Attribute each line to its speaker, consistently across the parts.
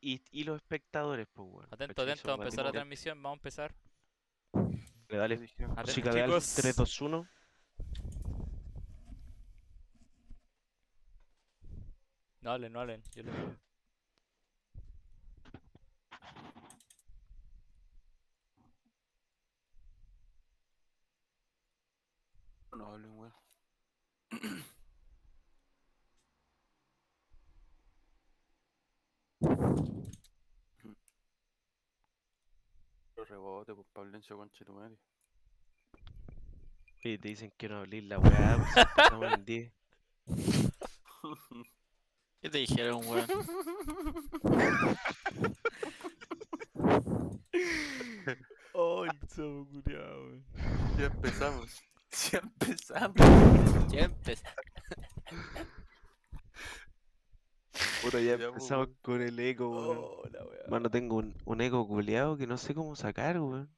Speaker 1: Y, y los espectadores, pues, weón.
Speaker 2: Atento, atento, va a empezar la transmisión, vamos a empezar.
Speaker 1: Dale, dale.
Speaker 2: Atento,
Speaker 1: Música de Al,
Speaker 2: chicos.
Speaker 1: 3, 2, 1.
Speaker 2: No hablen, no hablen. Yo les digo.
Speaker 3: No hablen, weón. Rebote, pues Pablencio Conchetumare.
Speaker 1: Oye, te dicen que no hablís la weá, pues, estamos en 10.
Speaker 4: ¿Qué te dijeron, weón?
Speaker 2: Ay, estamos culiados,
Speaker 3: Ya empezamos. Ya empezamos.
Speaker 4: Ya empezó.
Speaker 1: Puta, ya
Speaker 3: pues,
Speaker 1: empezamos con el eco, weón.
Speaker 2: Oh, la.
Speaker 1: Mano, tengo un, un eco culeado que no sé cómo sacar, weón.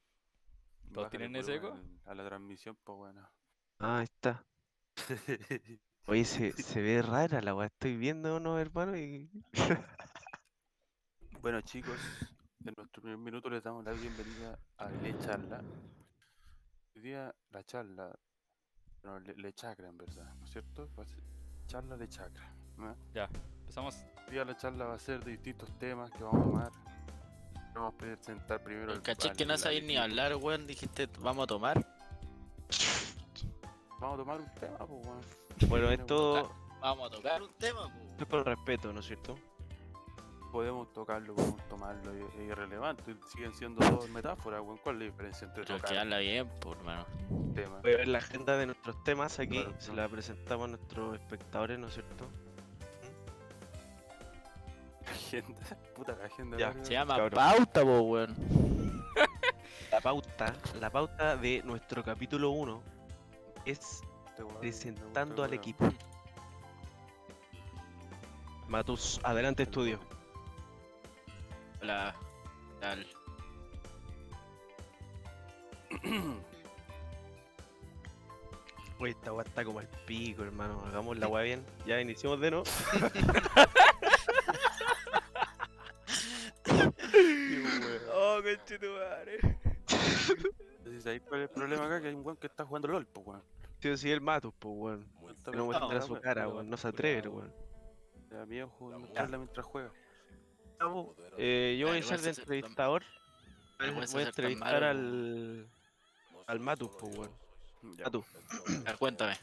Speaker 2: ¿Todos
Speaker 3: Bájale
Speaker 2: tienen ese eco?
Speaker 3: A la transmisión, pues bueno.
Speaker 1: Ah, ahí está. Oye, se, se ve rara la weá. Estoy viendo unos hermanos y.
Speaker 3: Bueno chicos, en nuestro primer minuto les damos la bienvenida a Le Charla. Hoy día la charla, bueno, Le, Le Chakra en verdad, ¿no es cierto? Charla Le Chakra. ¿no?
Speaker 2: Ya, empezamos.
Speaker 3: Hoy día la charla va a ser de distintos temas que vamos a tomar. Vamos a presentar primero al-
Speaker 4: Caché que no
Speaker 3: al
Speaker 4: sabías ni hablar, weón. Dijiste, vamos a tomar.
Speaker 3: Vamos a tomar un tema, pues bueno.
Speaker 1: Bueno, esto,
Speaker 4: Vamos a tocar un tema, po.
Speaker 1: esto es con respeto, ¿no es cierto?
Speaker 3: Podemos tocarlo, podemos tomarlo, es es irrelevante. Siguen siendo dos metáforas, weón. ¿Cuál es la diferencia entre
Speaker 4: Pero que
Speaker 3: tocar
Speaker 4: habla bien, por hermano.
Speaker 3: un tema?
Speaker 1: Voy a ver la agenda de nuestros temas aquí.
Speaker 3: Claro,
Speaker 1: Se
Speaker 3: no.
Speaker 1: la presentamos a nuestros espectadores, ¿no es cierto?
Speaker 3: Agenda, puta la agenda.
Speaker 1: Ya.
Speaker 4: Se llama
Speaker 1: Cabrón.
Speaker 4: pauta, po, weón.
Speaker 1: La pauta, la pauta de nuestro capítulo 1 es presentando al
Speaker 3: el
Speaker 1: equipo. Matus, adelante estudio.
Speaker 4: Hola. Tal.
Speaker 1: Oye, esta weá está como al pico, hermano. Hagamos la weá bien. Ya iniciamos de nuevo.
Speaker 2: Conchetumare.
Speaker 3: Entonces, ahí cuál es el problema acá, que hay un weón que está jugando LOL, pues weón.
Speaker 1: Tío, si el Matus, pues weón. Que no muestra su
Speaker 3: weón,
Speaker 1: cara, weón. No se atreve, weón.
Speaker 3: Le da miedo jugarla mientras juega.
Speaker 1: Eh, yo voy a ser de entrevistador. Voy a entrevistar al. al Matus, pues weón.
Speaker 4: Ver, cuéntame.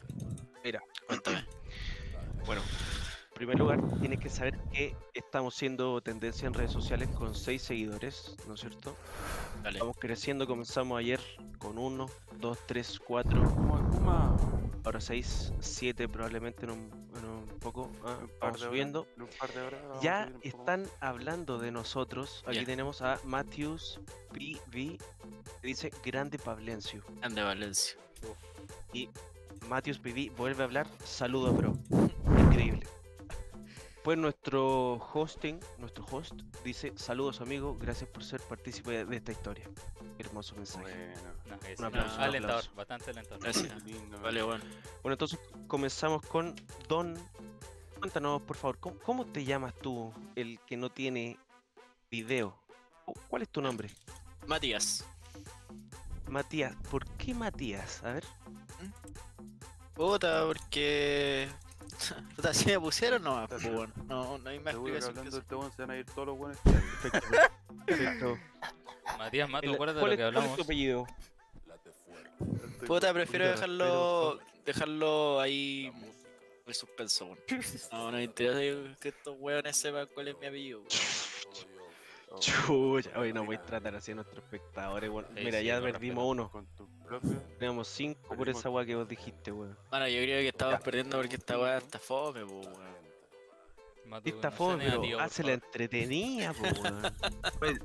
Speaker 1: Mira.
Speaker 4: Cuéntame.
Speaker 1: Bueno, en primer lugar, tienes que saber que estamos siendo tendencia en redes sociales con 6 seguidores, ¿no es cierto?
Speaker 4: Dale.
Speaker 1: Vamos creciendo, comenzamos ayer con 1, 2, 3, 4,
Speaker 3: Kuma, Kuma.
Speaker 1: ahora 6, 7 probablemente en un, en un poco, ah,
Speaker 3: un par
Speaker 1: vamos
Speaker 3: de horas,
Speaker 1: subiendo.
Speaker 3: en un par de horas
Speaker 1: Ya
Speaker 3: un poco
Speaker 1: están hablando de nosotros. Aquí
Speaker 4: Ya.
Speaker 1: tenemos a Matthews PV, que dice Grande Pablencio.
Speaker 4: Ande Valencia.
Speaker 1: Y Matthews PV vuelve a hablar, saludo bro. Pues nuestro hosting, nuestro host, dice saludos amigo, gracias por ser partícipe de esta historia. Hermoso mensaje.
Speaker 3: Bueno,
Speaker 2: No,
Speaker 1: Un aplauso, un
Speaker 2: alentador,
Speaker 1: aplauso.
Speaker 2: bastante alentador.
Speaker 4: Gracias.
Speaker 3: lindo.
Speaker 4: Vale, bueno.
Speaker 1: Bueno, entonces comenzamos con Don. Cuéntanos, por favor, ¿cómo, cómo te llamas tú, el que no tiene video? Cu- ¿Cuál es tu nombre?
Speaker 4: Matías.
Speaker 1: Matías. ¿Por qué Matías? A ver.
Speaker 4: Puta, porque. Si me pusieron no, pues, bueno. No, no hay más
Speaker 3: Seguro que
Speaker 4: explicación que
Speaker 3: hablando de
Speaker 4: eso.
Speaker 3: este weón se van a ir todos los buenos que hay.
Speaker 1: Perfecto. Perfecto.
Speaker 2: Matías Mato, acuérdate de
Speaker 1: ¿Cuál
Speaker 2: lo
Speaker 1: es,
Speaker 2: que
Speaker 1: cuál es
Speaker 2: hablamos.
Speaker 1: tu apellido?
Speaker 4: Puta, prefiero dejarlo. Dejarlo ahí. El suspenso, weón. No, no me interesa que estos weones sepan cuál es mi apellido. weón.
Speaker 3: Oh,
Speaker 1: Chucha, hoy no voy a tratar así a nuestros espectadores, weón.
Speaker 2: Sí,
Speaker 1: Mira,
Speaker 2: sí,
Speaker 1: ya perdimos uno.
Speaker 3: Con tu propio.
Speaker 1: Tenemos cinco por esa weá que vos dijiste, weón.
Speaker 4: Bueno, yo creo que estamos perdiendo porque esta weá está fome, weón.
Speaker 1: Esta fome, pero hace la
Speaker 2: favor.
Speaker 1: entretenida, po, weón.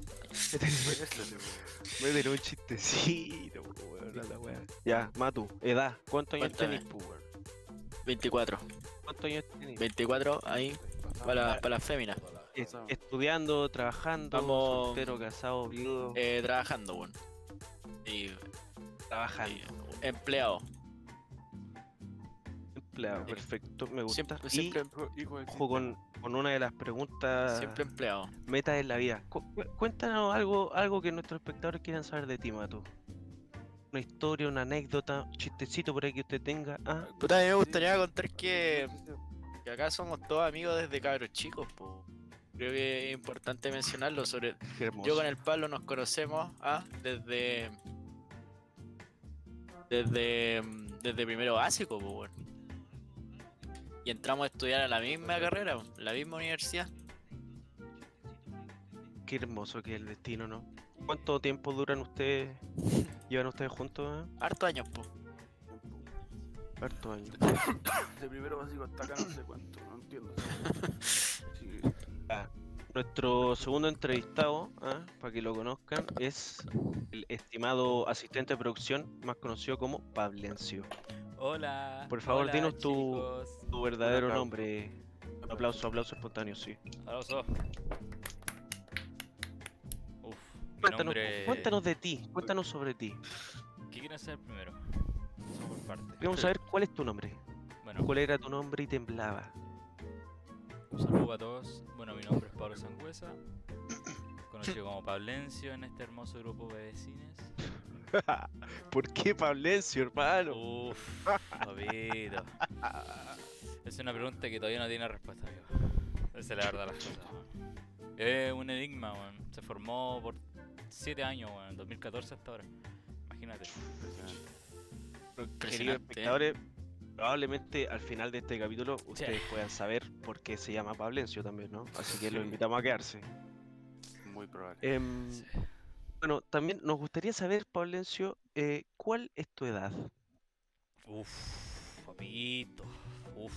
Speaker 1: Métele un chistecito, po, weón, a. Ya, Matu, edad. ¿Cuántos años tenés, po, weón?
Speaker 4: 24.
Speaker 1: ¿Cuántos años tenés?
Speaker 4: 24 ahí para, para las féminas.
Speaker 1: Estudiando, trabajando,
Speaker 4: Vamos-
Speaker 1: soltero, casado, viudo,
Speaker 4: Eh, trabajando, weón. Y,
Speaker 1: trabajando.
Speaker 4: y empleado.
Speaker 1: Empleado, perfecto, me gusta.
Speaker 4: Siempre,
Speaker 1: y
Speaker 4: siempre
Speaker 3: Hijo de
Speaker 1: ojo con, con una de las preguntas
Speaker 4: Siempre empleado.
Speaker 1: metas en la vida. Cu- cu- cuéntanos algo, algo que nuestros espectadores quieran saber de ti, Mato. Una historia, una anécdota, un chistecito por ahí que usted tenga. Ah,
Speaker 4: Puta, a mí me gustaría contar que, que acá somos todos amigos desde cabros chicos, po. Creo que es importante mencionarlo. Sobre yo con el Pablo nos conocemos ah, desde desde desde primero básico, weón. Y entramos a estudiar a la misma carrera, la misma universidad.
Speaker 1: Qué hermoso que es el destino, ¿no? ¿Cuánto tiempo duran ustedes, llevan ustedes juntos? eh?
Speaker 4: Harto años, po.
Speaker 1: Harto años.
Speaker 3: De primero básico hasta acá no sé cuánto, no entiendo. Sí,
Speaker 1: Nuestro segundo entrevistado, ah, para que lo conozcan, es el estimado asistente de producción, más conocido como Pablencio.
Speaker 2: Hola.
Speaker 1: Por favor,
Speaker 2: hola,
Speaker 1: dinos tu- verdadero
Speaker 3: aplauso.
Speaker 1: nombre. Aplauso, aplauso espontáneo, sí.
Speaker 2: Aplauso. Uf,
Speaker 1: Cuéntanos,
Speaker 2: nombre...
Speaker 1: cuéntanos de ti, cuéntanos sobre ti.
Speaker 2: ¿Qué quieren saber primero? Vamos por partes.
Speaker 1: Queremos saber cuál es tu nombre.
Speaker 2: Bueno,
Speaker 1: ¿Cuál era tu nombre y temblaba?
Speaker 2: Un saludo a todos. Bueno, mi nombre es Pablo Sangüesa, conocido como Pablencio en este hermoso grupo de vecines.
Speaker 1: ¿Por qué Pablencio, hermano?
Speaker 2: Uf, papito. Es una pregunta que todavía no tiene respuesta, amigo. Esa es la verdad de las cosas, weón. Es un enigma, weón. Se formó por 7 años, weón, en 2014 hasta ahora. Imagínate.
Speaker 3: impresionante.
Speaker 1: Espectadores, probablemente al final de este capítulo ustedes puedan saber por qué se llama Pablencio también, ¿no? Así que los invitamos a quedarse.
Speaker 3: Muy probable.
Speaker 1: Em,
Speaker 2: Sí.
Speaker 1: Bueno, también nos gustaría saber, Pablencio, eh, ¿cuál es tu edad?
Speaker 2: Uf, papito. Uf.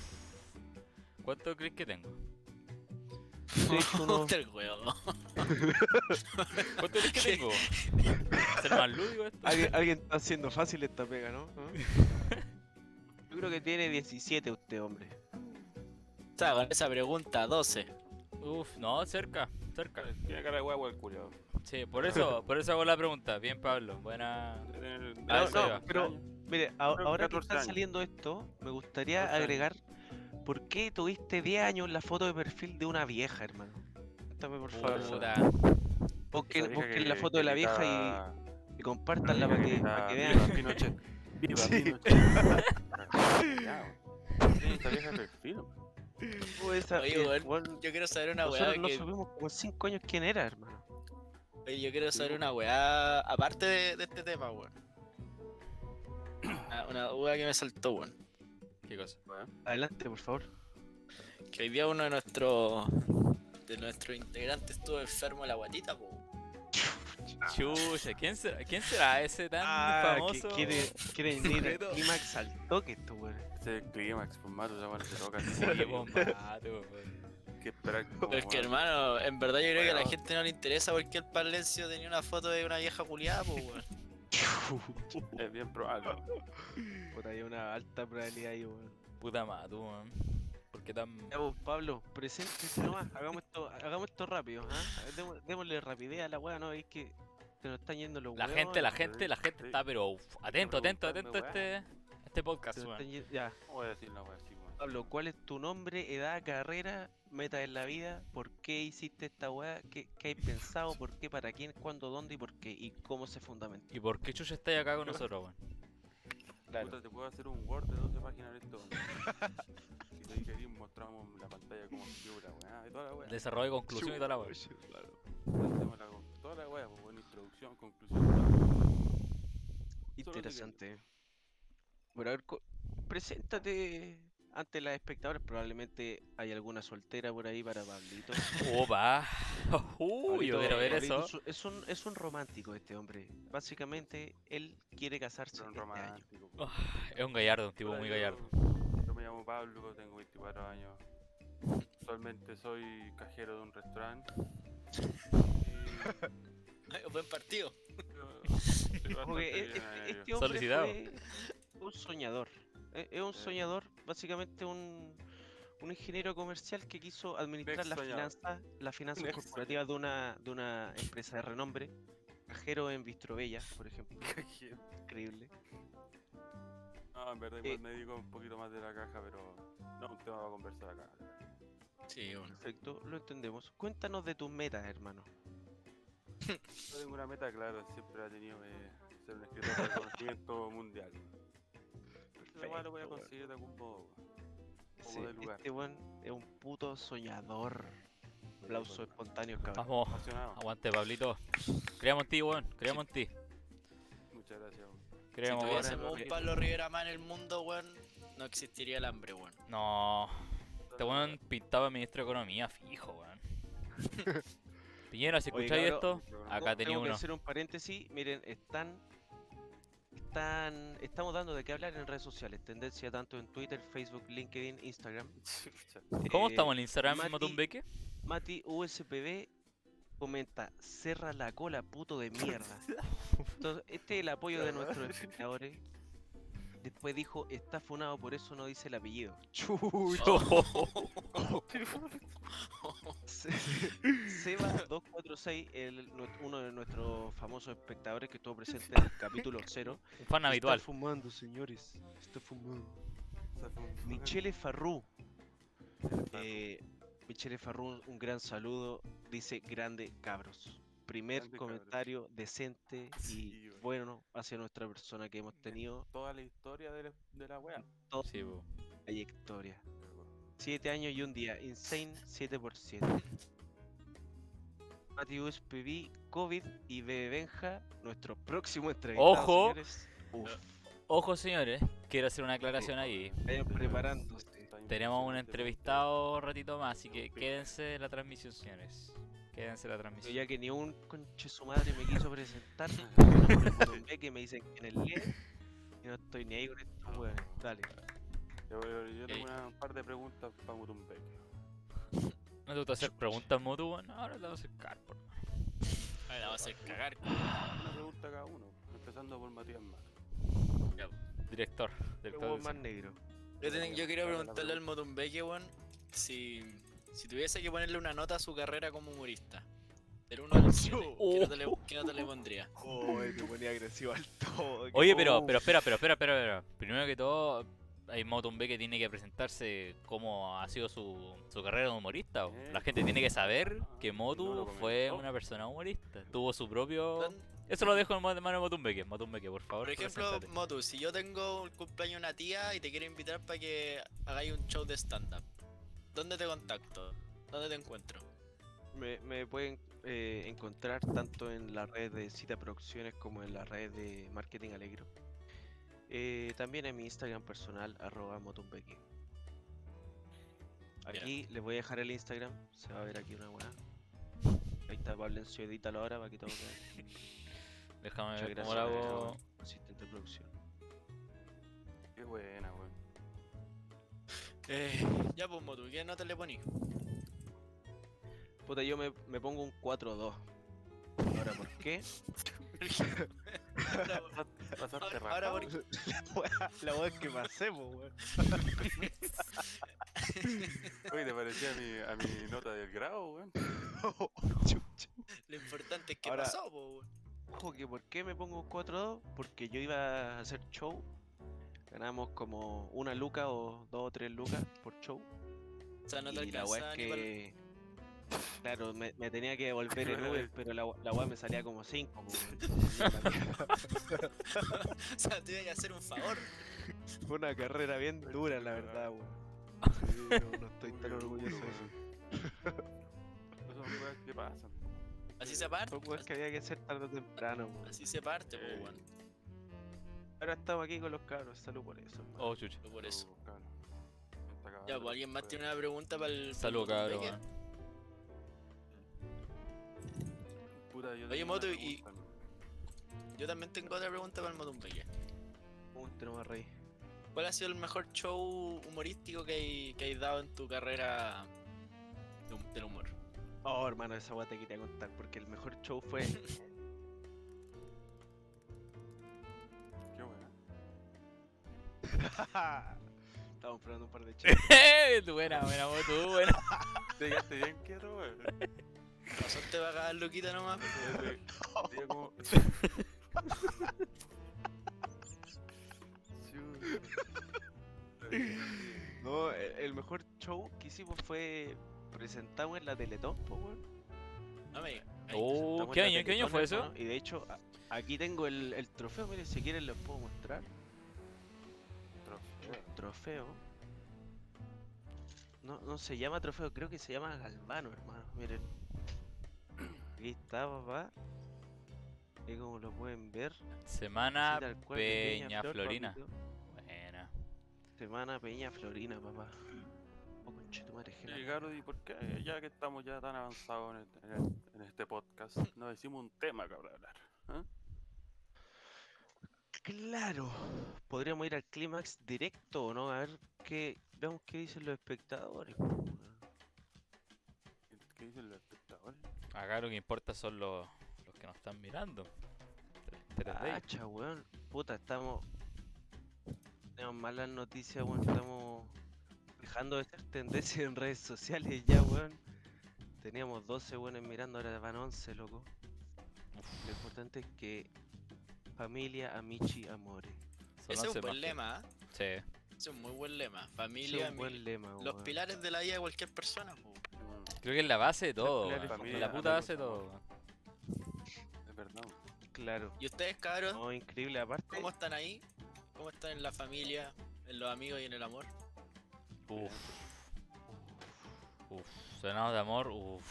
Speaker 2: ¿Cuánto crees que tengo? ¿Cuánto crees que tengo? ¿Ser más lúdico esto?
Speaker 1: ¿Alguien, alguien está haciendo fácil esta pega, ¿no? ¿Ah? Yo creo que tiene 17 usted, hombre.
Speaker 4: O sea, con esa pregunta, 12.
Speaker 2: Uf, no, cerca, cerca.
Speaker 3: Tiene cara de huevo el culiado.
Speaker 2: Sí, por eso, por eso hago la pregunta. Bien, Pablo. Buena. Ah,
Speaker 1: No, no, pero mire, a-
Speaker 3: Creo que
Speaker 1: ahora que
Speaker 3: 14
Speaker 1: está saliendo esto, me gustaría
Speaker 3: 14 años.
Speaker 1: agregar por qué tuviste 10 años en la foto de perfil de una vieja, hermano. Cuéntame, por favor.
Speaker 2: Puta.
Speaker 1: Busquen, busquen
Speaker 3: que-
Speaker 1: la foto de la vieja y, y compártanla para que, que
Speaker 3: "Viva
Speaker 1: vean.
Speaker 3: ¡Viva
Speaker 1: Sí.
Speaker 3: Esta vieja perfil.
Speaker 1: Oh,
Speaker 4: Oye, weón, Yo quiero saber una weá
Speaker 1: nosotros no
Speaker 4: que.
Speaker 1: supimos como 5 años quién era, hermano.
Speaker 4: Oye, yo quiero saber una weá aparte de, de este tema, weón. Una, una weá que me saltó, weón.
Speaker 2: ¿Qué cosa?
Speaker 1: Adelante, por favor.
Speaker 4: Que hoy día uno de nuestros de nuestros integrantes estuvo enfermo de la guatita, po.
Speaker 2: Chucha, ¿quién será, ¿quién será ese tan
Speaker 1: Ah, que
Speaker 2: famoso?
Speaker 1: quiere, quiere venir el
Speaker 2: sujeto?
Speaker 1: clímax al toque, esto, weón.
Speaker 3: Este es el clímax, pues mato, ya cuando se toca.
Speaker 2: Oye, bombato, weón.
Speaker 3: que esperar como,
Speaker 4: Pero es que hermano, en verdad yo creo que a la gente no le interesa porque el Pablencio tenía una foto de una vieja culiada, po, weón.
Speaker 3: Es bien probable.
Speaker 1: Por ahí una alta probabilidad ahí, weón.
Speaker 2: Puta mato, weón. ¿Por qué tan.?
Speaker 1: Ya vos, Pablo, preséntese nomás, hagamos esto, hagamos esto rápido, ¿ah? Demo- démosle rapidez a la weá, ¿no? Es que se nos están yendo los
Speaker 2: La
Speaker 1: huevos,
Speaker 2: gente, la gente, la gente está, pero uf, atento, atento, atento a este, a este podcast,
Speaker 1: se nos
Speaker 2: weón.
Speaker 1: están ye- Ya,
Speaker 3: ¿Cómo voy a decir la wea así, weón?
Speaker 1: Pablo, ¿cuál es tu nombre, edad, carrera, meta en la vida? ¿Por qué hiciste esta weá? ¿Qué, qué hay pensado? ¿Por qué? ¿Para quién? ¿Cuándo? ¿Dónde? ¿Y por qué? ¿Y cómo se fundamenta?
Speaker 2: ¿Y por qué chucha estáis acá con nosotros, weón?
Speaker 1: Claro.
Speaker 3: Puta, te puedo hacer un Word de 12 páginas de esto. si te querís, mostramos la pantalla como figura, weón. Y toda la wea.
Speaker 2: Desarrollo, conclusión y toda la weón.
Speaker 3: Hacemos la- Toda la wea, pues, conclusión.
Speaker 1: Interesante. Bueno, a ver, preséntate ante las espectadores. Probablemente hay alguna soltera por ahí para Pablito.
Speaker 2: Opa. Uy, yo quiero ver
Speaker 1: Pablito
Speaker 2: eso.
Speaker 1: Es un, es un, un romántico este hombre. Básicamente, él quiere casarse
Speaker 3: Son
Speaker 1: este año.
Speaker 2: Ah, Es un gallardo, un tipo muy
Speaker 3: yo-
Speaker 2: gallardo.
Speaker 3: Yo me llamo Pablo, tengo 24 años. Actualmente soy cajero de un restaurante. Y
Speaker 4: Buen partido.
Speaker 1: este, este hombre
Speaker 2: Solicitado.
Speaker 1: fue un soñador. Eh, Es un soñador, básicamente un, un ingeniero comercial que quiso administrar las finanzas, las finanzas corporativas de una, de una empresa de renombre. Cajero en Bistrovella, por ejemplo.
Speaker 3: Cajero.
Speaker 1: Increíble.
Speaker 3: No, en verdad
Speaker 1: Eh,
Speaker 3: igual me dedico un poquito más de la caja, pero no, un tema para conversar acá.
Speaker 4: Sí, bueno.
Speaker 1: Perfecto, lo entendemos. Cuéntanos de tus metas, hermano.
Speaker 3: Yo tengo una meta clara, siempre he tenido eh, ser un escritor de reconocimiento mundial. Pero igual lo voy a
Speaker 1: Perfecto,
Speaker 3: conseguir de algún modo. weón.
Speaker 1: Sí,
Speaker 3: de lugar.
Speaker 1: este weón es un puto soñador. Aplausos espontáneos, cabrón.
Speaker 2: Vamos.
Speaker 3: Apasionado.
Speaker 2: Aguante, Pablito. Creamos en ti, weón. Creamos en ti.
Speaker 3: Muchas gracias. weón.
Speaker 4: Si
Speaker 2: Creemos, weón.
Speaker 4: tuviésemos un Pablo Rivera más en el mundo, weón, no existiría el hambre, weón.
Speaker 2: No. Este weón pintaba ministro de Economía, fijo, weón. Piñera, si
Speaker 1: Oye,
Speaker 2: escucháis
Speaker 1: cabrón,
Speaker 2: esto, acá tenía
Speaker 1: Tengo que
Speaker 2: uno.
Speaker 1: hacer un paréntesis. Miren, están. Están, estamos dando de qué hablar en redes sociales, tendencia tanto en Twitter, Facebook, LinkedIn, Instagram.
Speaker 2: ¿Cómo
Speaker 1: Eh,
Speaker 2: estamos en Instagram,
Speaker 1: Mati- USPB comenta, cerra la cola, puto de mierda. Entonces, este es el apoyo de nuestros espectadores. Después dijo, está funado, por eso no dice el apellido. Se- Seba246, el, nue- uno de nuestros famosos espectadores que estuvo presente en el capítulo 0.
Speaker 2: Un fan habitual.
Speaker 1: Está fumando, señores. Está fumando.
Speaker 3: Fue un-
Speaker 1: Michele Farrú.
Speaker 3: Farru.
Speaker 1: Eh, Michele Farrú, un gran saludo. Dice grande cabros. Primer
Speaker 3: Grande
Speaker 1: comentario decente y
Speaker 3: Sí,
Speaker 1: bueno hacia nuestra persona que hemos tenido
Speaker 3: Toda la historia de la, de la wea.
Speaker 2: Sí, po.
Speaker 1: trayectoria. Siete años y un día. Insane 7 por 7 Matius PB, COVID y Bebe Benja, nuestro próximo entrevistado.
Speaker 2: Ojo.
Speaker 1: señores.
Speaker 2: Ojo, señores, quiero hacer una aclaración ahí.
Speaker 1: vayan preparándose.
Speaker 2: Tenemos un entrevistado ratito más, así que quédense en la transmisión, señores. Quédense en la
Speaker 1: Yo
Speaker 2: transmisión.
Speaker 1: ya que ni un conche su madre me quiso presentar, ve que me dicen que en el LED y no estoy ni ahí con estos weones. Dale.
Speaker 3: Yo, yo- yo tengo una, un par de preguntas para Mutumbeque.
Speaker 2: ¿No te gusta hacer preguntas? Bueno, ahora te vamos a hacer carpo.
Speaker 4: Ahora la va a hacer cagar.
Speaker 3: Una pregunta cada uno, empezando por Matías.
Speaker 2: Director.
Speaker 1: El
Speaker 2: Director
Speaker 1: weón
Speaker 2: de
Speaker 1: más negro.
Speaker 4: Yo, ten- yo
Speaker 3: la
Speaker 4: preguntarle al. Motumbeque, weón, si, si tuviese que ponerle una nota a su carrera como humorista. Del 1 al 7, ¿qué nota le, qué nota le pondría?
Speaker 1: Uy, me ponía agresivo al toque.
Speaker 2: Oye, pero,
Speaker 1: Oh.
Speaker 2: pero espera, pero espera, espera, espera. Primero que todo, hay Motumbe que tiene que presentarse cómo ha sido su, su carrera de humorista. o. La gente tiene que saber que Motu
Speaker 3: No lo
Speaker 2: fue una persona humorista. Tuvo su propio. Eso lo dejo en mano de Motumbeque. Motumbeque, por favor.
Speaker 4: Por ejemplo,
Speaker 2: preséntate.
Speaker 4: Motu, si yo tengo un cumpleaños de una tía y te quiero invitar para que hagáis un show de stand-up, ¿dónde te contacto? ¿Dónde te encuentro?
Speaker 1: Me, me pueden eh, encontrar tanto en la red de Cita Producciones como en la red de Marketing Alegro. Eh, también en mi Instagram personal, arroba motumbeque. Aquí les voy a dejar el Instagram, se va a ver aquí una buena. Ahí está Pablencio, edítalo ahora para que todo quede.
Speaker 2: Déjame
Speaker 1: Muchas
Speaker 2: ver cómo
Speaker 1: gracias,
Speaker 2: lo
Speaker 1: eh,
Speaker 2: hago.
Speaker 1: asistente de producción.
Speaker 3: Qué buena, weón.
Speaker 4: Eh, ya pues Motu, ¿qué nota le poní?
Speaker 1: Puta, yo me, me pongo un 4-2. Ahora, ¿por qué?
Speaker 4: ahora,
Speaker 3: Pasarte
Speaker 4: ahora, ahora por-
Speaker 1: la weá que pasemos, weón.
Speaker 3: Oye, te parecía a mi, a mi nota del grado, weón.
Speaker 4: Lo importante es que
Speaker 1: Ahora-
Speaker 4: pasó, po, weón.
Speaker 1: Ojo que ¿por qué me pongo un 4-2? Porque yo iba a hacer show. Ganamos como una luca o dos o tres lucas por show.
Speaker 4: O sea, no te
Speaker 1: y la weá es que. Claro, me, me tenía que devolver en Uber, pero la, la weá me salía como 5.
Speaker 4: O sea, te iba a hacer un favor.
Speaker 1: Fue una carrera bien dura, la verdad, weón. Sí, no, no estoy tan orgulloso de eso.
Speaker 3: Esas son weas que pasan.
Speaker 4: Así se parte.
Speaker 1: Son weas que había que hacer tarde o temprano, weón.
Speaker 4: Así se parte,
Speaker 3: Eh,
Speaker 4: weón.
Speaker 1: Ahora estamos aquí con los cabros, salud por eso. hermano.
Speaker 2: Oh, chucha.
Speaker 4: Por eso.
Speaker 3: Cabrón,
Speaker 4: Ya, pues alguien más tiene una pregunta para el.
Speaker 2: Salud, cabrón.
Speaker 3: Puta, yo
Speaker 4: Oye, Moto, y- Yo también tengo otra pregunta para el Motumbeque.
Speaker 1: Tenemos a reír.
Speaker 4: ¿Cuál ha sido el mejor show humorístico que hay, que hay dado en tu carrera del humor?
Speaker 1: Oh, hermano, esa weá te quería contar porque el mejor show fue. Estábamos probando un par de chicos.
Speaker 2: buena, buena, Motu, buena.
Speaker 3: Te quedaste bien quieto, weón.
Speaker 4: Razón te va a cagar loquita nomás.
Speaker 3: Digo como...
Speaker 1: No, el, el mejor show que hicimos fue presentamos en la Teletón, po, weón.
Speaker 4: No me digas. Ahí.
Speaker 2: Oh,
Speaker 1: Presentamos
Speaker 2: ¿qué
Speaker 1: en la
Speaker 2: año, qué año
Speaker 1: Teletón,
Speaker 2: fue eso?
Speaker 1: hermano, Y de hecho, a- aquí tengo el, el trofeo, miren, si quieren les puedo mostrar.
Speaker 3: Trofeo.
Speaker 1: No, no se llama trofeo, creo que se llama Galvano, hermano. Miren. Aquí está, papá. Y como lo pueden ver.
Speaker 2: Semana
Speaker 1: cual,
Speaker 2: Peña
Speaker 1: Flor,
Speaker 2: Florina.
Speaker 1: papito.
Speaker 2: Buena.
Speaker 1: Semana Peña Florina, papá. Oh,
Speaker 3: Y
Speaker 1: Gerardo.
Speaker 3: Garo, ¿y por qué, ya que estamos ya tan avanzados en, en el- en este podcast, nos decimos un tema que hablar? ¿ah?
Speaker 1: Claro, podríamos ir al clímax directo o no, a ver qué, veamos qué dicen los espectadores.
Speaker 3: ¿Qué- ¿Qué dicen los espectadores?
Speaker 2: Acá lo que importa son los, los que nos están mirando. Tre- 3D.
Speaker 1: Cacha, weón. Puta, estamos. Tenemos malas noticias, weón. Estamos dejando de ser tendencia en redes sociales ya, weón. Teníamos 12 weones mirando, ahora van 11, loco. Lo importante es que familia, amici, amore.
Speaker 4: Ese es
Speaker 2: 11
Speaker 4: un buen lema, ¿eh?
Speaker 2: Sí.
Speaker 4: Ese es un muy buen lema. Familia,
Speaker 1: es un buen lema,
Speaker 4: los pilares de la vida de cualquier persona. po.
Speaker 2: Creo que es la base de todo.
Speaker 1: pilares
Speaker 3: familia,
Speaker 2: La puta base de todo.
Speaker 3: Es verdad.
Speaker 1: Claro.
Speaker 4: ¿Y ustedes, cabros?
Speaker 1: No, increíble. Aparte,
Speaker 4: ¿Cómo están ahí? ¿Cómo están en la familia, en los amigos y en el amor?
Speaker 2: Uf. Uf. Sonados de amor. Uf.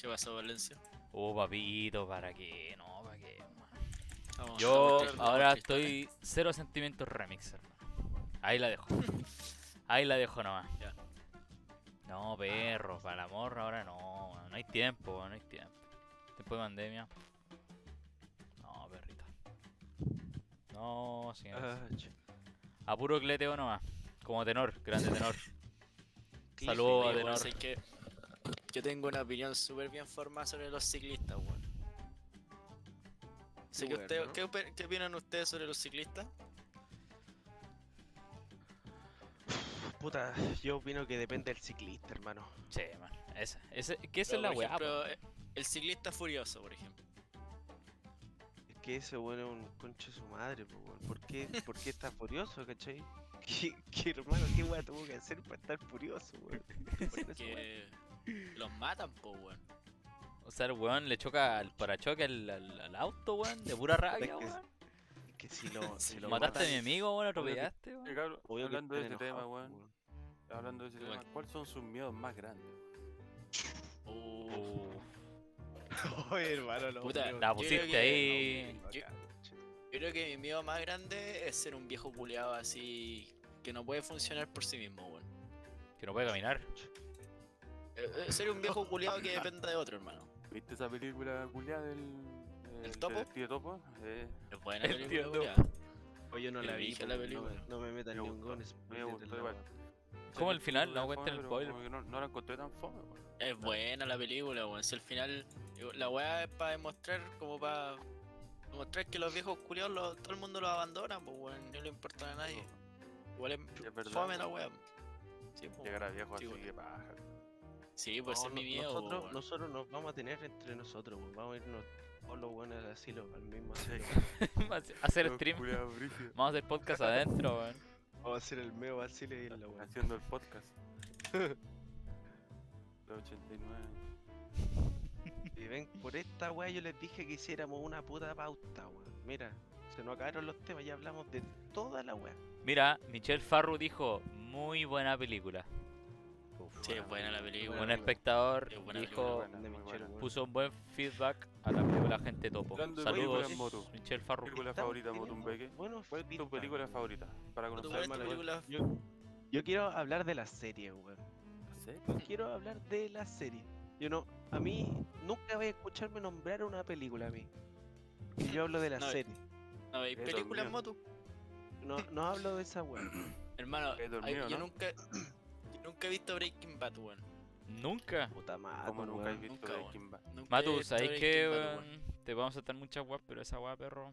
Speaker 4: ¿Qué pasó, Valencia?
Speaker 2: Uh, papito, ¿para qué? No. Yo ahora estoy cero sentimientos remix, hermano. Ahí la dejo. Ahí la dejo nomás.
Speaker 4: Ya.
Speaker 2: No, perro, para el amor ahora no, no hay tiempo, no hay tiempo. Tiempo de pandemia. No, perrito. No, señor.
Speaker 1: ah,
Speaker 2: A puro cleteo nomás. Como tenor, grande tenor. Saludos a tenor.
Speaker 4: sé que yo tengo una opinión súper bien formada sobre los ciclistas, weón. Que ¿qué, opi- ¿Qué opinan ustedes sobre los ciclistas?
Speaker 1: Puta, yo opino que depende del ciclista, hermano.
Speaker 2: Sí, man. Esa, esa, que esa
Speaker 4: Pero,
Speaker 2: es la weá.
Speaker 4: eh, el ciclista furioso, por ejemplo.
Speaker 1: Es que ese bueno es un concho de su madre, po, weón. ¿Por qué, ¿Por qué está furioso, cachai? ¿Qué, qué hermano, qué weá tuvo que hacer para estar furioso, weón?
Speaker 4: Porque los matan, po, weón.
Speaker 2: O sea, el weón le choca al parachoque al, al, al auto, weón, de pura rabia,
Speaker 1: que
Speaker 2: weón.
Speaker 1: Es que si lo, si lo
Speaker 2: Mataste a mi amigo, weón, atropellaste, weón.
Speaker 1: Que
Speaker 3: hablando de
Speaker 1: están
Speaker 3: ese tema, weón.
Speaker 1: weón.
Speaker 3: Hablando de ese tema, ¿cuáles son sus miedos más grandes?
Speaker 2: Uh,
Speaker 1: Oye, hermano, lo
Speaker 4: Puta,
Speaker 2: la pusiste
Speaker 4: que-
Speaker 2: ahí.
Speaker 4: Yo, yo creo que mi miedo más grande es ser un viejo culeado así que no puede funcionar por sí mismo, weón.
Speaker 2: Que no puede caminar.
Speaker 4: Eh, eh, Ser un viejo culeado que dependa de otro, hermano.
Speaker 3: ¿Viste esa película culiada del.
Speaker 4: ¿El topo?
Speaker 3: detective topo? Eh,
Speaker 4: Es buena
Speaker 2: El
Speaker 4: película,
Speaker 2: tío
Speaker 4: culiao.
Speaker 1: Oye, yo no la vi,
Speaker 4: la
Speaker 1: weón, no, me-
Speaker 4: película.
Speaker 1: no me metan
Speaker 3: Me
Speaker 1: ningún
Speaker 3: gustó.
Speaker 2: ¿Cómo
Speaker 3: sé
Speaker 2: el final? No cuenten el spoiler.
Speaker 3: como No, no la encontré tan fome, weón.
Speaker 4: Es buena la película, weón. Si al final la weá es para demostrar, como para demostrar que los viejos culiados lo- todo el mundo los abandona, pues weón, no le importa a nadie. Igual es,
Speaker 3: Es verdad.
Speaker 4: fome la weá. Sí, pues,
Speaker 3: Llegar a viejo
Speaker 4: Sí,
Speaker 3: así que paja.
Speaker 4: Sí, pues
Speaker 1: No,
Speaker 4: es mi miedo,
Speaker 1: nosotros, nosotros nos vamos a tener entre nosotros, weón. Vamos a irnos todos los buenos al asilo, al mismo asilo.
Speaker 2: hacer stream. Vamos a hacer podcast adentro, weón.
Speaker 1: Vamos a hacer el meo asilo y la.
Speaker 3: Haciendo el podcast. Los 89.
Speaker 1: Y ven, por esta weá yo les dije que hiciéramos una puta pauta, weón. Mira, se nos acabaron los temas, ya hablamos de toda la weá.
Speaker 2: Mira, Michelle Farru dijo, muy buena película.
Speaker 4: Sí, es buena la película.
Speaker 2: Un espectador
Speaker 4: buena
Speaker 2: dijo,
Speaker 3: Buena, buena.
Speaker 1: weón.
Speaker 2: puso un buen feedback a la película Gente Topo.
Speaker 3: Hablando
Speaker 2: Saludos,
Speaker 3: películas.
Speaker 2: Michelle Farru.
Speaker 3: ¿Película favorita,
Speaker 1: teniendo
Speaker 3: Motumbeque?
Speaker 1: buenos
Speaker 3: ¿Cuál es tu película
Speaker 1: weón.
Speaker 3: favorita? Para
Speaker 4: ¿Tú
Speaker 3: conocer más la
Speaker 4: película?
Speaker 1: Yo, yo quiero hablar de la serie, weón.
Speaker 3: ¿Sí?
Speaker 1: Quiero hablar de la serie. Yo no, a mí nunca voy a escucharme nombrar una película a mí. Y yo hablo de la
Speaker 4: No,
Speaker 1: serie.
Speaker 4: No, ¿veis películas moto?
Speaker 1: No, no hablo de esa weá.
Speaker 4: Hermano, yo nunca he visto Breaking Bad, weón.
Speaker 2: Nunca.
Speaker 1: Puta madre,
Speaker 3: Como nunca he
Speaker 1: weón.
Speaker 3: visto
Speaker 4: Nunca,
Speaker 3: Breaking Bad.
Speaker 4: Nunca he
Speaker 2: Matu,
Speaker 4: visto
Speaker 2: ¿sabes weón?
Speaker 4: weón.
Speaker 2: Te vamos a saltar muchas weas, pero esa wea, perro.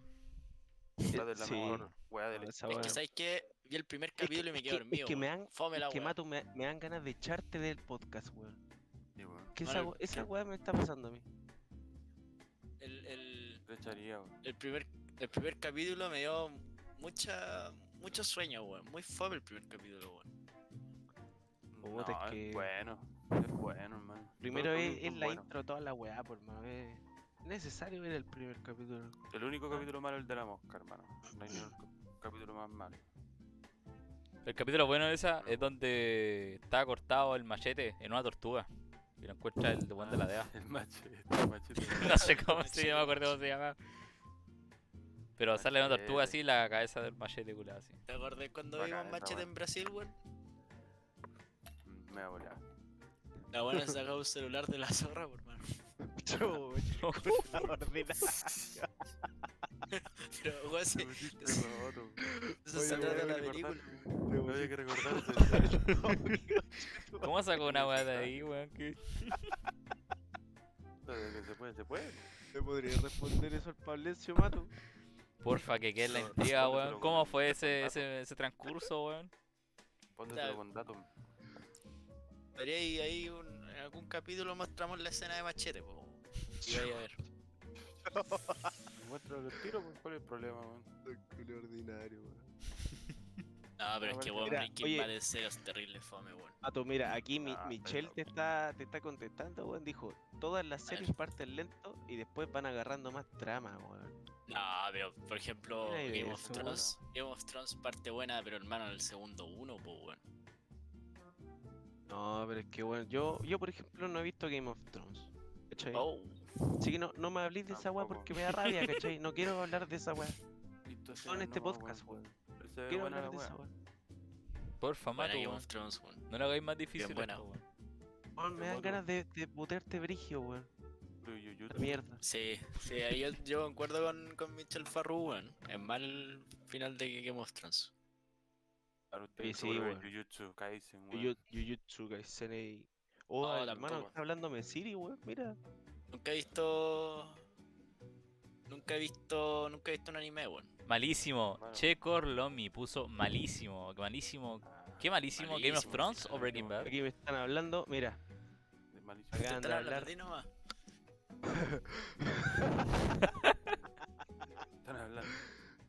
Speaker 3: La de la
Speaker 1: Sí.
Speaker 3: mejor weá de la
Speaker 1: Esa
Speaker 4: Es que, ¿sabes qué? Vi el primer
Speaker 1: Es que-
Speaker 4: capítulo y me quedé
Speaker 1: que-
Speaker 4: dormido.
Speaker 1: Es que me dan,
Speaker 4: Fome la
Speaker 1: es que
Speaker 4: weá.
Speaker 1: Mato, me, me dan ganas de echarte del podcast, weón.
Speaker 3: Sí, weón.
Speaker 1: Que esa, esa weá me está pasando a mí.
Speaker 4: El, el,
Speaker 3: echaría,
Speaker 4: el primer, el primer capítulo me dio mucha, mucho sueño, weón. Muy fome el primer capítulo, weón.
Speaker 1: Puta, es
Speaker 3: No,
Speaker 1: que-
Speaker 3: Bueno, Es bueno, hermano.
Speaker 1: Primero es, es la intro, toda la weá, por hermano. Es necesario ver el primer capítulo.
Speaker 3: El único capítulo malo es el de la mosca, hermano. No hay ningún capítulo más malo.
Speaker 2: El capítulo bueno de esa es donde está cortado el machete en una tortuga. Y lo encuentra el de buen de la DEA.
Speaker 3: El machete, el machete.
Speaker 2: No sé cómo se llama, me acuerdo cómo se llama. Pero sale una tortuga
Speaker 3: Machete.
Speaker 2: así, la cabeza del machete culado así.
Speaker 4: ¿Te acordás cuando vimos Machete en Brasil, weón?
Speaker 3: Me va a volar.
Speaker 4: La buena sacaba un celular de la zorra, por mano. Pero, weón, sí, eso se trata de la película.
Speaker 3: No había que recordarse.
Speaker 2: ¿Cómo sacó una weá de ahí, weón? ¿Qué?
Speaker 3: Se puede, se puede.
Speaker 1: ¿Me podría responder eso al Pablencio Mato?
Speaker 2: Porfa, que quede la intriga, weón. ¿Cómo fue ese, ese, ese transcurso, weón?
Speaker 3: Pónteselo con datos.
Speaker 4: Ahí un- en algún capítulo mostramos la escena de Machete, po. Y vaya a ver.
Speaker 3: Muéstralo el tiro, pues, ¿cuál es el problema, weón?
Speaker 1: ordinario, weón.
Speaker 4: No, pero es que, weón,
Speaker 1: Mira,
Speaker 4: Breaking
Speaker 1: oye.
Speaker 4: Bad es serio, es terrible fome, weón.
Speaker 1: Mato, mira, aquí mi,
Speaker 3: Ah,
Speaker 1: Michelle te está, te está contestando, weón. Dijo, todas las series parten lento y después van agarrando más trama, weón.
Speaker 4: No, pero por ejemplo, Game of Thrones. Game of Thrones parte buena, pero hermano, en el segundo uno, po, weón.
Speaker 1: No, pero es que, weón, yo, yo por ejemplo no he visto Game of Thrones. ¿Cachai?
Speaker 4: Oh,
Speaker 1: Así que no, no me habléis de esa weá porque me da rabia, ¿cachai? No quiero hablar de esa weá. No en este podcast,
Speaker 3: weón.
Speaker 1: Quiero hablar
Speaker 3: la
Speaker 1: de esa
Speaker 3: weá.
Speaker 2: Porfa, mato,
Speaker 4: Game of Thrones, weón.
Speaker 2: No lo hagáis más difícil
Speaker 4: buena.
Speaker 2: weón.
Speaker 1: Me dan ganas de, de putearte brigio, weón. Mierda.
Speaker 4: Sí, sí, ahí yo, yo concuerdo con, con Michel Farru, weón. Es mal el final de Game of Thrones.
Speaker 3: Usted
Speaker 1: Sí, sí, weón.
Speaker 3: Jujutsu Kaisen, weón.
Speaker 1: Juju- Jujutsu Kaisen y... Oh,
Speaker 4: No,
Speaker 1: hermano,
Speaker 4: tampoco.
Speaker 1: está hablándome Siri, weón. Mira.
Speaker 4: Nunca he visto. Nunca he visto. Nunca he visto un anime, weón.
Speaker 2: Malísimo.
Speaker 3: Malo.
Speaker 2: Che Corlomi puso malísimo. Malísimo. ¿Qué malísimo? ¿Game of Thrones o. Breaking Bad?
Speaker 1: Aquí me están hablando, mira.
Speaker 3: Malísimo.
Speaker 4: Hablando
Speaker 1: hablar.
Speaker 4: nomás.
Speaker 3: Están hablando.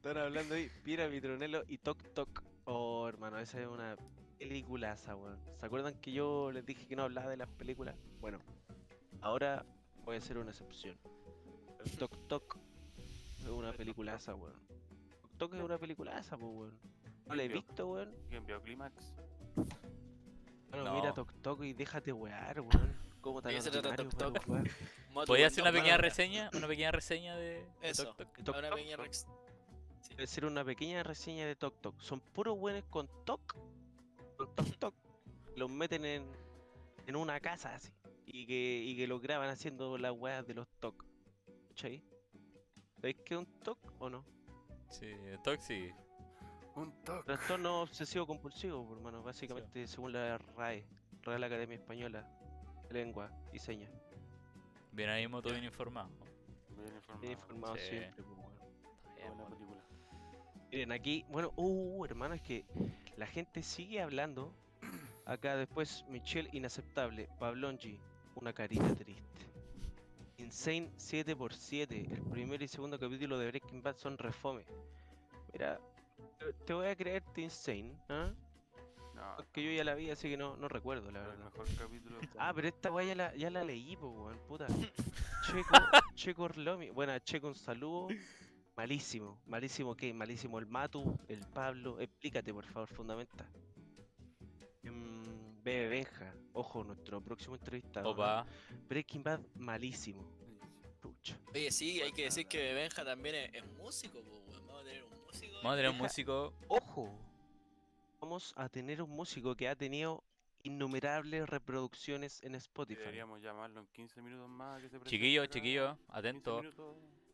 Speaker 1: Están hablando ahí, Pira, Vitronelo y Toc Toc. Oh, hermano, esa es una peliculaza, weón. ¿Se acuerdan que yo les dije que no hablaba de las películas? Bueno, ahora voy a hacer una excepción. El Toc Toc es una peliculaza, weón. Toc Toc es una peliculaza, pues, weón. No la he visto, weón.
Speaker 3: ¿Quién vio Clímax?
Speaker 1: Bueno,
Speaker 2: No.
Speaker 1: mira Toc Toc y déjate wear, weón. ¿Cómo tan
Speaker 2: ¿Podría hacer una pequeña reseña? ¿Una pequeña reseña de,
Speaker 4: Eso.
Speaker 2: Tok Tok?
Speaker 1: Toc
Speaker 4: Una
Speaker 1: Toc,
Speaker 4: pequeña
Speaker 3: Toc.
Speaker 1: A hacer una pequeña reseña de Tok Tok. Son puros buenos con Tok. Con Tok Tok. Los meten en, en una casa así. Y que, y que los graban haciendo las weas de los Tok. ¿Cachai? ¿Sabéis qué es un Tok o no?
Speaker 2: Sí, Tok sí.
Speaker 3: Un toque.
Speaker 1: Trastorno obsesivo compulsivo, por hermano. Básicamente, según la RAE, Real Academia Española, Lengua y Señas.
Speaker 2: Bien ahí, Moto, bien informado.
Speaker 3: Bien informado.
Speaker 1: Bien informado
Speaker 2: Sí.
Speaker 1: siempre, pues, weón. Miren, aquí, bueno, uh, hermano, es que la gente sigue hablando. Acá después, Michelle, inaceptable. Pablonji, una carita triste. Insane 7x7. El primer y segundo capítulo de Breaking Bad son refome. Mira, te- voy a creerte Insane, ¿ah?
Speaker 3: No,
Speaker 1: Porque yo ya la vi, así que no, no recuerdo, la
Speaker 3: el
Speaker 1: verdad.
Speaker 3: mejor capítulo.
Speaker 1: Ah, pero esta weá ya la, ya la leí, pues, weón, puta. Checo, Checo Orlomi. Bueno, Checo, un saludo. Malísimo, malísimo qué, malísimo el Matu, el Pablo. Explícate, por favor, fundamenta. Mm, Bebe Benja, ojo, nuestro próximo entrevistado. ¿no?
Speaker 2: Opa.
Speaker 1: Breaking Bad, malísimo. Pucha.
Speaker 4: Oye, sí, hay que decir que Benja también es, es músico, po. Vamos a tener un músico.
Speaker 2: Vamos a tener un músico.
Speaker 1: Ojo, vamos a tener un músico que ha tenido innumerables reproducciones en Spotify.
Speaker 3: Deberíamos llamarlo en 15 minutos más. que se
Speaker 2: Chiquillo, chiquillo,
Speaker 3: 15
Speaker 2: atento.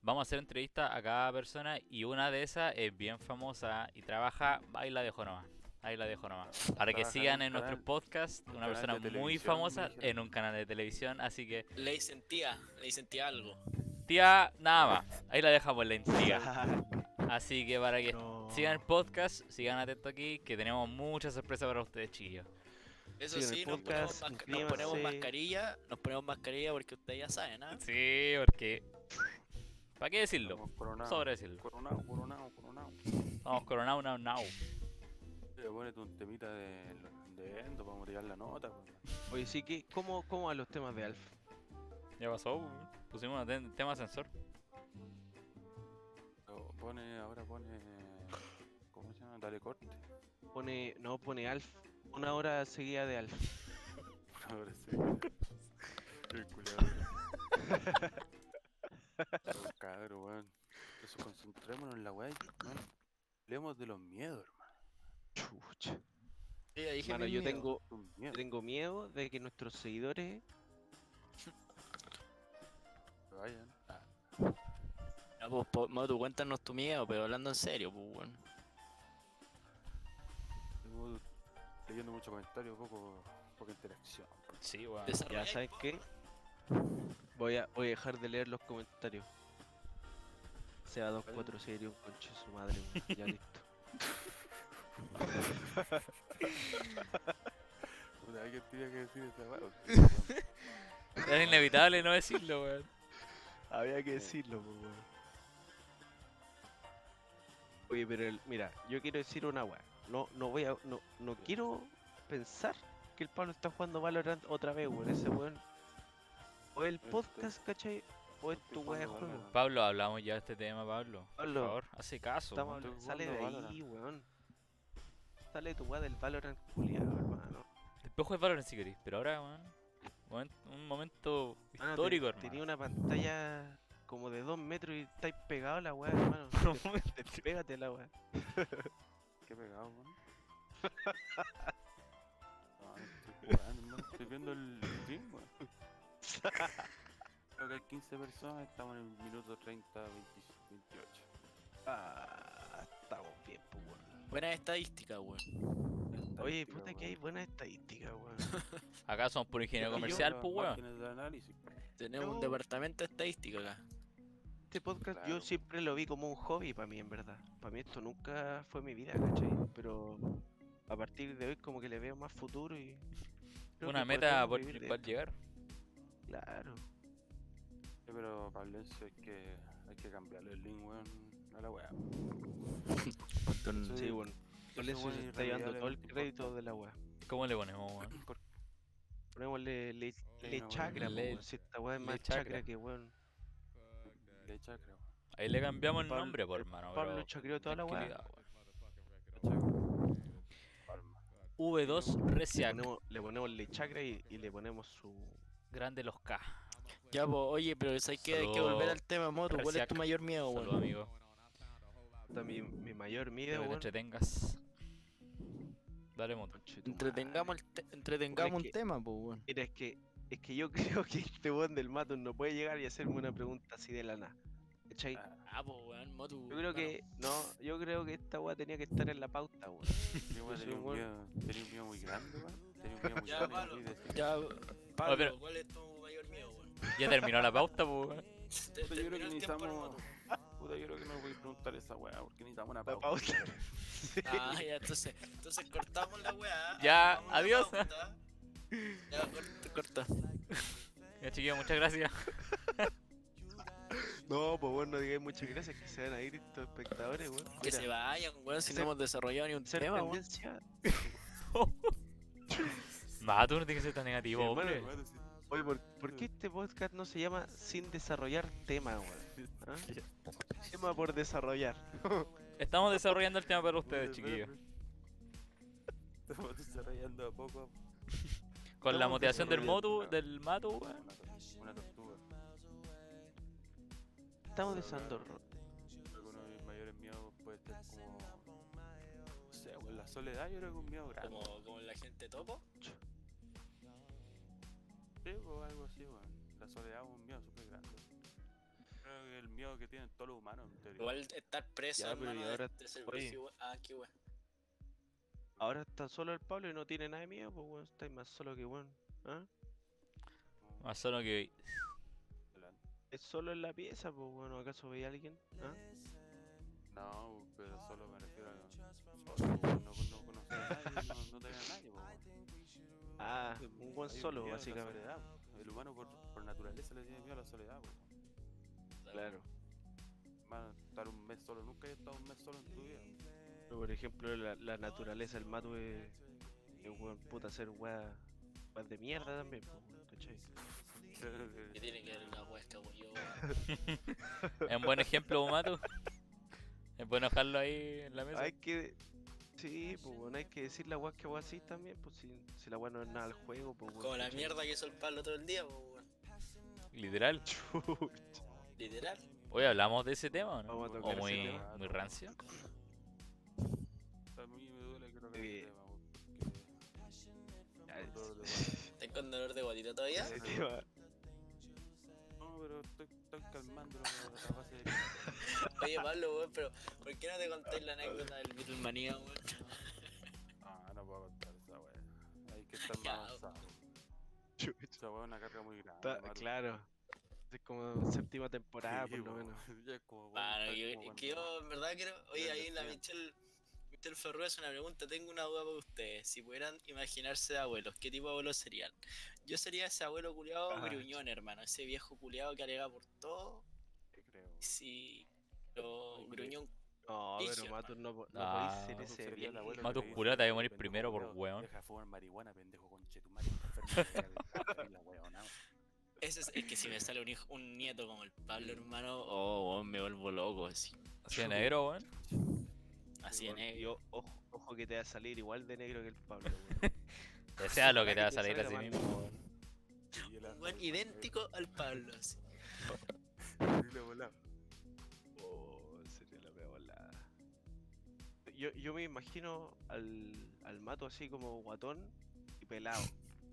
Speaker 2: Vamos a hacer entrevistas a cada persona y una de esas es bien famosa y trabaja. Ahí la dejo nomás. Ahí la dejo nomás. Para que
Speaker 3: en
Speaker 2: sigan en nuestro podcast,
Speaker 3: un
Speaker 2: una persona muy famosa en un canal de televisión. Así que,
Speaker 4: Le dicen tía, le dicen tía algo.
Speaker 2: tía, nada más. Ahí la dejamos la intriga. Así que para que
Speaker 1: No.
Speaker 2: sigan el podcast, sigan atentos aquí, que tenemos muchas sorpresas para ustedes, chiquillos.
Speaker 4: Eso sí, nos ponemos,
Speaker 1: podcast,
Speaker 4: masca- nos ponemos
Speaker 1: suscríbanse.
Speaker 4: mascarilla, nos ponemos mascarilla porque ustedes ya saben, ¿ah?
Speaker 2: Sí, porque. ¿Para qué decirlo?
Speaker 3: Estamos coronados.
Speaker 2: Sobre decirlo.
Speaker 3: Coronado, coronado, coronado.
Speaker 2: Vamos coronado now now.
Speaker 3: Le ponete un temita de, respondiendo, vamos a tirar la nota. pues.
Speaker 1: Oye, sí que, ¿cómo, cómo van los temas de Alf?
Speaker 2: Ya pasó, weón. Pusimos un ten- tema ascensor.
Speaker 3: Pero Pone, ahora pone. ¿Cómo se llama? Dale corte.
Speaker 1: Pone, no, pone Alf, una hora seguida de Alf.
Speaker 3: Ahora sí. Qué culiado. Pero, Cabrón, weón. Eso, concentrémonos en la weá. Hablemos de los miedos, hermano.
Speaker 1: Chucha.
Speaker 4: Dije
Speaker 1: Mano, yo
Speaker 4: miedos.
Speaker 1: tengo,
Speaker 3: miedos.
Speaker 1: tengo miedo de que nuestros seguidores
Speaker 3: Vayan. Ah,
Speaker 4: Ya, pues, po- Motu, cuéntanos tu miedo, pero hablando en serio, pues, weón.
Speaker 3: tengo leyendo muchos comentarios, poco, poca interacción.
Speaker 2: Sí, weón.
Speaker 1: Ya saben qué. Voy a, voy a dejar de leer los comentarios. Sea 2-4 sería un conche su madre, ya listo.
Speaker 3: Puta, alguien tenía que decir esa weón.
Speaker 2: Era inevitable no decirlo, weón.
Speaker 1: Había que decirlo, pues, weón. Oye, pero el- mira, yo quiero decir una weá. No, no voy a. No, no quiero pensar que el Pablo está jugando Valorant otra vez, weón. Ese weón. O el
Speaker 3: Estoy-
Speaker 1: podcast, ¿cachai? O es
Speaker 3: estoy
Speaker 1: tu weá de juego.
Speaker 2: Pablo, hablamos ya de este tema, Pablo. Por
Speaker 1: Pablo,
Speaker 2: favor, hace caso.
Speaker 1: Estamos hablando- sale de ahí, weón. Sale tu weá del Valorant culiado, hermano.
Speaker 2: Después juegas Valorant si querés, pero ahora, weón. Un momento
Speaker 1: Mano, te-
Speaker 2: histórico, hermano.
Speaker 1: Tenía una pantalla como de 2 metros y estáis pegado a la weá, hermano. Te- Pégate a la weá.
Speaker 3: Qué pegado, weón. No, no estoy jugando, hermano. Estoy viendo el stream, weón. Creo que hay 15 personas, estamos en el minuto 30, 20 28.
Speaker 1: Ah, estamos bien, pues, weón.
Speaker 4: Buena estadística, weón.
Speaker 1: Oye, puta que hay buena estadística, weón.
Speaker 2: Acá somos por ingeniero comercial, pues, weón.
Speaker 4: Tenemos un departamento de estadística acá.
Speaker 1: Este podcast
Speaker 3: Claro.
Speaker 1: yo siempre lo vi como un hobby para mí, en verdad. Para mí esto nunca fue mi vida, ¿cachai? Pero a partir de hoy como que le veo más futuro y... creo
Speaker 2: Una meta por
Speaker 1: esto.
Speaker 2: llegar.
Speaker 1: Claro.
Speaker 3: Sí, pero Pablense hay que, hay que cambiarle el link, weón, a la weá.
Speaker 1: Sí,
Speaker 3: Sí,
Speaker 1: bueno.
Speaker 3: es
Speaker 1: se está llevando todo el crédito de la weá.
Speaker 2: ¿Cómo le ponemos, weón?
Speaker 1: Ponémosle le, le chakra, weón, si esta weá es más
Speaker 2: chakra.
Speaker 1: chakra que weón.
Speaker 3: Le chakra, weón.
Speaker 2: Ahí le cambiamos el nombre, por hermano.
Speaker 1: Pablo chacreó toda la weá.
Speaker 2: tranquilidad, weón.
Speaker 3: Le chakra. Palma.
Speaker 2: V2
Speaker 1: Le
Speaker 2: Resiac.
Speaker 1: ponemos, le ponemos le chakra y, y le ponemos su...
Speaker 2: Grande los K.
Speaker 4: Ya, pues, oye, pero ¿sabes qué? Hay que volver al tema, Motu. ¿Cuál es tu mayor miedo,
Speaker 2: Saludos,
Speaker 4: weón?
Speaker 2: amigo.
Speaker 1: puta, mi, mi mayor miedo,
Speaker 2: que
Speaker 1: weón.
Speaker 2: entretengas. Dale, moto.
Speaker 4: Entretengamos, el te- entretengamos
Speaker 1: que-
Speaker 4: un tema, pues, weón.
Speaker 1: Mira, es que, es que yo creo que este weón del Matos no puede llegar y hacerme una pregunta así de la nada. ¿Cachai?
Speaker 3: Ah,
Speaker 4: pues, weón, Motu.
Speaker 1: Yo creo que, no, yo creo que esta weá tenía que estar en la pauta, weón.
Speaker 3: Tenía
Speaker 1: un
Speaker 3: miedo, muy grande, weón. Tenía un miedo muy grande.
Speaker 4: Ya, Pablo,
Speaker 2: pero-
Speaker 4: ¿cuál es tu mayor miedo, weón?
Speaker 2: Ya terminó la pauta, pues, weón.
Speaker 4: Te-
Speaker 3: Puta, yo creo
Speaker 4: terminó
Speaker 3: que
Speaker 4: el tiempo del
Speaker 3: necesitamos. Puta, yo creo que no voy a preguntar esa weá porque necesitamos una
Speaker 1: La
Speaker 3: pauta.
Speaker 1: pauta. Sí.
Speaker 4: Ah, ya, entonces, entonces cortamos la weá.
Speaker 2: Ya, adiós.
Speaker 4: pauta. Ya, corta, corta.
Speaker 2: Ya, chiquillos, muchas gracias.
Speaker 1: No, pues bueno, no digáis muchas gracias que se van a ir estos espectadores, weón.
Speaker 4: Que
Speaker 1: Mira,
Speaker 4: se vayan, weón, si
Speaker 1: ser-
Speaker 4: no hemos desarrollado ni un
Speaker 1: ser
Speaker 4: tema, weón.
Speaker 1: tendencia.
Speaker 2: Ma, tú no tienes que ser tan negativo,
Speaker 1: Sí, hermano,
Speaker 2: hombre.
Speaker 1: Oye, ¿por, por qué este podcast no se llama Sin Desarrollar Tema, weón? ¿Ah? Tema por desarrollar.
Speaker 2: Estamos desarrollando el tema para ustedes, chiquillos.
Speaker 3: Estamos desarrollando a poco. a poco.
Speaker 2: Con la motivación del motu,
Speaker 3: claro.
Speaker 2: del mato, weón.
Speaker 3: Una, tor- una tortuga.
Speaker 1: Estamos desarrollando.
Speaker 3: Creo que uno de mis mayores miedos puede ser como. No sé, weón, la soledad yo creo que un miedo grande.
Speaker 4: Como, como la gente topo.
Speaker 3: Sí, o algo así, weón. La soledad es un miedo súper grande. Creo que el miedo que tienen todos los humanos, en teoría.
Speaker 4: Igual estar preso,
Speaker 1: Ya, pero
Speaker 4: hermano,
Speaker 1: y ahora-
Speaker 4: de ser
Speaker 1: oye.
Speaker 4: preso igual- Ah, qué weón.
Speaker 1: Ahora está solo el Pablo y no tiene nada de miedo, pues weón. Estáis más solo que weón. ¿Ah?
Speaker 2: Más solo que.
Speaker 1: Es solo en la pieza, pues bueno, ¿acaso veía a alguien? ¿Ah?
Speaker 3: No, pero solo me refiero a. Solo, weón, no, no conocer a nadie, no, no tener a nadie, weón.
Speaker 1: Ah, un buen solo, básicamente.
Speaker 3: soledad. El humano por, por naturaleza le tiene miedo a la soledad, po.
Speaker 1: Claro.
Speaker 3: Estar un mes solo, nunca he estado un mes solo en tu vida.
Speaker 1: Pero, por ejemplo, la, la naturaleza, el mato es, Que weón, puta, hacer weas weas de mierda también, ¿cachai?
Speaker 3: Que-
Speaker 4: tiene que ver una huesca, yo.
Speaker 2: Es un buen ejemplo, Mato. Es bueno dejarlo ahí en la mesa.
Speaker 1: Hay que. Sí, pues bueno, hay que decir la weas que vos así también, pues si, si la wea no es nada al juego, pues weón.
Speaker 4: Como la mierda que hizo el Pablo todo el día, pues weón.
Speaker 2: Literal.
Speaker 4: Literal.
Speaker 2: Hoy hablamos de ese tema, ¿o ¿no?
Speaker 1: Vamos a
Speaker 2: O
Speaker 1: tocar ese
Speaker 2: muy,
Speaker 3: tema.
Speaker 2: muy rancio.
Speaker 3: A mí me duele que no
Speaker 1: Eh,
Speaker 3: el tema,
Speaker 4: ¿Estás con dolor de guatita todavía?
Speaker 1: ese tema-
Speaker 3: No, pero estoy, estoy calmándolo a base de...
Speaker 4: Oye, Pablo, weón, pero ¿por qué no te contáis la anécdota del Beatlemania, weón?
Speaker 3: Ah, no puedo contar esa wea. Hay que estar más avanzado.
Speaker 1: Chucha,
Speaker 3: Esa wea es una carga muy grande. Mato.
Speaker 1: claro. Es como séptima temporada,
Speaker 3: Sí,
Speaker 1: por lo menos.
Speaker 3: Ya es como, weón,
Speaker 4: yo, es que yo en verdad quiero. Oye, ahí la. Michelle. Michelle Ferro es una pregunta. Tengo una duda para ustedes. Si pudieran imaginarse de abuelos, ¿qué tipo de abuelos serían? Yo sería ese abuelo culiado
Speaker 1: Ah.
Speaker 4: gruñón, hermano. Ese viejo culiado que alega por todo.
Speaker 3: Sí, creo.
Speaker 4: Si. Lo gruñón.
Speaker 1: No, pero Matus no, no
Speaker 2: Ah.
Speaker 1: podéis ser ese viejo.
Speaker 3: abuelo dice,
Speaker 2: culiao, te a morir
Speaker 3: "Pendejo
Speaker 2: primero por weón".
Speaker 3: Deja de fumar marihuana, pendejo la weonao".
Speaker 4: Ese es el que si me sale un hijo, un nieto como el Pablo, hermano. Oh, weón, me vuelvo loco. Así,
Speaker 2: Así de negro, weón.
Speaker 4: Así de negro.
Speaker 1: yo, ojo, ojo que te va a salir igual de negro que el Pablo, weón.
Speaker 2: Que sea lo que te va a salir así mismo, weón.
Speaker 4: Un weón idéntico al Pablo. Así.
Speaker 1: Oh, sería la volada. Yo, yo me imagino al, al mato así como guatón y pelado.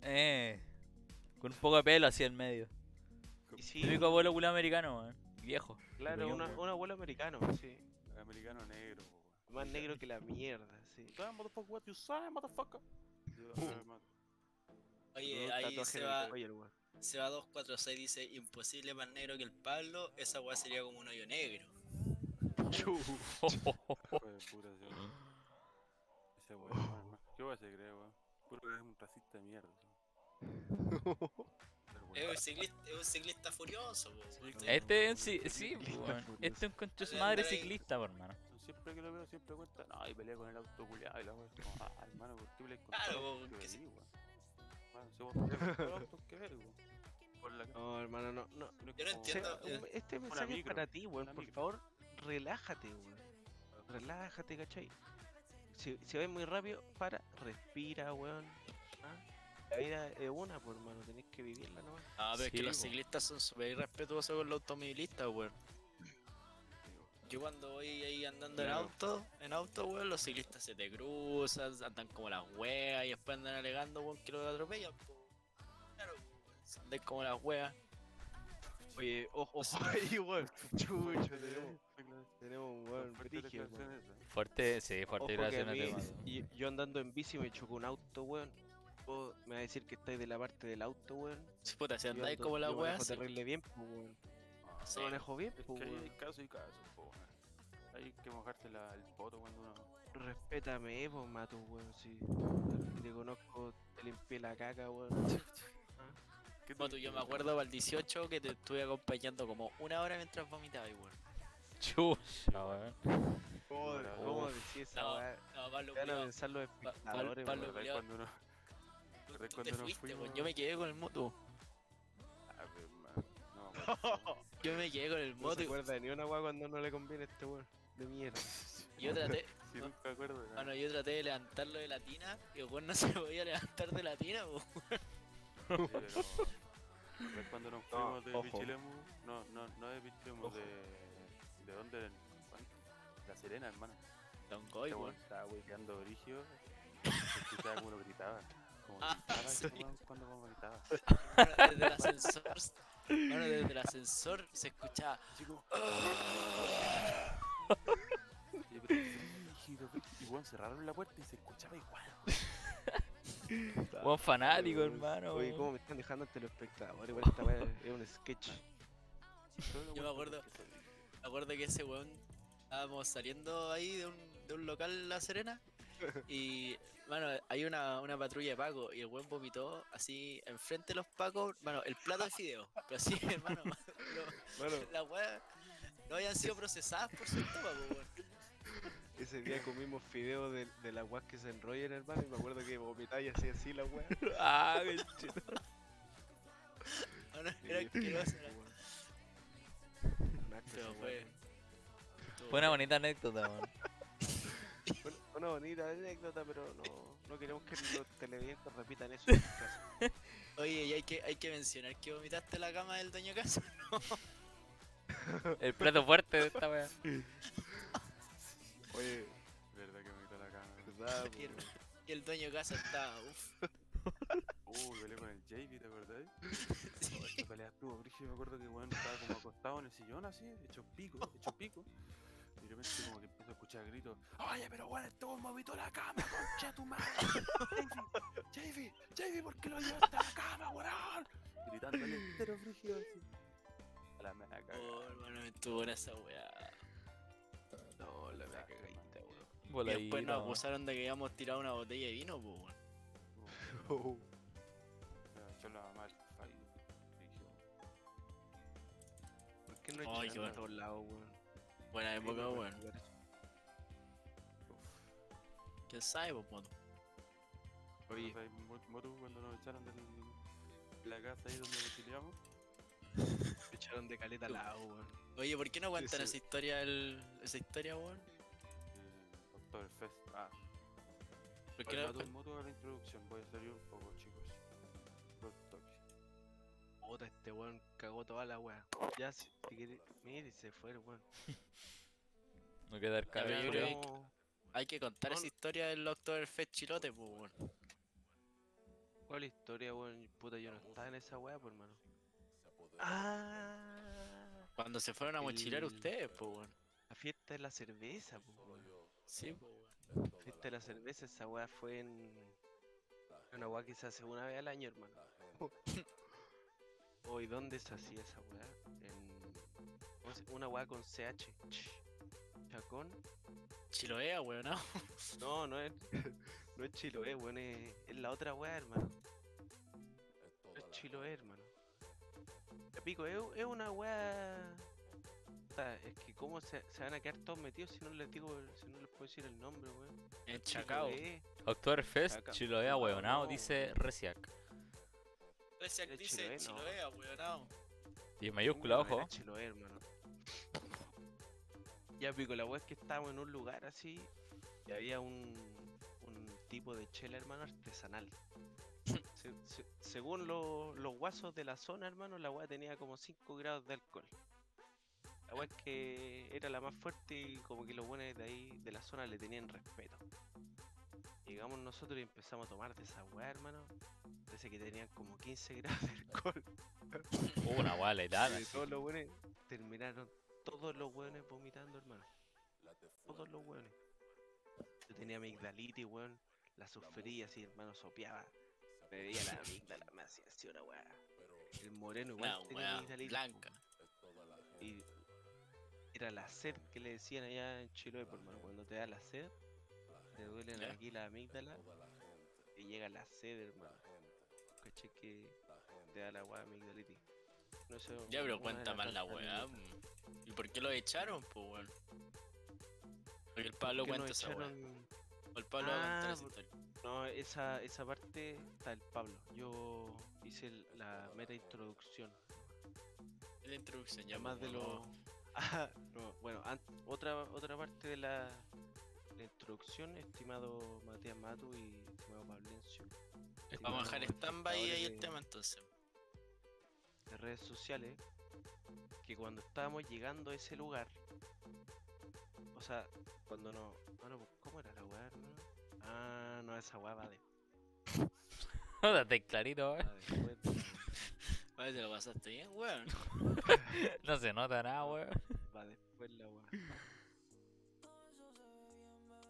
Speaker 2: Eh. Con un poco de pelo así en medio.
Speaker 1: Y sí,
Speaker 2: Típico abuelo culiao americano, weón. Viejo.
Speaker 1: claro, una- un abuelo americano, sí.
Speaker 3: Americano negro, po.
Speaker 1: Más negro que la mierda, sí.
Speaker 3: Motherfucker, what you say, motherfucker?
Speaker 4: Oye, ahí se va. Se va 246 dice imposible más negro que el Pablo, esa weá sería como un hoyo negro.
Speaker 3: Ese weón. Ese weón, hermano. ¿Qué weón se cree, weón? Puro que es un racista de mierda.
Speaker 4: Es un ciclista, es un ciclista furioso, po, weón.
Speaker 2: Este es un sí,
Speaker 1: Ciclista
Speaker 2: weón.
Speaker 1: furioso.
Speaker 2: Este es un concho su madre ciclista, po, hermano.
Speaker 3: Siempre que lo veo, siempre cuenta, no, y pelea con el auto culiado y la es como, Ah, hermano, ¿por qué peleas con
Speaker 4: Claro, que sí.
Speaker 3: Bueno, si vos peleas con los autos que ves, weón. La
Speaker 1: No, hermano, no, no.
Speaker 4: Yo no
Speaker 1: Se-
Speaker 4: entiendo.
Speaker 1: un- este mensaje es para ti, weón. Por
Speaker 3: micro.
Speaker 1: favor, relájate, weón. Relájate, ¿cachai? Si, si muy rápido, para, respira, weón. ¿ah? La vida es una, por hermano, tenés que vivirla, ¿no?
Speaker 4: Ah, pero es que los ciclistas son súper irrespetuosos con los automovilistas, weón. Yo cuando voy ahí andando en auto, en auto, weón, los ciclistas se te cruzan, andan como las weas y después andan alegando, weón, que lo atropellan, po. Claro, weón, andan como las weas.
Speaker 1: Oye, ojo, ojo ahí, weón. Chucho, tenemos, tenemos un weón
Speaker 3: Fuerte
Speaker 2: sí, fuerte
Speaker 1: a
Speaker 2: gracias
Speaker 1: mí, y- yo andando en bici me chocó un auto, weón. Vos me va a decir que estáis de la parte del auto, weón.
Speaker 4: Si puta, si
Speaker 1: Yo
Speaker 4: andáis como las
Speaker 1: yo
Speaker 4: weas,
Speaker 1: manejo terrible bien, weón.
Speaker 3: Ah,
Speaker 4: Sí.
Speaker 1: Yo manejo bien, pues, weón.
Speaker 3: y. Hay que mojarse la, el poto cuando uno.
Speaker 1: Respétame, pues, mato, weón. Si te conozco, te limpié la caca, weón.
Speaker 3: ¿Qué te
Speaker 4: Moto, yo me acuerdo para el 18 que te estuve acompañando como una hora mientras vomitabas, weón.
Speaker 2: Chucha, weón.
Speaker 1: ¿Cómo,
Speaker 3: Ahora,
Speaker 1: cómo decís esa
Speaker 4: No,
Speaker 1: weá?
Speaker 4: no, Pablo,
Speaker 1: ¿Qué van a
Speaker 4: culiao,
Speaker 1: pensar los
Speaker 4: Pa-
Speaker 1: espectadores,
Speaker 4: Pablo,
Speaker 1: weón?
Speaker 3: ¿Verdad?
Speaker 4: culiao.
Speaker 3: Cuando uno.
Speaker 4: tú-
Speaker 3: ¿verdad
Speaker 4: tú
Speaker 3: cuando
Speaker 4: te
Speaker 3: nos
Speaker 4: fuiste, weón.
Speaker 3: fuimos?
Speaker 4: Yo me quedé con el moto.
Speaker 3: Ah, pero, man, no.
Speaker 4: Yo me quedé con el
Speaker 1: No
Speaker 4: moto
Speaker 1: se
Speaker 4: y-
Speaker 1: acuerda de ni una weá cuando no le conviene a este weón. De mierda.
Speaker 4: y yo traté,
Speaker 3: Sí, nunca acuerdo de nada.
Speaker 4: Bueno, yo traté de levantarlo de la tina y el weón no se podía levantar de la tina.
Speaker 3: ¿verdad cuando nos
Speaker 1: No,
Speaker 3: fuimos de. Pichilemu? No, no, no de Pichilemu, de. ¿De dónde? ¿Cuándo? La Serena, hermano.
Speaker 4: Don Goy,
Speaker 3: Este
Speaker 4: weón.
Speaker 3: weón estaba brígido. Se escuchaba como lo gritaba. Como
Speaker 4: Ah,
Speaker 3: gritaba ese
Speaker 4: sí.
Speaker 3: weón cuando como gritaba.
Speaker 4: Bueno, desde el ascensor, bueno, desde el ascensor se escuchaba.
Speaker 3: Como. Y, weón, cerraron la puerta y se escuchaba igual.
Speaker 2: Buen fanático, hermano.
Speaker 1: Oye. ¿cómo me están dejando ante los espectadores? Igual esta weá es un sketch.
Speaker 4: Yo me acuerdo. Me acuerdo que ese weón estábamos saliendo ahí de un, de un local en La Serena y, bueno, hay una, una patrulla de Paco y el weón vomitó así enfrente de los Pacos, bueno, el plato de fideo, pero así, hermano, lo-
Speaker 1: Bueno,
Speaker 4: las weas no habían sido procesadas por su estómago, weón.
Speaker 1: Ese día comimos fideos de, de la weá que se enrollan, hermano, y me acuerdo que vomitáis así así la weá.
Speaker 2: Ah, conchito.
Speaker 4: Ah, no,
Speaker 1: Sí,
Speaker 4: era Pero fue. estuvo
Speaker 2: Fue una
Speaker 4: bueno.
Speaker 2: bonita anécdota, weón.
Speaker 1: Bueno, Una bonita anécdota, pero no, no queremos que los televidentes repitan eso en su casa.
Speaker 4: Oye, y hay que, hay que mencionar que vomitaste la cama del dueño casa.
Speaker 2: El plato fuerte de esta weá.
Speaker 1: Oye,
Speaker 3: Verdad que me quitó la cama.
Speaker 1: ¿verdad?
Speaker 4: Y el, y el dueño casa estaba, uff.
Speaker 3: Uy, peleé con el JV, ¿te acordás? Oh, esta pelea estuvo brígida, me acuerdo que weón estaba como acostado en el sillón así, hecho pico, hecho pico. Y de repente como que empezó a escuchar gritos. Oye, pero weón, este weón movió la cama, concha tu madre. JV, JV, JV, ¿por qué lo llevaste a la cama, weón? Gritándole entero brígido así. La mega caga.
Speaker 4: Oh, hermano, estuvo buena esa weá.
Speaker 1: No, la mea cagadita, weón.
Speaker 4: Y después nos acusaron de que habíamos tirado una botella de vino, pues, weón.
Speaker 1: Oh.
Speaker 3: Me echó la mamá.
Speaker 1: ¿Por qué no
Speaker 4: Ay, qué
Speaker 1: a
Speaker 4: bueno.
Speaker 1: todos lados, weón?
Speaker 4: Buena época, weón. ¿Quién sabe, pues, moto?
Speaker 1: Oye,
Speaker 3: ¿Recuerdas ahí, Mo- Motu, cuando nos echaron de la casa ahí donde domiciliamos?
Speaker 1: me echaron de caleta al lado, weón.
Speaker 4: Oye, ¿por qué no
Speaker 1: sí.
Speaker 4: esa historia, el, esa historia, weón?
Speaker 3: El Oktoberfest. Ah,
Speaker 4: ¿Por qué no
Speaker 3: haga la introducción, voy a yo un poco, chicos.
Speaker 1: Puta, este weón cagó toda la weá. Ya, si, si quiere- mire, se fue el weón.
Speaker 2: No queda el cabello.
Speaker 4: hay que contar
Speaker 1: No,
Speaker 4: esa historia del Oktoberfest chilote, pues, weón?
Speaker 1: ¿Cuál historia, weón? Puta, yo no estaba en esa weá, por hermano. Ah,
Speaker 4: Cuando se fueron a mochilar ustedes, pues, weón.
Speaker 1: la fiesta de la cerveza, weón.
Speaker 4: Sí, pues, weón.
Speaker 1: La fiesta de la cerveza, esa weá fue en. Una weá que se hace una vez al año, hermano. Hoy, ¿dónde se hacía esa weá? En. ¿cómo se- Una weá con CH. Ch- Chacón.
Speaker 4: Chiloea, weón, ¿no?
Speaker 1: No, no es. No es Chiloé, weón, es, es la otra weá, hermano. No es Chiloé, hermano. Pico, es, es una weá. Es que cómo se, se van a quedar todos metidos si no les digo, si no les puedo decir el nombre, weón.
Speaker 4: En Chacao.
Speaker 2: Oktoberfest,
Speaker 1: Acá.
Speaker 2: Chiloé
Speaker 1: No,
Speaker 2: dice. Resiac.
Speaker 4: Reciac
Speaker 1: Es
Speaker 4: dice. Chiloea, weón, ¿no?
Speaker 2: Y en mayúscula, ojo.
Speaker 1: hermano. Ya pico, la weá es que estábamos en un lugar así y había un, un tipo de chela, hermano, artesanal. Se- se- según lo- los guasos de la zona, hermano, la weá tenía como 5 grados de alcohol. La weá es que era la más fuerte y como que los buenos de ahí, de la zona, le tenían respeto. Llegamos nosotros y empezamos a tomar de esa weá, hermano. Parece que tenían como 15 grados de alcohol.
Speaker 2: Una guay letal.
Speaker 1: Y todos los buenos terminaron, todos los buenos vomitando, hermano. Todos los buenos. Yo tenía amigdalitis, weón. La sufría así, hermano, sopeaba. Me veía la amígdala, me hacía así una weá. El moreno igual tenía
Speaker 4: weá
Speaker 1: amigdalitis.
Speaker 4: blanca.
Speaker 1: Y era la sed que le decían allá en Chiloé, por hermano. Cuando te da la sed, te duelen
Speaker 4: Ya.
Speaker 1: aquí la amígdala. Y llega la sed, hermano. ¿Cachai? Que te da la weá amigdalitis. No sé,
Speaker 4: Ya, pero cuenta más la weá. mm. ¿Y por qué lo echaron, pues, weón? Porque el Pablo
Speaker 1: nos
Speaker 4: cuenta esa weá. O el Pablo va a contar
Speaker 1: Ah,
Speaker 4: esa
Speaker 1: por-
Speaker 4: historia.
Speaker 1: No, esa, esa parte está el Pablo. Yo hice el- la mera introducción.
Speaker 4: La introducción, ya.
Speaker 1: Además
Speaker 4: pues,
Speaker 1: de lo. Ah, no, bueno, otra, otra parte de la, la introducción, estimado Matías Matu y estimado Pablencio.
Speaker 4: Vamos a dejar stand-by ahí el tema entonces.
Speaker 1: de redes sociales que cuando estábamos llegando a ese lugar, o sea, cuando no, bueno, pues, ¿cómo era la weá? Ah, no, esa weá va, de,
Speaker 2: Date clarito, eh.
Speaker 1: de la-
Speaker 4: Vale, te lo pasaste bien, weón.
Speaker 2: No se nota nada, weón.
Speaker 1: Va después la weá.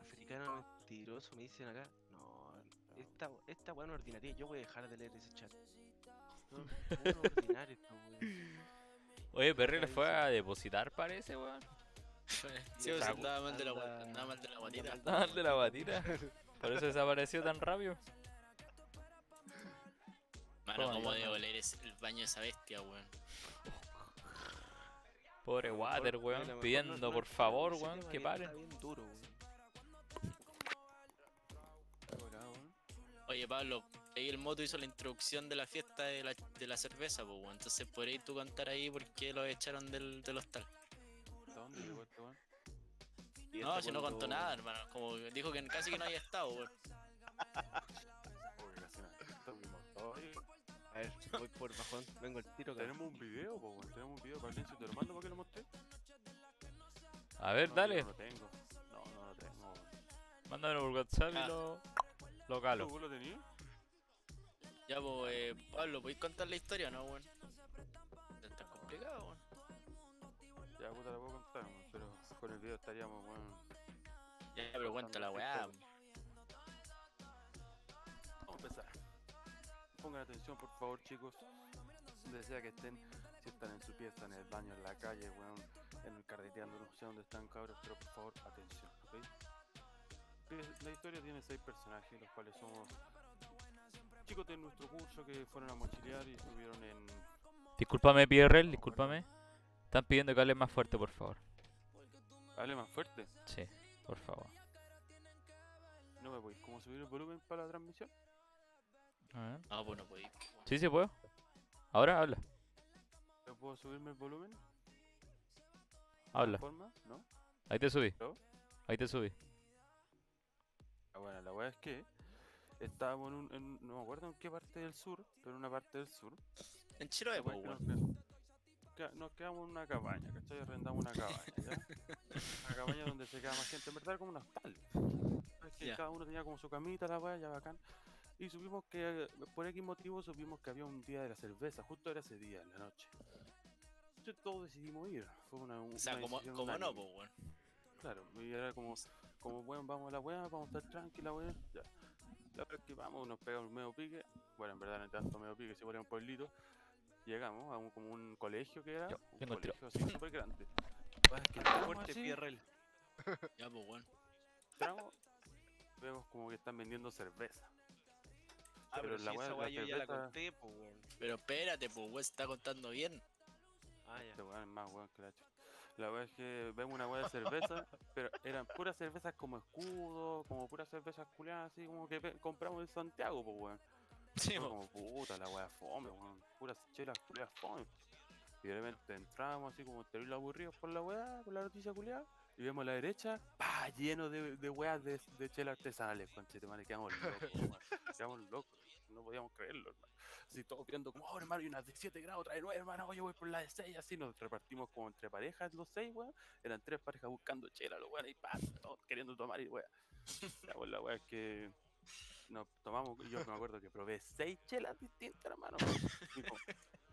Speaker 1: Africano mentiroso, me dicen acá. No, esta, esta weá no es ordinaria. Yo voy a dejar de leer ese chat. No, ordinario esta weá.
Speaker 2: Oye, Perry le fue a depositar, parece, weón.
Speaker 4: Sí, pues
Speaker 1: esa
Speaker 4: andaba mal de la guata, andaba mal de la guatita.
Speaker 2: Por eso desapareció tan rápido.
Speaker 4: Mano, como
Speaker 2: de
Speaker 4: oler el baño de esa bestia, weón.
Speaker 2: Pobre Water, weón. Pidiendo, por favor, weón, que paren.
Speaker 4: Oye, Pablo, ahí el moto hizo la introducción de la fiesta de la, de la cerveza, pues, weón. Entonces, por ahí tú contar ahí por qué lo echaron del, del hostal.
Speaker 3: ¿Dónde llegó este weón?
Speaker 4: No, si no contó nada, hermano. Como dijo que casi que no había estado, weón.
Speaker 1: A ver, voy por bajón, vengo el tiro. cabrón.
Speaker 3: Tenemos un video, po, weón. Tenemos un video. Valencia, te lo mando para que lo mostré.
Speaker 2: A ver,
Speaker 3: No,
Speaker 2: dale.
Speaker 3: No lo tengo. No, no lo tengo. weón.
Speaker 2: Mándamelo por WhatsApp
Speaker 4: Ah.
Speaker 2: y lo, lo calo.
Speaker 3: ¿Tú lo tenías?
Speaker 4: Ya, pues, eh, Pablo, ¿podéis contar la historia, no, weón? Es tan complicado, weón.
Speaker 3: Ya, puta, la puedo contar, weón. Pero con el video estaríamos, weón.
Speaker 4: Ya, pero cuenta la weá.
Speaker 3: Vamos Pongan atención, por favor, chicos. Donde sea que estén, si están en su pieza, en el baño, en la calle, weón, en el carreteando, no sé dónde están, cabros, pero por favor, atención, ¿ok? La historia tiene seis personajes, los cuales somos chicos de nuestro curso que fueron a mochilear y estuvieron en.
Speaker 2: Discúlpame, PRL, discúlpame. Están pidiendo que hable más fuerte, por favor.
Speaker 3: Hable más fuerte.
Speaker 2: Sí, por favor.
Speaker 3: No me voy. ¿Cómo subir el volumen para la transmisión?
Speaker 2: A ver.
Speaker 4: No, pues no podéis.
Speaker 2: Sí, sí puedo. Ahora habla,
Speaker 3: ¿No puedo subirme el volumen? ¿De
Speaker 2: habla.
Speaker 3: forma? ¿No?
Speaker 2: Ahí te subí.
Speaker 3: ¿No?
Speaker 2: Ahí te subí.
Speaker 3: Ah, bueno, la weá es que estábamos en, un, en- no me acuerdo en qué parte del sur, pero en una parte del sur.
Speaker 4: En Chiloé, pues,
Speaker 3: nos, nos quedamos en una cabaña, ¿cachai? Arrendamos una cabaña, ¿ya? Una cabaña donde se queda más gente, en verdad era como un hostal. Es que
Speaker 4: Ya.
Speaker 3: cada uno tenía como su camita, la weá, ya bacán. Y supimos que, por X motivo, supimos que había un día de la cerveza, justo era ese día, en la noche. Entonces todos decidimos ir. Fue una, un-
Speaker 4: O sea,
Speaker 3: una
Speaker 4: como, como no, pues, weón.
Speaker 3: Claro, y era como, como bueno, vamos a la weá, vamos a estar tranquila, weá. Ya. La verdad es que vamos, nos pegamos un medio pique. Bueno, en verdad no tanto medio pique, si fuera un pueblito. Llegamos a un, como un colegio que era.
Speaker 2: Yo,
Speaker 3: un
Speaker 2: tengo el tiro.
Speaker 3: colegio así súper grande. Pues es que
Speaker 1: Fuerte PRL.
Speaker 4: Ya, pues, weón.
Speaker 3: entramos, vemos como que están vendiendo cerveza.
Speaker 1: Ah, pero,
Speaker 3: Pero
Speaker 1: si
Speaker 3: la
Speaker 1: esa
Speaker 3: weá-
Speaker 1: weá yo ya la conté, pues, weón.
Speaker 4: Pero espérate, pues, weón, se está contando bien.
Speaker 1: Ah, ya.
Speaker 3: Este weón es más weón que la chucha. La weá es que vemos una weá de cerveza, pero eran puras cervezas como escudo, como puras cervezas culiadas, así como que compramos en Santiago, pues weón.
Speaker 4: Sí,
Speaker 3: Fue como puta la wea fome, weón. Puras chelas culiadas fome. Y de repente entramos así como terrible aburridos por la weá, por la noticia culiada. Y vemos a la derecha, pa, lleno de, de weas de, de chelas artesanales, conchete, madre, quedamos locos, weón. Quedamos locos, no podíamos creerlo, hermano. Así todos viendo como, oh, hermano, y unas de 7 grados, trae 9, hermano, oye, voy por la de 6, así nos repartimos como entre parejas los 6, weón. Eran tres parejas buscando chela, los weones, y pa, todos queriendo tomar y pues la weá es que nos tomamos, yo me acuerdo que probé seis chelas distintas, hermano. Tipo,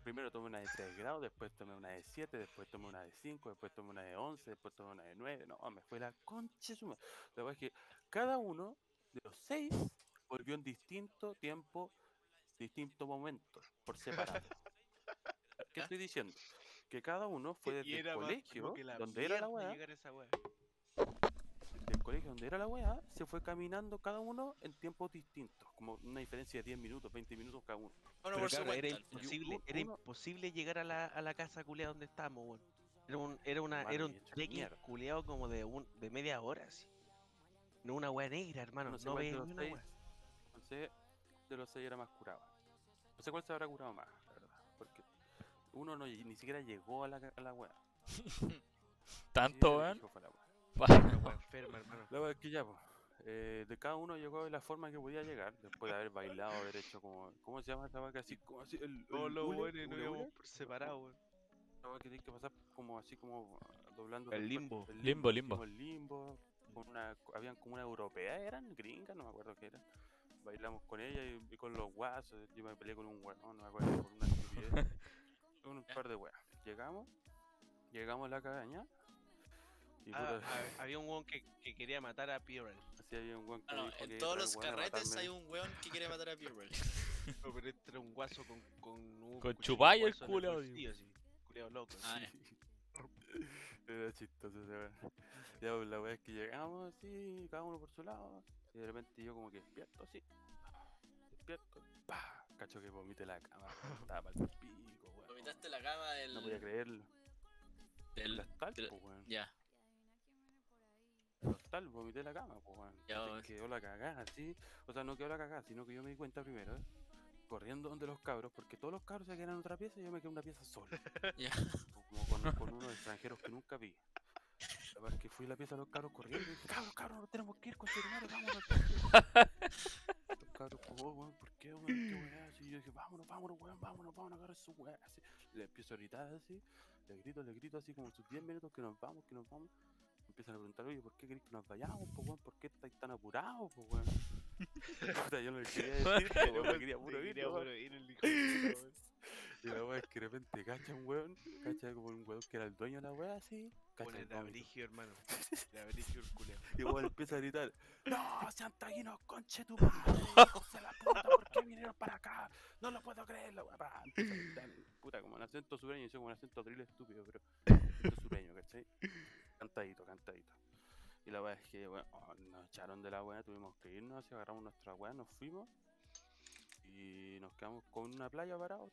Speaker 3: primero tomé una de 3 grados, después tomé una de 7, después tomé una de 5, después tomé una de 11, después tomé una de 9. No, me fue la concha de su madre. La verdad es que cada uno de los seis volvió en distinto tiempo, distinto momento, por separado. ¿Qué estoy diciendo? Que cada uno fue desde el colegio, donde era la weá, del colegio donde era la weá, se fue caminando cada uno en tiempos distintos, como una diferencia de 10 minutos, 20 minutos cada uno.
Speaker 4: Bueno,
Speaker 1: Pero claro, era imposible,
Speaker 3: uno-
Speaker 1: era imposible llegar a la, a la casa culeada donde estábamos, weón. Era un, era una, era un trekking culeado como de un, de media hora, así. No una weá negra, hermano,
Speaker 3: No
Speaker 1: no veía una weá.
Speaker 3: No sé de los seis era más curado. No sé cuál se habrá curado más, la verdad. Porque uno no, ni siquiera llegó a la, a la weá.
Speaker 2: ¿Tanto,
Speaker 3: Sí,
Speaker 2: weón?
Speaker 3: fue la
Speaker 1: enferma, hermano.
Speaker 3: La weá es que ya, pues. eh, de cada uno llegó de la forma que podía llegar, después de haber bailado, haber hecho como. ¿Cómo se llama esta que Así, como así, el,
Speaker 1: Todos
Speaker 3: el
Speaker 1: los
Speaker 3: hule,
Speaker 1: weones no íbamos por separado, weón.
Speaker 3: Que tienes que pasar como así, como ah, doblando.
Speaker 1: El limbo.
Speaker 3: el
Speaker 2: Limbo, limbo.
Speaker 3: limbo. Con una, habían como una europea, eran gringas, no me acuerdo qué eran. Bailamos con ella y, y con los guasos. Yo me peleé con un weón, no me acuerdo, por una estupidez. un par de weas. Llegamos, llegamos a la cabaña. Y
Speaker 1: Ah,
Speaker 3: puta,
Speaker 1: ah, había un weón que, que quería matar a
Speaker 3: había un weón que que
Speaker 4: en todos los carretes hay un weón que quiere matar a Pierre.
Speaker 1: No, pero este era un guaso con, con un
Speaker 2: Con el
Speaker 1: así. Culeado loco.
Speaker 4: Ah.
Speaker 3: Era chistoso ese weón. Ya, pues, la wea es que llegamos así, cada uno por su lado. Y de repente yo como que despierto así. Despierto. ¡Pah! Cacho que vomite la cama. weón, Estaba para el pico, weón.
Speaker 4: Vomitaste la cama del.
Speaker 3: No podía creerlo.
Speaker 4: del-
Speaker 3: El hostal,
Speaker 4: del-
Speaker 3: pues, weón.
Speaker 4: Ya.
Speaker 3: El hostal, vomité la cama, pues, weón.
Speaker 4: Ya, weón.
Speaker 3: Quedó la cagada, así. O sea, no quedó la cagada, sino que yo me di cuenta primero, ¿eh? corriendo donde los cabros, porque todos los cabros se quedan en otra pieza y yo me quedé en una pieza sola.
Speaker 4: Ya.
Speaker 3: como con, con unos extranjeros que nunca vi. La verdad es que fui a la pieza de los cabros corriendo y dije, cabros, cabros, no tenemos que ir con su madre, vámonos. Los cabros, oh, weón, ¿por qué, weón? ¿Qué weá? Así, yo dije, vámonos, vámonos, weón, vámonos, vámonos, agarrar su weá. Así, le empiezo a gritar así, le grito, le grito así como sus 10 minutos que nos vamos, que nos vamos. Empiezan a preguntar, oye, ¿por qué querés que nos vayamos, po, weón? ¿Por qué estáis tan apurados, po, weón? Puta, yo no le quería decir, yo me quería puro ir, weón. Y la weá es que de repente cacha un weón, cacha como un weón que era el dueño de la weá así, cacha
Speaker 1: Bueno,
Speaker 3: el
Speaker 1: era
Speaker 3: vómito.
Speaker 1: brigio, hermano. Era brigio el culeo.
Speaker 3: Y igual empieza a gritar, ¡No, sean taquinos, conche tu madre! ¡Hijos de la puta! ¿Por qué vinieron para acá? No lo puedo creer, la weá. pa, Empieza a gritar, puta, como en acento sureño, yo como en acento drill estúpido, pero acento sureño, ¿cachai? Cantadito, cantadito. Y la weá es que, weón, oh, nos echaron de la weá, tuvimos que irnos, así agarramos nuestra weá, nos fuimos y nos quedamos con una playa parados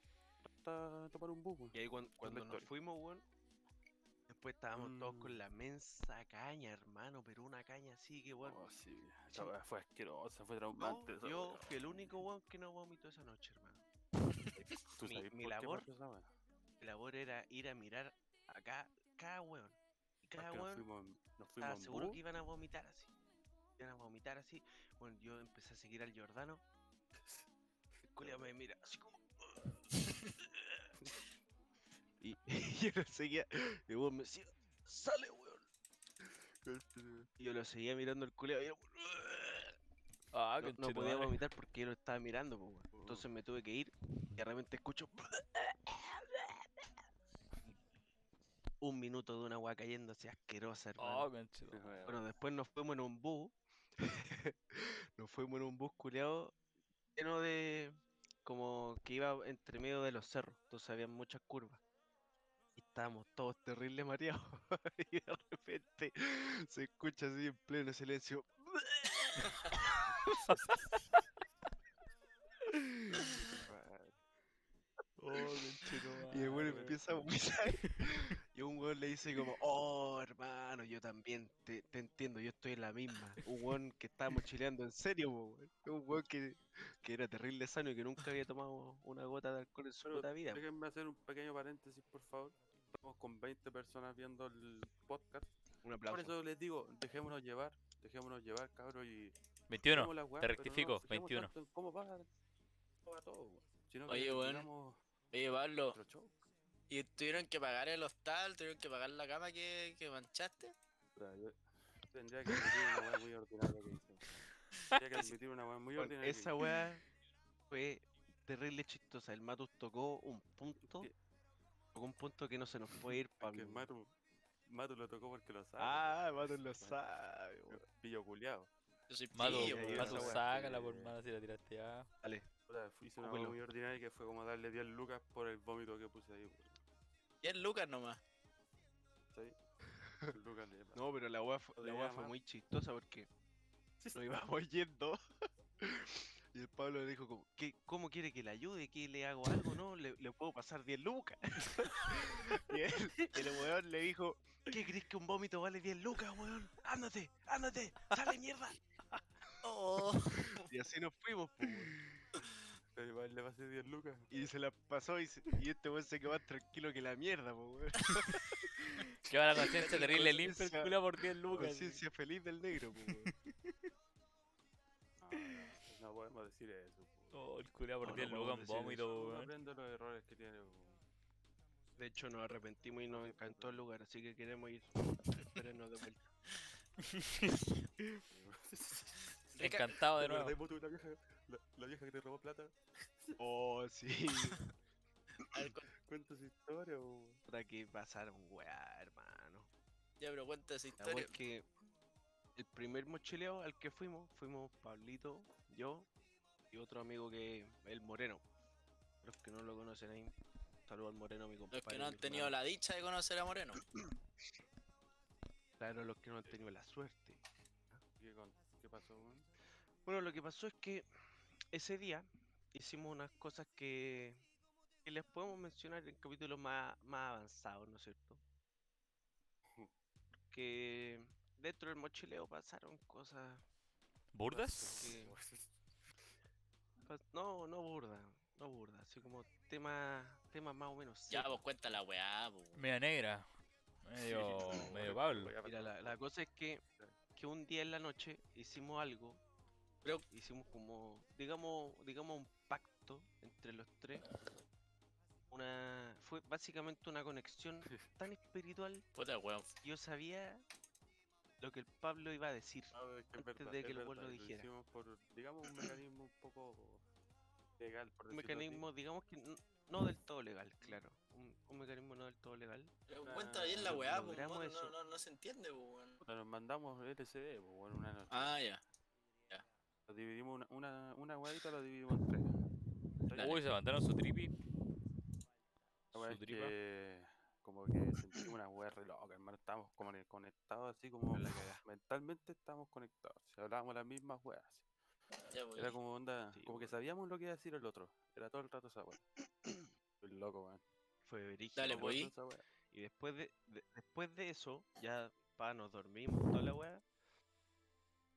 Speaker 3: hasta tomar un bus.
Speaker 1: Y ahí cuan- cuando, nos fuimos, weón, después estábamos todos
Speaker 3: Mm.
Speaker 1: con la mensa caña, hermano, pero una caña así que, weón.
Speaker 3: Oh, sí, esa
Speaker 1: Sí.
Speaker 3: fue asquerosa, fue traumante.
Speaker 1: yo fui el único weón que no vomitó esa noche, hermano.
Speaker 3: ¿Tú
Speaker 1: mi-
Speaker 3: sabes
Speaker 1: labor-? Mi labor era ir a mirar acá cada weón. Y cada
Speaker 3: nos
Speaker 1: weón
Speaker 3: fuimos, en- nos fuimos
Speaker 1: estaba seguro
Speaker 3: bus,
Speaker 1: que iban a vomitar así. Iban a vomitar así. Bueno, yo empecé a seguir al Jordano. El me mira así como. Y, y yo lo seguía. Y el weón me decía, sale weón. Y yo lo seguía mirando el culiao y weón,
Speaker 2: Ah,
Speaker 1: no, no podía vomitar porque yo lo estaba mirando, pues, weón. Entonces me tuve que ir y de repente escucho un minuto de una agua cayéndose asquerosa, hermano.
Speaker 2: Oh.
Speaker 1: Bueno, después nos fuimos en un bus. nos fuimos en un bus culeado lleno de. como que iba entre medio de los cerros. Entonces había muchas curvas. Estábamos todos terribles mareados. y de repente se escucha así en pleno silencio.
Speaker 2: Oh,
Speaker 1: Y el
Speaker 2: conchetumare.
Speaker 1: empieza a vomitar. Y un weón le dice como, oh hermano, yo también te, te entiendo, yo estoy en la misma. Un weón que estaba mochileando en serio, weón. Un weón que, que era terrible sano y que nunca había tomado una gota de alcohol en su vida.
Speaker 3: Déjenme hacer un pequeño paréntesis, por favor. Estamos con 20 personas viendo el podcast.
Speaker 1: Un
Speaker 3: Por
Speaker 1: aplauso.
Speaker 3: eso les digo, dejémonos llevar, dejémonos llevar, cabros, y...
Speaker 2: 21.
Speaker 3: hagamos la weá,
Speaker 2: te
Speaker 3: no
Speaker 2: rectifico,
Speaker 3: fijemos
Speaker 2: 21.
Speaker 3: tanto en ¿Cómo va? ¿Cómo va todo? Sino que
Speaker 4: Oye,
Speaker 3: digamos
Speaker 4: Oye, Pablo. ¿y tuvieron que pagar el hostal? ¿Tuvieron que pagar la cama que, que manchaste?
Speaker 3: Yo Tendría que admitir una weá muy ordinaria que hice. Tendría que admitir una weá muy
Speaker 1: Weón,
Speaker 3: ordinaria.
Speaker 1: esa weá fue terrible chistosa. El Matus tocó un punto.
Speaker 3: que-
Speaker 1: Tocó un punto que no se nos puede ir,
Speaker 3: Es que
Speaker 1: Pablo.
Speaker 3: el Matu, Matu lo tocó porque lo sabe.
Speaker 1: Ah, Matus lo sabe, weón.
Speaker 3: Pillo culiao.
Speaker 4: Yo soy
Speaker 2: Mato,
Speaker 4: pillo, weón.
Speaker 1: weá.
Speaker 2: sácala por
Speaker 3: que-
Speaker 2: mano si la tiraste ya.
Speaker 1: Dale.
Speaker 3: Puta, hice una muy ordinaria que fue como darle 10 lucas por el vómito que puse ahí. weón.
Speaker 4: 10 lucas nomás.
Speaker 3: Lucas le
Speaker 1: No, pero la weá fue, la fue muy chistosa porque nos íbamos yendo. Y el Pablo le dijo como, ¿qué, ¿cómo quiere que le ayude? ¿Que le hago algo? No, le, le puedo pasar 10 lucas. y él- el weón le dijo, ¿qué crees que un vómito vale 10 lucas, weón? Ándate, ándate, sale mierda.
Speaker 4: Oh,
Speaker 1: Y así nos fuimos.
Speaker 3: Pero igual le pasé 10 lucas.
Speaker 1: Y se la pasó y, se- y este weón se quedó más tranquilo que la mierda, po, weón.
Speaker 2: Que va la conciencia terrible limpia el culo por 10 lucas.
Speaker 1: Conciencia feliz del negro, po, weón.
Speaker 3: No, no, no podemos decir eso.
Speaker 2: Oh, el
Speaker 1: No,
Speaker 2: 10
Speaker 1: no
Speaker 2: lucas
Speaker 1: podemos
Speaker 2: en vómito,
Speaker 3: Uno
Speaker 2: weón.
Speaker 3: aprende los errores que tiene.
Speaker 1: De hecho, nos arrepentimos y nos encantó el lugar, así que queremos ir. Espérenos de vuelta.
Speaker 2: Encantado de
Speaker 3: ¿Te acordás,
Speaker 2: nuevo.
Speaker 3: La vieja, la, la vieja que te robó plata?
Speaker 1: Oh, sí.
Speaker 3: Cuenta su historia, po.
Speaker 1: Puta que pasaron, weá, hermano.
Speaker 4: ya, pero cuenta esa
Speaker 1: La
Speaker 4: historia.
Speaker 1: es que el primer mochileo al que fuimos, fuimos Pablito, yo y otro amigo que el Moreno. Los que no lo conocen ahí, saludo al Moreno, mi compadre.
Speaker 4: Los que no han tenido
Speaker 1: hermano.
Speaker 4: la dicha de conocer a Moreno.
Speaker 1: Claro, los que no han tenido la suerte.
Speaker 3: ¿Qué, con- qué pasó?
Speaker 1: Bueno, lo que pasó es que ese día hicimos unas cosas que, que les podemos mencionar en capítulos más, más avanzados, ¿no es cierto? Que dentro del mochileo pasaron cosas.
Speaker 2: ¿Burdas?
Speaker 1: que- No, no burda, no burda, así como temas temas más o menos.
Speaker 4: Ya, vos cuenta la weá.
Speaker 2: Media negra. Medio,
Speaker 3: Sí,
Speaker 2: medio Pablo.
Speaker 1: Mira, la, la cosa es que, que un día en la noche hicimos algo.
Speaker 4: Pero-
Speaker 1: hicimos como, digamos, digamos un pacto entre los tres. Una, fue básicamente una conexión tan espiritual
Speaker 4: Puta weón.
Speaker 1: que yo sabía lo que el Pablo iba a decir.
Speaker 3: No, es que es
Speaker 1: antes
Speaker 3: verdad,
Speaker 1: de que el
Speaker 3: verdad,
Speaker 1: dijera.
Speaker 3: hicimos por, digamos, un mecanismo un poco legal, por
Speaker 1: Un
Speaker 3: así.
Speaker 1: mecanismo, digamos que no del todo legal, claro. Un, un mecanismo no del todo legal.
Speaker 4: Pero
Speaker 3: Una-
Speaker 4: Cuenta bien la weá,
Speaker 1: eso.
Speaker 4: no, no, no se entiende.
Speaker 3: Puta, Nos mandamos LCD, pues, bueno, una noche.
Speaker 4: Ah, ya.
Speaker 3: Lo dividimos, una, una, una huevita lo dividimos en tres.
Speaker 4: Dale.
Speaker 2: Uy, se mandaron su tripi.
Speaker 3: La
Speaker 2: Su tripa.
Speaker 3: que como que sentimos una wea re loca, hermano. Estábamos como ne- conectados así como
Speaker 1: La
Speaker 3: mentalmente estábamos conectados. Hablábamos las mismas weas.
Speaker 4: pues.
Speaker 3: Era como onda,
Speaker 1: Sí,
Speaker 3: como que
Speaker 1: weón.
Speaker 3: sabíamos lo que iba a decir el otro. Era todo el rato esa wea. Loco, weón.
Speaker 1: Fue brígido.
Speaker 4: Dale,
Speaker 3: Todo
Speaker 4: pues. ¿y?
Speaker 3: rato esa wea.
Speaker 1: Y después de, de- después de eso, ya pa, nos dormimos, toda la weá.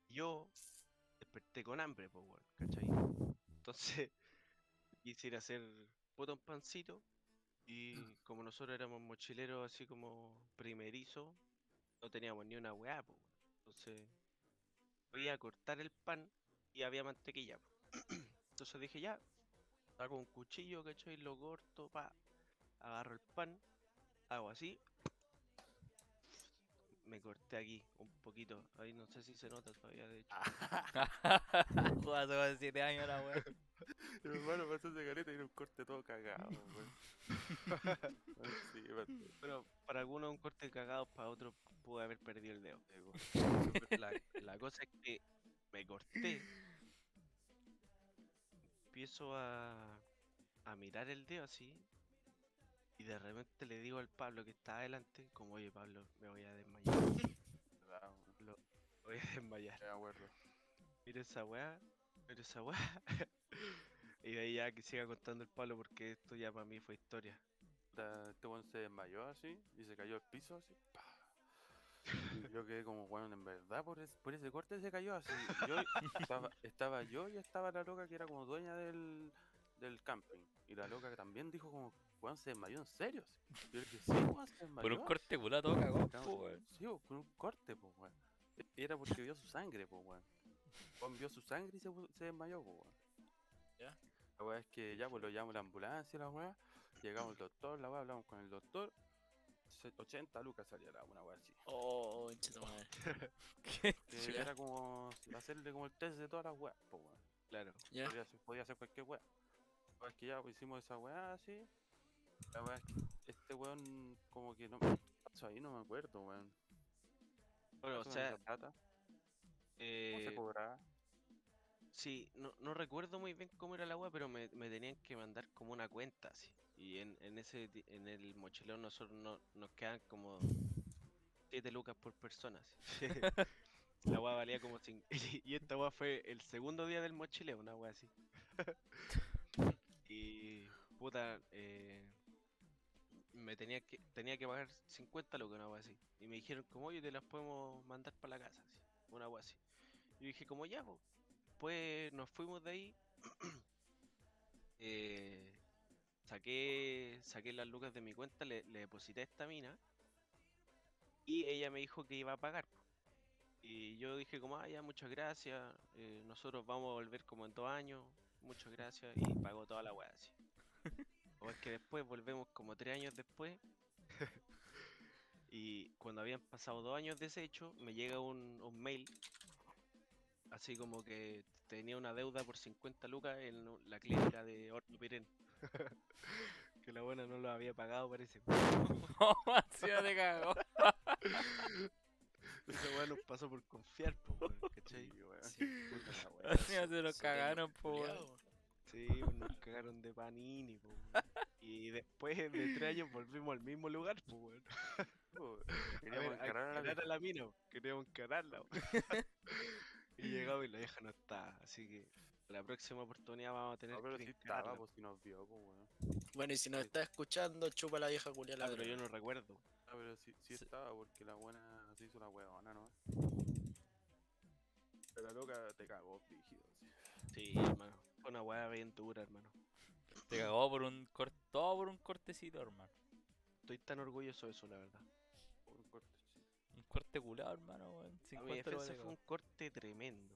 Speaker 1: Yo desperté con hambre, pues weón, ¿cachai? Entonces, quisiera hacer puta un pancito. Y como nosotros éramos mochileros así como primerizos, no teníamos ni una weá, pues. Entonces, voy a cortar el pan y había mantequilla. po. Entonces dije, ya, saco un cuchillo, ¿cachai? Lo corto, pa, agarro el pan, hago así. Me corté aquí un poquito. Ahí no sé si se nota todavía, de hecho.
Speaker 2: Hace como 7 años la wea.
Speaker 3: Mi hermano pasó ese careta y era un corte todo cagado, weón. sí.
Speaker 1: Pero para algunos un corte cagado, para otros pude haber perdido el dedo. La, la cosa es que me corté. Empiezo a, a mirar el dedo así. Y de repente le digo al Pablo que está adelante, como oye Pablo, me voy a desmayar.
Speaker 3: Weón.
Speaker 1: Lo voy a desmayar.
Speaker 3: Me acuerdo.
Speaker 1: Mira esa weá, mira esa weá. y de ahí ya que siga contando el Pablo porque esto ya para mí fue historia.
Speaker 3: Este weón se desmayó así y se cayó al piso así. Y yo quedé como, bueno, en verdad por, es- por ese corte se cayó así. Yo estaba, estaba yo y estaba la loca que era como dueña del, del camping. Y la loca que también dijo como, weón, se desmayó en serio. así. Yo le dije, sí, weón, se desmayó.
Speaker 2: Por un corte culado todo cagó, weón.
Speaker 3: Sí, con un corte, pues, weón. Era porque vio su sangre, pues, weón. Vio su sangre y se, se desmayó, pues, weón.
Speaker 4: Ya.
Speaker 3: La weá es que ya, pues lo llamamos la ambulancia, la weá. Llegamos al doctor, la weá, hablamos con el doctor. se- 80 lucas salía la una weá así.
Speaker 4: Oh.
Speaker 3: Que era como hacerle como el test de todas las weas, pues, weón.
Speaker 1: Claro.
Speaker 4: Ya.
Speaker 3: Podía ser, podía ser cualquier weá. La weá es que ya pues, hicimos esa weá así. La weá es que este weón, como que no. ¿qué pasó ahí? No me acuerdo, weón.
Speaker 1: Bueno, o
Speaker 3: ¿Pasó con
Speaker 1: sea,
Speaker 3: ¿Cómo
Speaker 1: eh,
Speaker 3: se cobraba?
Speaker 1: sí, no, no recuerdo muy bien cómo era la weá, pero me, me tenían que mandar como una cuenta así. Y en, en ese en el mochilón nosotros no, nos quedan como 7 lucas por persona. la weá valía como 5. Y esta weá fue el segundo día del mochileo, una weá así. y puta, eh, me tenía que tenía que pagar 50 lucas, una weá así. Y me dijeron como, oye, te las podemos mandar para la casa, así, una weá así. Y dije como ya, pues. Pues nos fuimos de ahí. eh, saqué, saqué las lucas de mi cuenta, le, le deposité a esta mina. Y ella me dijo que iba a pagar. po. Y yo dije como, ah, ya, muchas gracias. eh, nosotros vamos a volver como en dos años. Muchas gracias. Y pagó toda la weá así. O es que después volvemos como tres años después. y cuando habían pasado dos años de ese hecho, me llega un, un mail así como que tenía una deuda por 50 lucas en la clínica de Horno Pirén. que la buena no lo había pagado, parece.
Speaker 2: ¿Cómo así no te cagó?
Speaker 1: Esa weá nos pasó por confiar, po, weón, ¿cachai?
Speaker 3: Sí, weón.
Speaker 4: Sí.
Speaker 3: Puta la weá.
Speaker 2: Se lo
Speaker 4: Soteldo
Speaker 2: cagaron, po, weón.
Speaker 1: Sí, nos cagaron de panini, po, weón. Y después de tres años volvimos al mismo lugar, pues, weón.
Speaker 3: Po,
Speaker 1: A
Speaker 3: Queríamos encarar a la
Speaker 1: mina, queríamos encararla. po. Y llegamos y la vieja no está, así que la próxima oportunidad vamos a tener
Speaker 3: No, pero
Speaker 1: que encararla,
Speaker 3: estaba, pues si nos vio, pues.
Speaker 4: Bueno, y si nos está escuchando, chupa la vieja culia
Speaker 1: Ah,
Speaker 4: la
Speaker 1: pero yo no recuerdo.
Speaker 3: Ah, pero sí, sí
Speaker 2: Sí.
Speaker 3: estaba porque la buena se hizo la huevona, ¿no? Pero la loca te cagó, rígido.
Speaker 1: Sí, hermano. Fue una weá bien dura, hermano.
Speaker 2: Te cagó por un corte, todo por un cortecito, hermano.
Speaker 1: Estoy tan orgulloso de eso, la verdad.
Speaker 3: Corte
Speaker 2: culado, hermano, weón.
Speaker 1: A
Speaker 2: 50
Speaker 1: mi defensa fue un corte tremendo.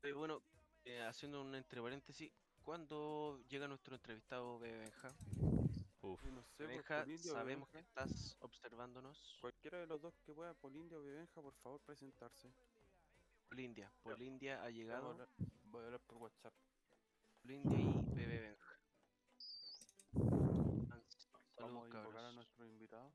Speaker 1: Pero bueno, eh, haciendo un entre paréntesis, ¿cuándo llega nuestro entrevistado Bebe Benja?
Speaker 2: Uf.
Speaker 3: No sé, pues,
Speaker 1: Benja, sabemos que estás observándonos.
Speaker 3: Cualquiera de los dos que pueda, Polindia o Bebenja, por favor, presentarse.
Speaker 1: Polindia. Polindia ha
Speaker 3: Voy a
Speaker 1: llegado.
Speaker 3: hablar, voy a hablar por WhatsApp.
Speaker 1: Polindia y Bebe Benja.
Speaker 3: Vamos a invocar a nuestro invitado.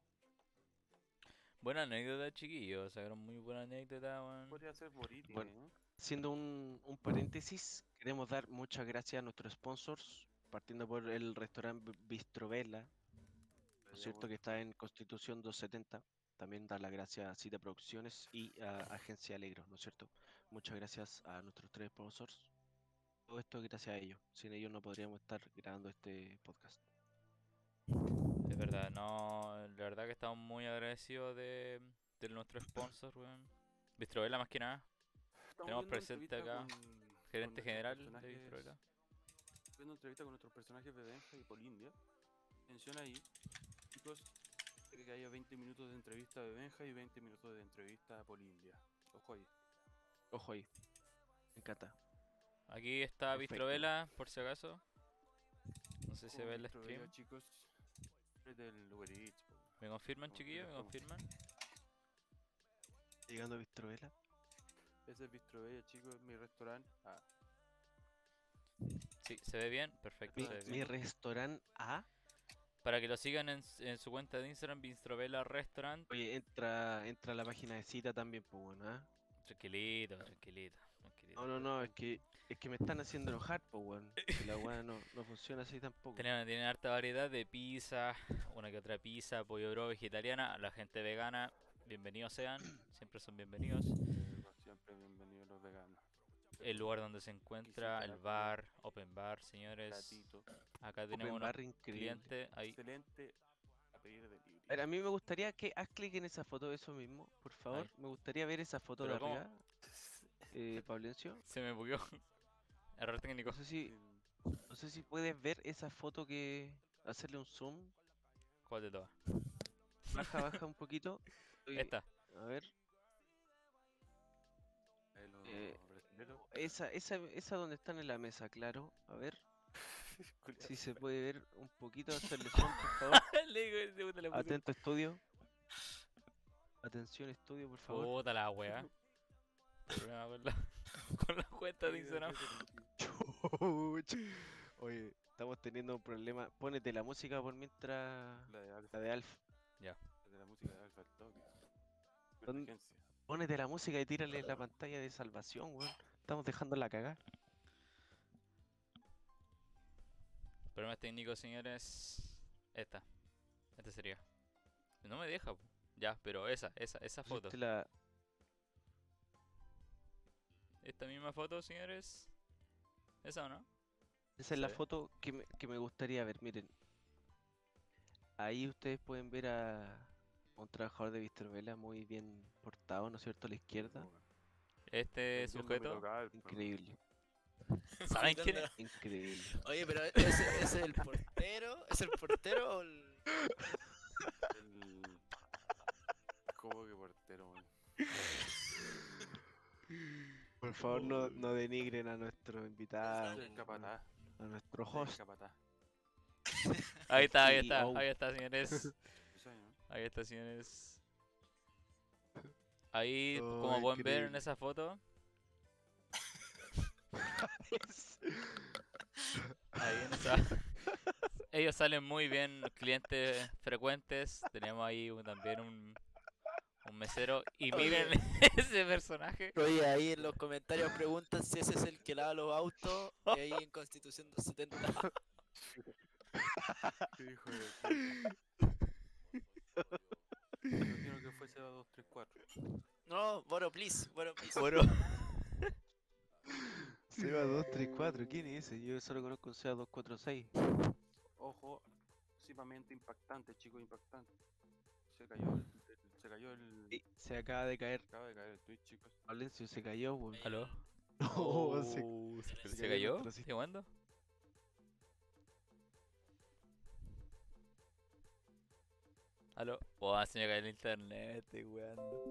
Speaker 2: Buena anécdota, chiquillos. Sacaron muy buena anécdota, weón.
Speaker 3: Podría ser Boriti,
Speaker 1: Bueno,
Speaker 3: ¿eh?
Speaker 1: Haciendo un, un paréntesis, queremos dar muchas gracias a nuestros sponsors, partiendo por el restaurante Bistrovela, ¿no es cierto? Que está en Constitución 270. También dar las gracias a Cita Producciones y a Agencia Alegro, ¿no es cierto? Muchas gracias a nuestros tres sponsors. Todo esto es gracias a ellos. Sin ellos no podríamos estar grabando este podcast.
Speaker 2: Es verdad, no. La verdad que estamos muy agradecidos de, de nuestro sponsor, weón. Bistrovela más que nada.
Speaker 3: Estamos
Speaker 2: Tenemos presente acá,
Speaker 3: con-
Speaker 2: Gerente general de Bistrovela.
Speaker 3: Viendo entrevista con nuestros personajes Bebenja y Polindia. Menciona ahí, chicos, que haya 20 minutos de entrevista a Bebenja y 20 minutos de entrevista a Polindia. Ojo ahí.
Speaker 1: Ojo ahí. Me encanta.
Speaker 2: Aquí está
Speaker 1: Perfecto.
Speaker 2: Bistrovela, por si acaso. No sé si se ve el stream.
Speaker 3: chicos. Es del Uber Eats, po.
Speaker 2: ¿Me confirman,
Speaker 3: como
Speaker 2: chiquillos? ¿Me confirman?
Speaker 1: Llegando a Bistrovela.
Speaker 3: Ese es Bistrovella, chicos, es mi restaurante. Ah,
Speaker 2: Sí, se ve bien. Perfecto,
Speaker 1: Mi,
Speaker 2: se ve
Speaker 1: mi
Speaker 2: bien.
Speaker 1: restaurante A.
Speaker 2: Para que lo sigan en, s- en su cuenta de Instagram, Bistrovela Restaurant.
Speaker 1: Oye, entra, entra a la página de cita también, pues bueno, ¿ah?
Speaker 2: Tranquilito, tranquilito, tranquilito.
Speaker 1: No, no, no, es que, es que me están haciendo enojar, pues, weón. Que la weá no, no funciona así tampoco.
Speaker 2: Tienen, tienen harta variedad de pizza, una que otra pizza, pollo bro vegetariana, la gente vegana, bienvenidos sean, siempre son bienvenidos.
Speaker 3: siempre bienvenidos los veganos.
Speaker 2: El lugar donde se encuentra, el bar, open bar, señores.
Speaker 3: Platito.
Speaker 2: Acá
Speaker 1: Open
Speaker 2: tenemos
Speaker 1: increíble.
Speaker 2: clientes ahí.
Speaker 3: Excelente a
Speaker 1: mí me gustaría que haz clic en esa foto, eso mismo, por favor. Me gustaría ver esa foto de arriba, eh, Pablencio.
Speaker 2: Se me bugueó. Error técnico.
Speaker 1: No sé si, no sé si puedes ver esa foto que hacerle un zoom.
Speaker 2: ¿Cuál de todas?
Speaker 1: Baja, baja un poquito. Estoy-
Speaker 2: Esta.
Speaker 1: A ver,
Speaker 3: eh,
Speaker 1: esa, esa, esa donde están en la mesa, claro. A ver, si se puede ver un poquito, hacerle zoom, por favor. Atento estudio. Atención estudio, por favor.
Speaker 2: Puta la wea. Problema con la, con la cuenta de Instagram.
Speaker 1: Oye, estamos teniendo un problema. Pónete la música por mientras.
Speaker 3: La de Alfa,
Speaker 1: La de Alf.
Speaker 3: la de la música de Alfa al toque.
Speaker 1: ¿Dónde-
Speaker 3: Emergencia.
Speaker 1: Pónete la música y tírale la pantalla de salvación, weón. Estamos dejando la cagada.
Speaker 2: Problemas técnicos, señores. Esta. Esta sería. No me deja. Ya, pero esa, esa, esa foto.
Speaker 1: La-
Speaker 2: Esta misma foto, señores. ¿Esa o no?
Speaker 1: Esa es la foto que me, que me gustaría ver, miren. Ahí ustedes pueden ver a un trabajador de Vistorvela muy bien portado, ¿no es cierto? A la izquierda.
Speaker 2: Este sujeto.
Speaker 1: Increíble,
Speaker 2: ¿Saben quién es?
Speaker 1: increíble.
Speaker 4: Oye, pero ese, es el portero. ¿Es el portero o el.?
Speaker 3: el- ¿Cómo que portero, weón?
Speaker 1: Por favor, no, no denigren a nuestro invitado, a nuestro host.
Speaker 2: Ahí está, ahí está,
Speaker 1: CEO.
Speaker 2: ahí está, señores. Ahí está, señores. Ahí,
Speaker 1: Oh,
Speaker 2: como pueden ver en esa foto, ahí en esa. Ellos salen muy bien, clientes frecuentes. Tenemos ahí un- también un, un mesero. Y miren ese personaje.
Speaker 4: Oye, ahí en los comentarios preguntan si ese es el que lava los autos. y ahí en Constitución 270.
Speaker 3: Hijo de quiero que fuese a 234.
Speaker 4: No, Boro, please. Boro, please.
Speaker 2: Bueno,
Speaker 1: Seba 234, ¿quién es ese? Yo solo conozco un Seba 246.
Speaker 3: Ojo, sumamente impactante, chico, impactante. Se cayó el el.
Speaker 1: Sí, se acaba de caer.
Speaker 3: Acaba de caer el Twitch, chicos.
Speaker 1: Valencio se cayó, weón.
Speaker 2: ¿Aló?
Speaker 1: No, se-
Speaker 2: Oh, ¿Se,
Speaker 1: se
Speaker 2: se
Speaker 1: cayó
Speaker 2: cayó? ¿Sigue jugando? ¿Aló? Oh, se me cayó el internet, estoy jugando.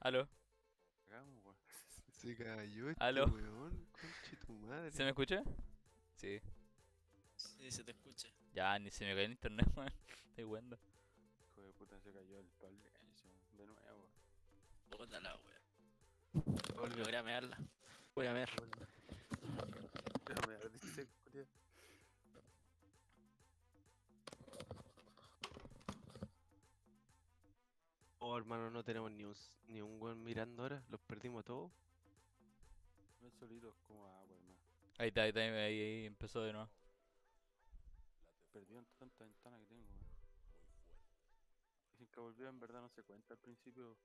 Speaker 2: ¿Aló?
Speaker 1: Se cayó este
Speaker 2: Aló.
Speaker 1: weón. Conche tu madre.
Speaker 2: ¿Se me escucha? Sí.
Speaker 4: Sí, se te escucha.
Speaker 2: Ya, ni se me cayó el internet, weón. Estoy jugando.
Speaker 3: Hijo de puta, se cayó el pal de nuevo.
Speaker 4: Puta la wea. Voy a a mearla. Voy a mear.
Speaker 3: Déjame ver, dice, culiao.
Speaker 1: Oh, hermano, no tenemos ni un, ni un weón mirando ahora. Los perdimos todos.
Speaker 3: Ven solitos como agua, hermano.
Speaker 2: Ahí está, ahí está, ahí, ahí empezó de nuevo.
Speaker 3: Perdió en tanta ventana que tengo, weón. Dicen que volvió, en verdad no se cuenta al principio.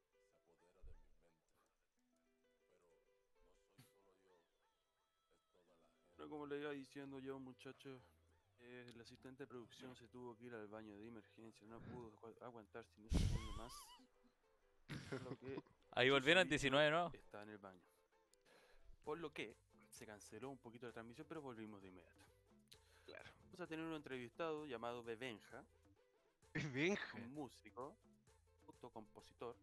Speaker 3: Pero como le iba diciendo yo, muchachos, eh, el asistente de producción se tuvo que ir al baño de emergencia, no pudo agu- aguantarse ni un segundo más. Por lo que
Speaker 2: Ahí volvieron
Speaker 3: servicio
Speaker 2: 19 nuevos.
Speaker 3: Está en el baño. Por lo que se canceló un poquito la transmisión, pero volvimos de inmediato.
Speaker 1: Claro.
Speaker 3: Vamos a tener un entrevistado llamado Bebenja,
Speaker 1: Benja.
Speaker 3: un músico, compositor.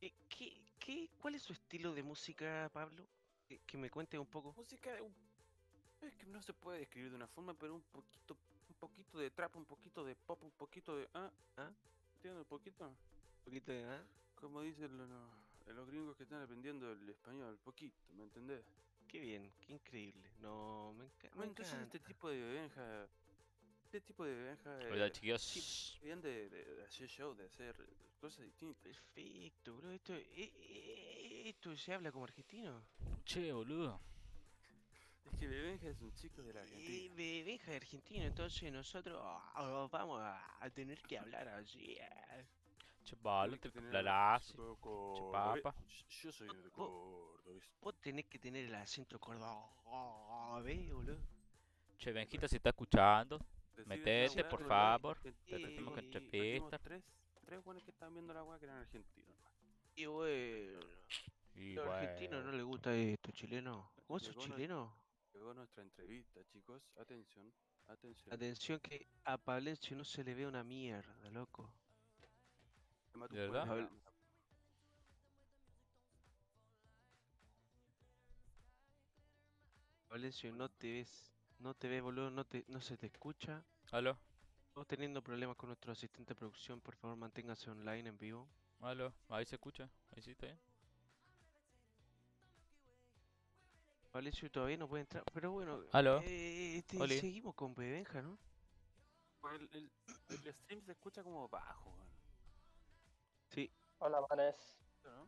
Speaker 1: Eh, ¿Qué, qué, ¿Cuál es su estilo de música, Pablo? Que, que me cuente un poco.
Speaker 3: Música de un... Es que no se puede describir de una forma, pero un poquito, un poquito de trap, un poquito de pop, un poquito de... ¿Ah?
Speaker 1: ¿Ah?
Speaker 3: ¿Entiendes? Un poquito.
Speaker 1: Un poquito de nada.
Speaker 3: Como dicen los, los- los gringos que están aprendiendo el español, poquito, ¿me entendés?
Speaker 1: Qué bien, qué increíble. No, me, enca- me
Speaker 3: este
Speaker 1: encanta.
Speaker 3: tipo de bebenja... Este tipo de bebenja...
Speaker 2: Hola
Speaker 3: eh,
Speaker 2: chiquillos.
Speaker 3: bien de, de- de hacer show, de hacer cosas distintas.
Speaker 1: Perfecto, bro. Esto, eh, eh, esto se habla como argentino.
Speaker 2: Che, boludo.
Speaker 3: Es que Bebenja es un chico de la
Speaker 1: Eh,
Speaker 3: Argentina.
Speaker 1: de Benja de argentino, entonces nosotros ah, vamos a, a tener que hablar así. ah.
Speaker 2: Che,
Speaker 3: Tiene
Speaker 2: te la
Speaker 3: acento cordobés.
Speaker 2: papa.
Speaker 3: Yo soy de Cordobés.
Speaker 1: Vos tenés que tener el acento cordobés, boludo.
Speaker 2: Che, Benjita, si está escuchando. Metete, por favor.
Speaker 3: que-
Speaker 1: Te
Speaker 3: trajimos-
Speaker 1: tenemos que
Speaker 3: trajimos
Speaker 2: entrevistar.
Speaker 3: Tres, tres buenos que estaban viendo la weá que eran argentinos. ¿no?
Speaker 1: Y bueno,
Speaker 2: Y
Speaker 1: los argentinos no les gusta esto, chileno. ¿Vos sos chileno?
Speaker 3: Llegó nuestra entrevista, chicos. Atención, atención.
Speaker 1: Atención que a Pablencio no se le ve una mierda, loco.
Speaker 2: ¿De verdad?
Speaker 1: Pablencio, no te ves, no te ves, boludo, no, te, no se te escucha.
Speaker 2: ¿Aló?
Speaker 1: Estamos teniendo problemas con nuestro asistente de producción, por favor manténgase online en vivo.
Speaker 2: ¿Aló? Ahí se escucha. Ahí sí está bien.
Speaker 1: Pablencio todavía no puede entrar, pero bueno,
Speaker 2: Aló.
Speaker 1: eh, este, seguimos con Bebenja, ¿no?
Speaker 3: pues, El, el, el stream se escucha como bajo.
Speaker 1: Sí,
Speaker 5: Hola, manes.
Speaker 3: ¿no?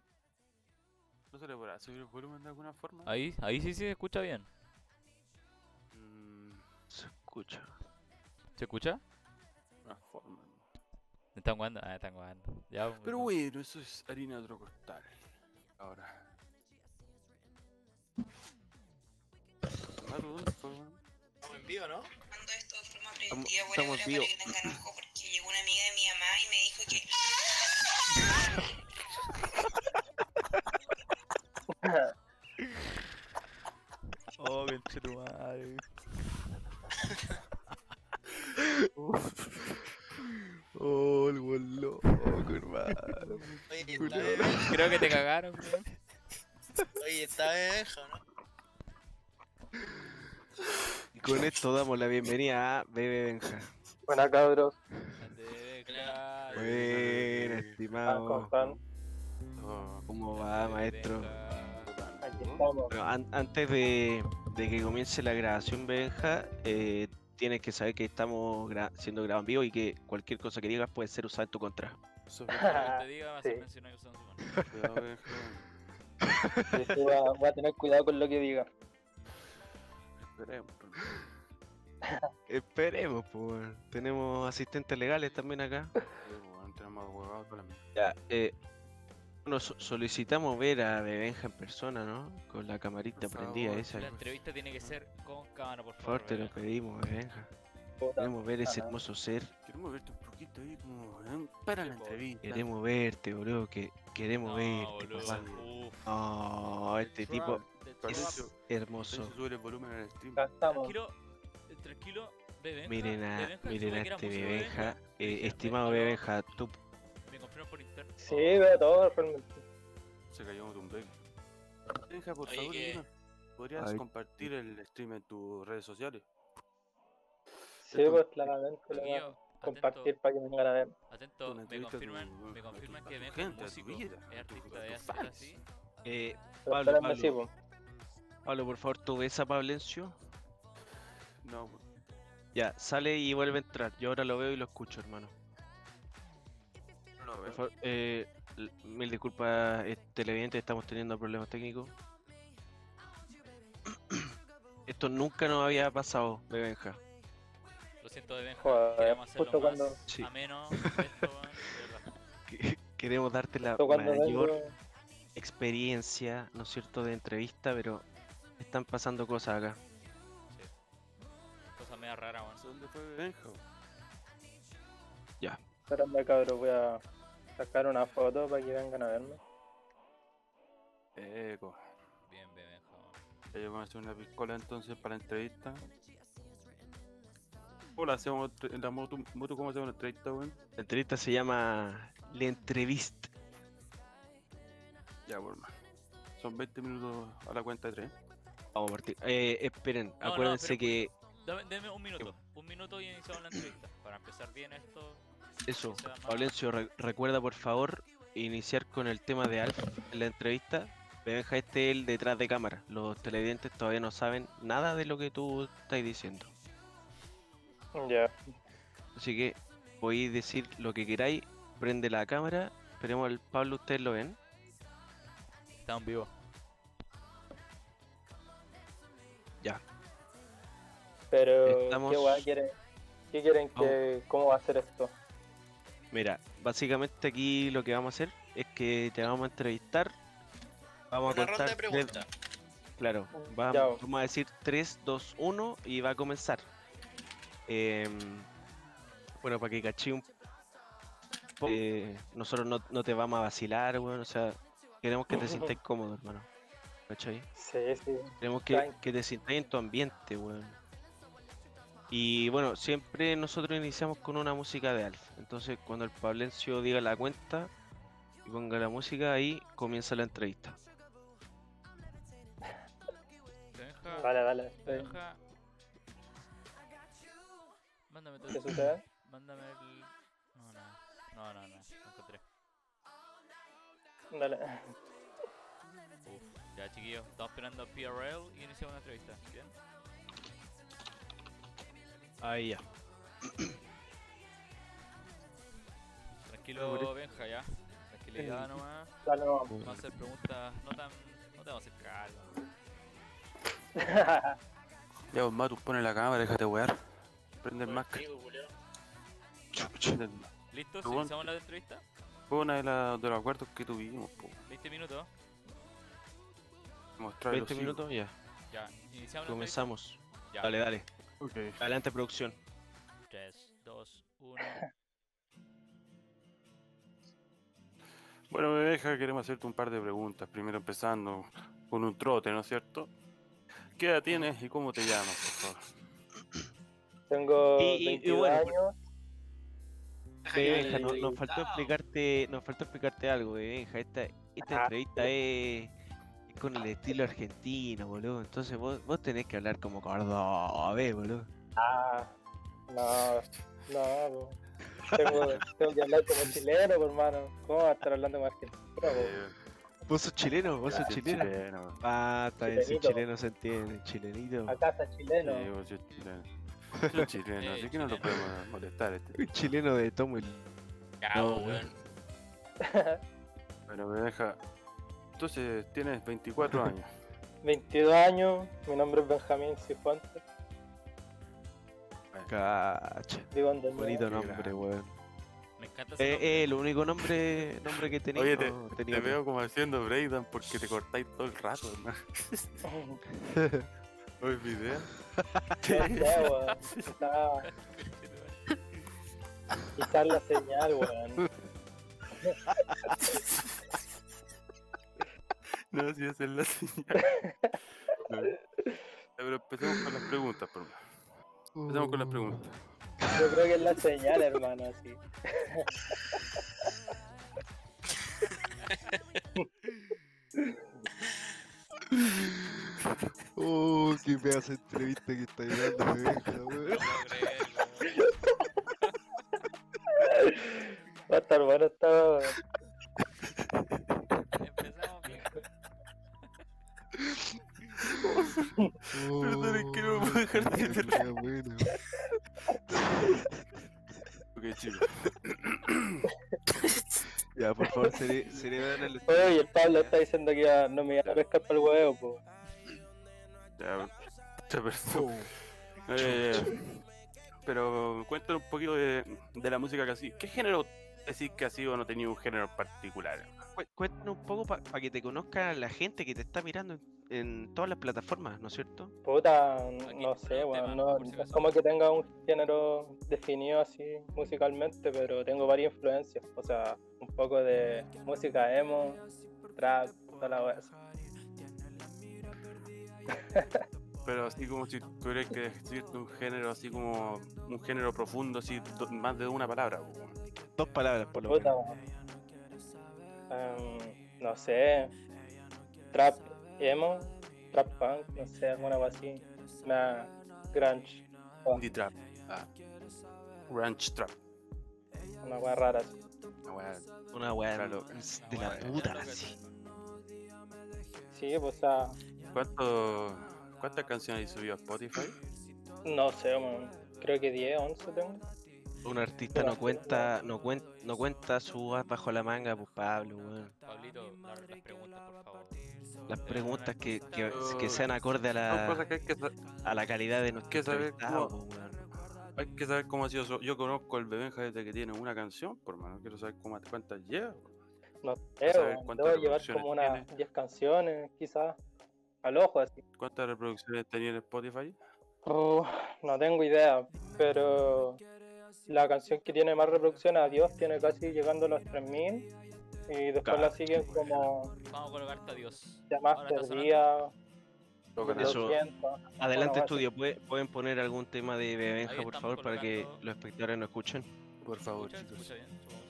Speaker 3: ¿No se le podrá subir el volumen de alguna forma?
Speaker 2: Ahí, ahí sí se escucha bien.
Speaker 3: Mm,
Speaker 1: se escucha.
Speaker 2: ¿Se escucha?
Speaker 3: una forma.
Speaker 2: Están jugando. Ah, están jugando. Ya,
Speaker 3: Pero
Speaker 2: no.
Speaker 3: bueno, eso es harina de otro costal. Ahora.
Speaker 4: Estamos en vivo, ¿no?
Speaker 6: Cuando esto de forma
Speaker 1: Estamos-
Speaker 6: preventiva, bueno,
Speaker 1: estamos
Speaker 6: bueno,
Speaker 1: vivos.
Speaker 6: porque llegó una amiga de mi mamá y me dijo que
Speaker 2: Oh, conche tu madre.
Speaker 1: Oh, el buen loco, hermano.
Speaker 4: Oye, está Bebenja,
Speaker 2: Creo que te cagaron, weón.
Speaker 4: oye, está Bebenja, ¿no?
Speaker 1: Y con esto damos la bienvenida a Bebe Benja.
Speaker 5: Buenas, cabros.
Speaker 1: Buena,
Speaker 5: ¿Cómo
Speaker 1: estimado.
Speaker 5: están?
Speaker 3: Oh,
Speaker 1: ¿Cómo va, maestro? An- antes de, de que comience la grabación, Benja, eh, tienes que saber que estamos gra- siendo grabados en vivo y que cualquier cosa que digas puede ser usada en tu contra.
Speaker 3: eso es
Speaker 2: Lo
Speaker 3: verdad.
Speaker 2: que te diga va a ser mencionado
Speaker 5: sí, voy, a, tener cuidado con lo que diga.
Speaker 3: Esperemos.
Speaker 1: Esperemos, pues. Tenemos asistentes legales también acá.
Speaker 3: Sí, tenemos con la mía.
Speaker 1: Ya, eh, bueno, so- solicitamos ver a Bebenja en persona, ¿no? Con la camarita
Speaker 3: Por
Speaker 1: prendida
Speaker 3: favor,
Speaker 1: esa.
Speaker 2: La
Speaker 1: Por
Speaker 2: entrevista tiene que ser con cámara, por
Speaker 1: favor,
Speaker 2: favor.
Speaker 1: te lo pedimos, Bebenja.
Speaker 5: Puta.
Speaker 1: Queremos ver ese hermoso ser.
Speaker 3: Queremos verte un poquito ahí como ¿eh? para la entrevista.
Speaker 1: Queremos verte, boludo. Que queremos
Speaker 2: No,
Speaker 1: verte,
Speaker 2: boludo.
Speaker 1: papá.
Speaker 2: Uf.
Speaker 1: Oh, este tipo
Speaker 2: trap.
Speaker 1: hermoso.
Speaker 3: El volumen al stream.
Speaker 2: Tranquilo, eh, tranquilo. Bebenja,
Speaker 1: Miren a,
Speaker 2: Bebenja,
Speaker 1: miren a este Bebenja.
Speaker 2: Bebenja.
Speaker 1: Eh, estimado. Bebenja, tú
Speaker 5: Sí, veo todo realmente.
Speaker 3: Se cayó un baby. Benja, por
Speaker 4: Oye,
Speaker 3: favor,
Speaker 4: que-
Speaker 3: ¿podrías
Speaker 1: Ay.
Speaker 3: compartir el stream en tus redes sociales?
Speaker 5: Sí,
Speaker 3: Esto-
Speaker 5: pues claramente lo voy a compartir
Speaker 2: atento,
Speaker 5: para que vengan a ver.
Speaker 2: atento,
Speaker 3: Una
Speaker 2: me
Speaker 3: entrevista a
Speaker 2: confirman,
Speaker 3: tu-
Speaker 2: me
Speaker 3: tu-
Speaker 2: confirman
Speaker 3: a
Speaker 2: que
Speaker 3: tu
Speaker 2: Bebenja
Speaker 3: gente, a
Speaker 2: es
Speaker 3: tu
Speaker 2: músico,
Speaker 3: vida,
Speaker 2: es
Speaker 3: a tu-
Speaker 2: artista
Speaker 3: a
Speaker 2: de
Speaker 3: tus
Speaker 2: hacer
Speaker 3: fans.
Speaker 2: así.
Speaker 1: Eh,
Speaker 5: Pero
Speaker 1: Pablo,
Speaker 5: esperando sí,
Speaker 1: Pablo,
Speaker 5: pues.
Speaker 1: Pablo, por favor, ¿tú ves a Pablencio?
Speaker 3: No,
Speaker 1: Ya, sale y vuelve a entrar. Yo ahora lo veo y lo escucho, hermano. Por favor, eh, mil disculpas, eh, televidentes, estamos teniendo problemas técnicos. Esto nunca nos había pasado, Bebenja.
Speaker 2: Lo siento, Bebenja.
Speaker 5: Joder,
Speaker 2: Queremos hacerlo
Speaker 5: justo
Speaker 2: más
Speaker 5: cuando-
Speaker 1: Sí.
Speaker 2: ameno esto, de
Speaker 1: Queremos darte la mayor
Speaker 5: vengo,
Speaker 1: experiencia, ¿no es cierto?, de entrevista, pero están pasando cosas acá.
Speaker 2: Cosa media rara, weón.
Speaker 3: ¿Dónde fue Benja?
Speaker 5: espérame cabrón, voy a sacar una foto para que vengan a verme.
Speaker 3: Eco.
Speaker 2: Bien, Bebenja, weón.
Speaker 3: Ya vamos a hacer una piscola entonces para la entrevista. Hola, hacemos la moto, moto ¿cómo hacemos la entrevista, weón?
Speaker 1: La entrevista se llama La Entrevista.
Speaker 3: Ya, por más. Son 20 minutos a la cuenta de 3.
Speaker 1: Vamos a partir. Eh, esperen,
Speaker 2: no,
Speaker 1: acuérdense
Speaker 2: pero-
Speaker 1: que
Speaker 2: Dame, deme un minuto. Un minuto y iniciamos la entrevista. Para empezar bien esto.
Speaker 1: Eso, Pablencio, re- recuerda por favor iniciar con el tema de Alf en la entrevista. Bebenja este es el detrás de cámara. Los televidentes todavía no saben nada de lo que tú estás diciendo.
Speaker 5: Ya.
Speaker 1: Así que podéis decir lo que queráis, prende la cámara, esperemos al Pablo, ustedes lo ven.
Speaker 2: Está en vivo.
Speaker 5: Pero,
Speaker 1: Estamos-
Speaker 5: ¿qué quieren? ¿Qué quieren que, cómo va a ser esto?
Speaker 1: Mira, básicamente aquí lo que vamos a hacer es que te vamos a entrevistar. Vamos
Speaker 4: Una
Speaker 1: a
Speaker 4: ronda
Speaker 1: contar.
Speaker 4: de
Speaker 1: tres-
Speaker 4: preguntas.
Speaker 1: Claro, va-
Speaker 5: Ya.
Speaker 1: vamos a decir 3, 2, 1 y va a comenzar. Em, bueno, para que caché un poco, eh, nosotros no, no te vamos a vacilar, weón, o sea, queremos que te sientas cómodo, hermano. ¿Cachai?
Speaker 5: Sí, sí.
Speaker 1: Queremos que, que te sientas en tu ambiente, weón. Y bueno, siempre nosotros iniciamos con una música de Alf. Entonces, cuando el Pablencio diga la cuenta y ponga la música, ahí comienza la entrevista.
Speaker 2: Bebenja.
Speaker 5: Dale, dale. sí.
Speaker 2: Bebenja. Mándame todo.
Speaker 5: ¿Qué sucede?
Speaker 2: Mándame el. No, no. No, no, no. No encontré.
Speaker 5: Dale.
Speaker 2: Uf. Ya, chiquillos. Estamos esperando a PRL y iniciamos una entrevista. Bien.
Speaker 1: Ahí ya.
Speaker 2: Tranquilo, Benja, ya. Tranquilidad nomás.
Speaker 5: Dale, vamos.
Speaker 2: Vamos a hacer preguntas no tan. No te vamos a hacer cargo.
Speaker 3: Ya, vos, Matus, pone la cámara, déjate wear. Prende el. Pero bueno.
Speaker 2: ¿Iniciamos la entrevista?
Speaker 3: Fue una de, la- de los acuerdos que tuvimos, po.
Speaker 2: 20 minutos.
Speaker 3: Mostrar los
Speaker 1: 20
Speaker 3: hijos.
Speaker 1: minutos, ya.
Speaker 2: Ya. Iniciamos
Speaker 1: Comenzamos.
Speaker 2: la entrevista. Ya.
Speaker 1: Dale, dale.
Speaker 3: Ok.
Speaker 1: Adelante, producción.
Speaker 2: 3, 2, 1.
Speaker 3: Bueno, Bebeja, queremos hacerte un par de preguntas. Primero empezando con un trote, ¿no es cierto? ¿Qué edad tienes y cómo te llamas, por favor?
Speaker 5: Tengo
Speaker 1: Y- y- y
Speaker 5: 22
Speaker 1: bueno,
Speaker 5: años.
Speaker 1: Benja, no- nos
Speaker 4: entrevistado.
Speaker 1: faltó explicarte, nos faltó explicarte algo, Benja. Esta, esta
Speaker 5: Ah.
Speaker 1: entrevista es con el estilo argentino, boludo. Entonces vos, vos tenés que hablar como cordobés, boludo.
Speaker 5: Ah, no, no, tengo, tengo que hablar como chileno, po, hermano. ¿Cómo va a estar hablando como argentino?
Speaker 3: Eh,
Speaker 1: Vos sos chileno, vos sos
Speaker 3: sí,
Speaker 1: chileno.
Speaker 3: chileno.
Speaker 1: Ah, si
Speaker 5: Chilenito.
Speaker 1: chileno se entiende, chilenito.
Speaker 5: Acá está chileno.
Speaker 3: Sí, vos sos chileno. Soy chileno,
Speaker 2: Eh,
Speaker 3: así que no lo podemos molestar. Este.
Speaker 1: Un chileno de tomo el...
Speaker 2: Cabo,
Speaker 1: No,
Speaker 2: weón.
Speaker 3: Bueno, Bebeja, entonces tienes 24 años.
Speaker 5: 22 años, mi nombre es Benjamín Cifuentes,
Speaker 1: Cacha. Bonito nombre, weón.
Speaker 2: Me encanta ese
Speaker 1: Eh,
Speaker 2: nombre.
Speaker 1: eh, el único nombre, nombre que tenía.
Speaker 3: Oye, te,
Speaker 1: no,
Speaker 3: te veo como haciendo breakdown porque te cortáis todo el rato, hermano. Hoy video.
Speaker 5: No weón. Quizá. Quizás la señal, weón.
Speaker 3: No, si esa es la señal. No. Pero empecemos con las preguntas, por favor. Empecemos con las preguntas.
Speaker 5: Yo creo que es la señal, hermano, así.
Speaker 1: Oh, qué pedazo de entrevista que está venga, weón.
Speaker 2: No creo,
Speaker 5: Va
Speaker 3: Perdón, es que no me puedo dejar de
Speaker 1: Oh.
Speaker 3: Ok, chicos.
Speaker 1: Ya, por favor, seri- seriedad en el
Speaker 5: Oye, el Pablo está diciendo que ya no me iba a pescar para el huevo, po.
Speaker 3: Ya, ya, perdón. Eh, pero cuéntanos un poquito de, de la música que así. ¿Qué género decís que así o no tenía un género particular?
Speaker 1: Cué- Cuéntanos un poco para que te conozca la gente que te está mirando en, en todas las plataformas, ¿no es cierto?
Speaker 5: Puta,
Speaker 2: Aquí,
Speaker 5: no sé, weón. No, es como que tenga un género definido así musicalmente, pero tengo varias influencias. O sea, un poco de música emo, trap, toda la wea.
Speaker 3: Pero así como si tuvieras que decirte un género así como un género profundo, así do- más de una palabra.
Speaker 1: Dos palabras, por lo
Speaker 5: Puta,
Speaker 1: menos.
Speaker 5: Em, no sé, trap emo, trap punk, no sé, alguna cosa así. Una grunge,
Speaker 3: Indie trap. Ah. Ranch trap.
Speaker 5: una wea rara así.
Speaker 3: Una weá.
Speaker 1: Una
Speaker 3: Claro.
Speaker 1: de la puta, así.
Speaker 5: Sí, pues, o sea,
Speaker 3: ¿Cuánto, ¿Cuántas canciones has subido a Spotify?
Speaker 5: no sé, weón. Creo que 10, 11 tengo.
Speaker 1: Un artista no cuenta, no cuen- no cuenta su bajo la manga, pues Pablo, weón.
Speaker 2: Pablito, la- las preguntas, por favor.
Speaker 1: Las preguntas que, que, que sean acorde a la,
Speaker 3: que que,
Speaker 1: a la calidad de nuestro
Speaker 3: que saber
Speaker 1: entrevistado,
Speaker 3: cómo-
Speaker 1: pues,
Speaker 3: hay que saber cómo ha sido Yo conozco el Bebenja desde que tiene una canción, por mano. Quiero saber cómo, cuántas lleva.
Speaker 5: No sé, Debo llevar
Speaker 3: reproducciones
Speaker 5: como unas
Speaker 3: tiene.
Speaker 5: 10 canciones, quizás. Al ojo, así.
Speaker 3: ¿Cuántas reproducciones tenía en Spotify?
Speaker 5: Oh, no tengo idea, pero la canción que tiene más reproducciones, Adiós, tiene casi llegando a los 3000. Y después la siguen como
Speaker 2: Vamos a colocarte a Dios. Sonando.
Speaker 5: Día,
Speaker 1: Eso.
Speaker 5: 200.
Speaker 1: Adelante,
Speaker 5: Bueno,
Speaker 1: estudio. ¿puede- ¿Pueden poner algún tema de Bebenja,
Speaker 2: Ahí
Speaker 1: por favor, para que
Speaker 2: colocando-
Speaker 1: los espectadores no escuchen?
Speaker 3: Por favor,
Speaker 2: ¿Escucha? ¿Se
Speaker 3: chicos.
Speaker 2: escucha bien? Supongo.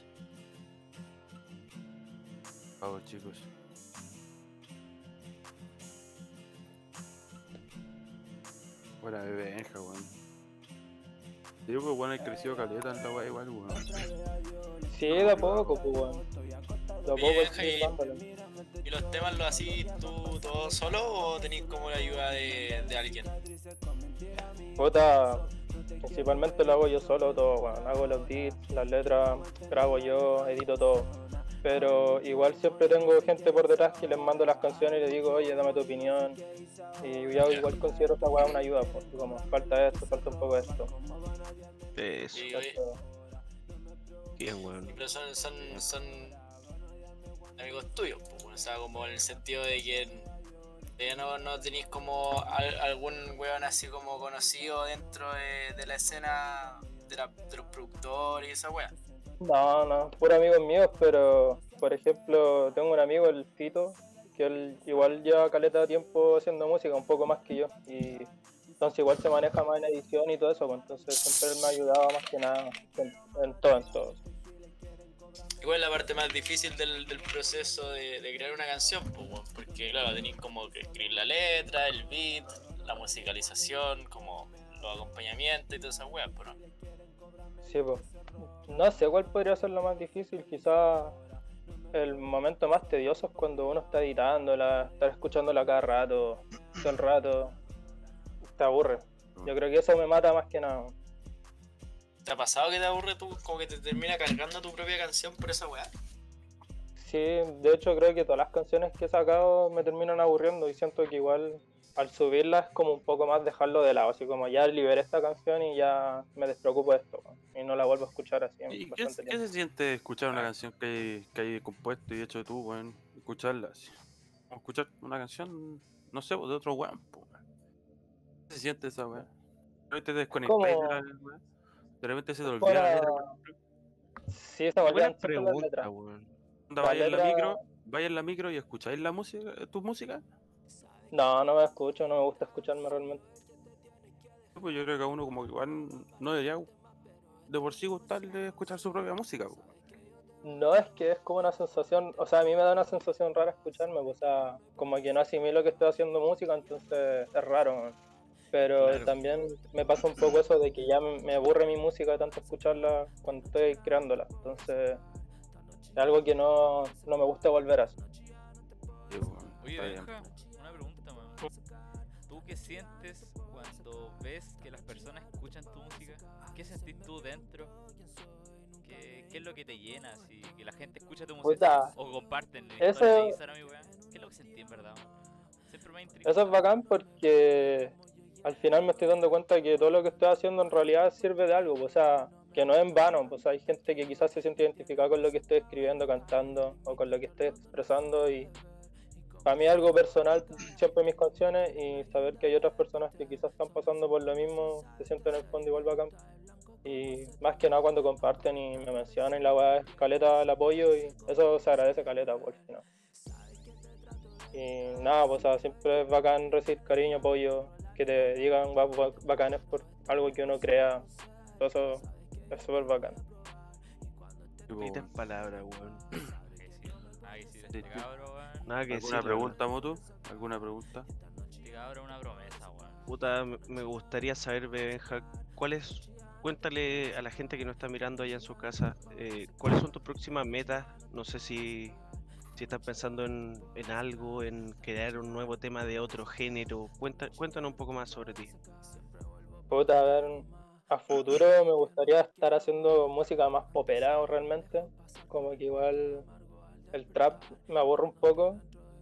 Speaker 3: Por favor, chicos. Buena Bebenja, weón. Digo que bueno, hay crecido caleta en la weá igual, weón.
Speaker 5: Sí, de a poco, pues, weón.
Speaker 4: ¿Y los temas los hacís tú todo solo o tenés como la ayuda de, de alguien?
Speaker 5: Puta, principalmente lo hago yo solo todo, weón. Hago los beats, las letras, grabo yo, edito todo. Pero igual siempre tengo gente por detrás que les mando las canciones y les digo, oye, dame tu opinión. Y yo igual considero esta weá una ayuda, porque como falta esto, falta un poco esto.
Speaker 1: Eso,
Speaker 4: Y, oye,
Speaker 5: Entonces,
Speaker 1: bien, weón.
Speaker 4: pero son, son, son amigos tuyos, pues, o sea, como en el sentido de que eh, no, no tenéis como al- algún weón así como conocido dentro de, la escena de, la- de los productores y esa wea.
Speaker 5: No, no, puro amigos míos, pero por ejemplo, tengo un amigo, el Fito, que él igual lleva caleta de tiempo haciendo música, un poco más que yo, y entonces igual se maneja más en edición y todo eso, pues, entonces siempre él me ha ayudado más que nada en, en todo, en todo.
Speaker 4: Igual la parte más difícil del, del proceso de, de crear una canción, pues, porque claro, tenéis como que escribir la letra, el beat, la musicalización, como los acompañamientos y todas esas weas, pues, ¿no?
Speaker 5: Sí, pues. No sé cuál podría ser lo más difícil, quizás el momento más tedioso es cuando uno está editándola, estar escuchándola cada rato, todo el rato, te aburre. Yo creo que eso me mata más que nada.
Speaker 4: ¿Te ha pasado que te aburre tú, como que te termina cargando tu propia canción por esa weá?
Speaker 5: Sí, de hecho creo que todas las canciones que he sacado me terminan aburriendo y siento que igual al subirlas como un poco más dejarlo de lado, así como ya liberé esta canción y ya me despreocupo de esto weón, y no la vuelvo a escuchar así en
Speaker 3: ¿Y qué, qué se siente escuchar una canción que hay, que hay compuesto y hecho tú, weón? Escucharla así. O escuchar una canción, no sé, de otro weón, weón. se siente esa weá? De repente te de la weá. De repente se te olvida la letra,
Speaker 5: Fuera-. Sí,
Speaker 1: Buena pregunta, weón.
Speaker 3: Vaya en la micro, vaya en la micro y escucháis la música, tu música.
Speaker 5: No, no me escucho, no me gusta escucharme realmente.
Speaker 3: Pues yo creo que a uno como que igual no debería de por sí gustarle escuchar su propia música.
Speaker 5: No es que es como una sensación, o sea, a mí me da una sensación rara escucharme, o sea, como que no asimilo que estoy haciendo música, entonces es raro. Pero
Speaker 2: Claro.
Speaker 5: también me pasa un poco eso de que ya me aburre mi música de tanto escucharla cuando estoy creándola. Entonces es algo que no, no me gusta volver a hacer.
Speaker 2: Oye. Benja, una pregunta, man. ¿Tú qué sientes cuando ves que las personas escuchan tu música? ¿Qué sentís tú dentro? ¿Qué, qué es lo que te llena? Si que la gente escucha tu música
Speaker 5: Puta,
Speaker 2: o comparten en
Speaker 5: eso-.
Speaker 2: ¿Qué es lo que sentí en verdad? man? Siempre me intriga.
Speaker 5: Eso es bacán porque al final me estoy dando cuenta que todo lo que estoy haciendo en realidad sirve de algo, pues, o sea, que no es en vano, pues hay gente que quizás se siente identificada con lo que estoy escribiendo, cantando o con lo que estoy expresando y para mí es algo personal siempre mis canciones y saber que hay otras personas que quizás están pasando por lo mismo se sienten en el fondo igual bacán. Y más que nada cuando comparten y me mencionan la weá caleta el apoyo y eso se agradece caleta por final. Y nada, pues o sea, siempre es bacán recibir cariño, apoyo, que te digan ba- ba- bacanes por algo que uno crea. Todo eso es súper bacán.
Speaker 1: Bonitas
Speaker 3: weón.
Speaker 1: palabras, weón.
Speaker 2: Nada que decir. Este cabro, weón.
Speaker 1: Nada que.
Speaker 3: ¿Alguna pregunta, Motu? ¿Alguna pregunta?
Speaker 2: Este cabro es una promesa, weón.
Speaker 1: verdad. Puta, me- me gustaría saber, Benja, ¿cuál es? Cuéntale a la gente que nos está mirando allá en su casa, eh, ¿cuáles son tus próximas metas? No sé si, si estás pensando en, algo, en crear un nuevo tema de otro género. Cuenta, cuéntanos un poco más sobre ti.
Speaker 5: Puta, a ver, a futuro me gustaría estar haciendo música más popera realmente. Como que igual el trap me aburre un poco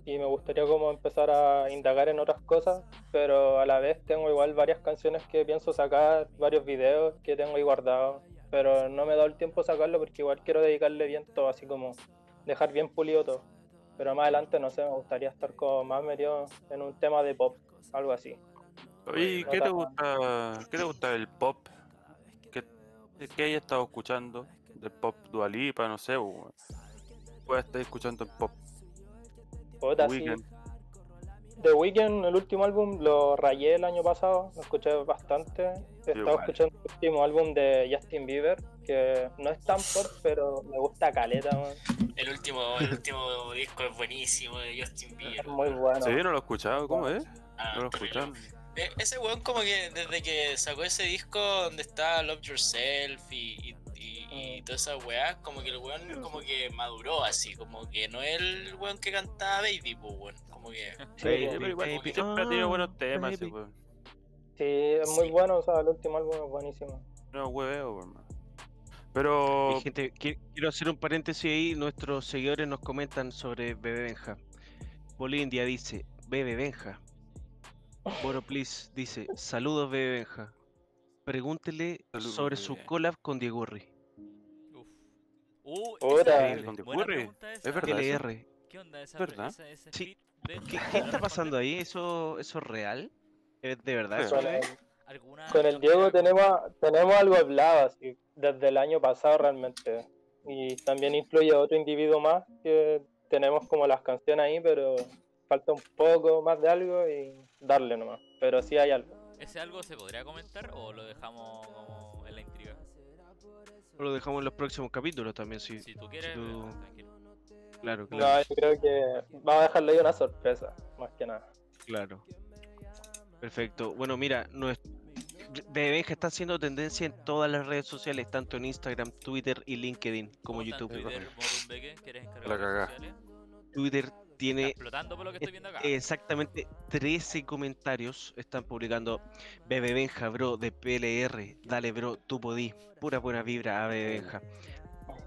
Speaker 5: y me gustaría como empezar a indagar en otras cosas, pero a la vez tengo igual varias canciones que pienso sacar, varios videos que tengo ahí guardados, pero no me dado el tiempo sacarlo porque igual quiero dedicarle bien todo, así como dejar bien pulido todo. Pero más adelante, no sé, me gustaría estar como más metido en un tema de pop, algo así.
Speaker 3: ¿y
Speaker 5: no
Speaker 3: ¿qué te gusta? ¿Qué te gusta del pop? ¿Qué, qué hayas estado escuchando? Del pop Dualipa, no sé. Puedes estar escuchando el pop
Speaker 5: Puta, sí.
Speaker 3: Weekend.
Speaker 5: The Weeknd, el último álbum, lo rayé el año pasado, lo escuché bastante. He estado
Speaker 3: igual.
Speaker 5: escuchando el último álbum de Justin Bieber, que no es tan pop, pero me gusta caleta, man.
Speaker 7: El último, el último disco es buenísimo de Justin Bieber.
Speaker 5: Es muy bueno.
Speaker 3: Sí, no lo he escuchado, ¿cómo es?
Speaker 7: Ah,
Speaker 3: No lo he escuchado.
Speaker 4: E- Ese weón como que desde que sacó ese disco donde está Love Yourself y, y, y- todas esas weas, como que el weón como que maduró así, como que no es el weón que cantaba Baby, pues weón, como que...
Speaker 5: Sí,
Speaker 1: Baby.
Speaker 3: Pero igual
Speaker 1: baby,
Speaker 3: siempre ha tenido buenos temas, sí,
Speaker 1: baby.
Speaker 3: weón.
Speaker 5: Sí, es muy
Speaker 4: Sí.
Speaker 5: bueno, o sea, el último álbum es buenísimo.
Speaker 3: No hueveo, hermano. Pero
Speaker 1: Y, gente, qui- quiero hacer un paréntesis ahí. Nuestros seguidores nos comentan sobre Bebe Benja. Polindia dice: Bebe Benja. Boro Please dice: Saludos, Bebe Benja. Pregúntele
Speaker 3: Saludos,
Speaker 1: sobre su collab con Diegurri.
Speaker 2: Uf. Uh, pregunta esa.
Speaker 3: Es verdad. eso?
Speaker 1: LR.
Speaker 2: ¿Qué onda esa?
Speaker 3: ¿Verdad?
Speaker 2: esa- ese
Speaker 1: Sí.
Speaker 2: de-
Speaker 1: ¿Qué, qué está pasando ahí? ¿Eso, eso es real? ¿Es de verdad eso?
Speaker 5: Con el,
Speaker 2: ¿Alguna
Speaker 5: con el Diego tenemos, tenemos algo hablado así, desde el año pasado realmente. Y también influye otro individuo más que tenemos como las canciones ahí, pero falta un poco más de algo y darle nomás. Pero sí hay algo.
Speaker 2: ¿Ese algo se podría comentar o lo dejamos como en la intriga?
Speaker 1: Lo dejamos en los próximos capítulos también, sí.
Speaker 2: Si tú quieres,
Speaker 1: tú-
Speaker 2: eh, tranquilo.
Speaker 1: Claro,
Speaker 5: No,
Speaker 1: claro,
Speaker 5: yo creo que vamos a dejarle ahí una sorpresa, más que nada.
Speaker 1: claro. Perfecto. Bueno, mira, nues- Bebe Benja está haciendo tendencia en todas las redes sociales, tanto en Instagram, Twitter y LinkedIn, como
Speaker 2: ¿Cómo está en
Speaker 1: YouTube.
Speaker 2: Twitter? ¿Quieres encargar
Speaker 3: La
Speaker 2: redes
Speaker 3: cagá.
Speaker 2: sociales?
Speaker 1: Twitter tiene
Speaker 2: explotando por lo que estoy viendo acá.
Speaker 1: exactamente 13 comentarios. Están publicando Bebe Benja, bro, de PLR. Dale, bro, tú podí. Pura buena vibra a Bebe Benja.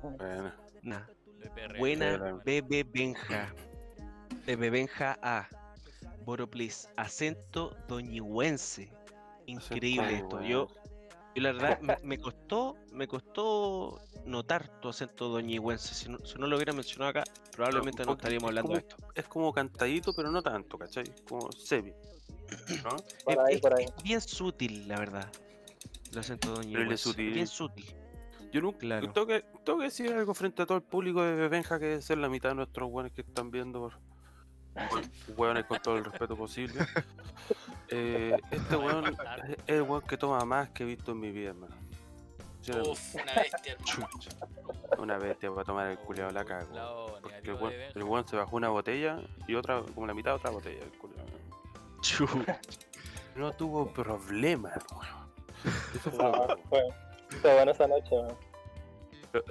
Speaker 3: Bueno,
Speaker 1: Nah. Buena. Bebe Benja. Bebe Benja A. Boro please. Acento doñigüense. Increíble esto. Yo, yo la verdad me, me costó, me costó notar tu acento doñigüense. Si no, si no lo hubiera mencionado acá, probablemente no estaríamos
Speaker 3: es
Speaker 1: hablando de esto.
Speaker 3: es como cantadito, pero no tanto, ¿cachai? Como semi. ¿no?
Speaker 5: Ahí,
Speaker 1: es-
Speaker 5: por ahí.
Speaker 1: es bien sutil, la verdad. El acento doñihuense.
Speaker 3: sutil.
Speaker 1: Bien sutil.
Speaker 3: Yo nunca
Speaker 1: Claro.
Speaker 3: tengo, que, tengo que decir algo frente a todo el público de Benja que debe ser la mitad de nuestros hueones que están viendo por hueones con todo el respeto posible. Eh, este hueón es es el hueón que toma más que he visto en mi vida, hermano.
Speaker 4: Uf, una bestia, hermano.
Speaker 3: una bestia para tomar el culiado la cago.
Speaker 2: Lado
Speaker 3: Porque el
Speaker 2: de
Speaker 3: el hueón se bajó una botella y otra, como la mitad de otra botella. El.
Speaker 1: Chu.
Speaker 3: No tuvo problemas, weón. Eso fue lo
Speaker 5: No,
Speaker 3: mejor.
Speaker 5: fue, fue bueno esa noche, weón.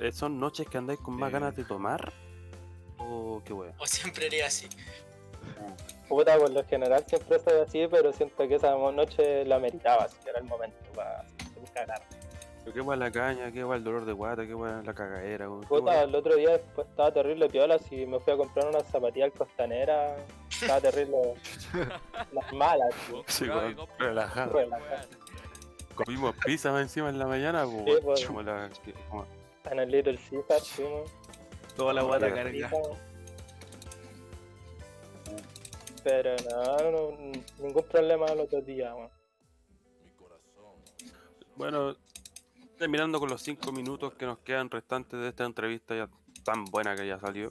Speaker 3: Eh, ¿Son noches que andáis con más ganas de tomar? ¿O qué weón?
Speaker 4: O siempre haría así.
Speaker 5: Puta, por lo general siempre estoy así, pero siento que esa noche la meritaba, así que era el momento para cagar.
Speaker 3: Pero ¿Qué la caña? ¿Qué weón el dolor de guata? ¿Qué weón la cagadera?
Speaker 5: Puta, el otro día después estaba terrible piola, y me fui a comprar unas zapatillas costanera, estaba terrible, las malas, tío.
Speaker 3: Sí, relajado.
Speaker 5: Relajado.
Speaker 3: Comimos pizza más encima en la mañana,
Speaker 5: Sí, pues.
Speaker 3: Como la- que- como-
Speaker 5: en el Little Caesar, fuimos,
Speaker 1: Toda la guata
Speaker 3: Qué
Speaker 1: carga.
Speaker 5: pizza. Pero no, no, ningún problema los otros días, weón.
Speaker 3: Bueno, terminando con los cinco minutos que nos quedan restantes de esta entrevista ya tan buena que ya salió,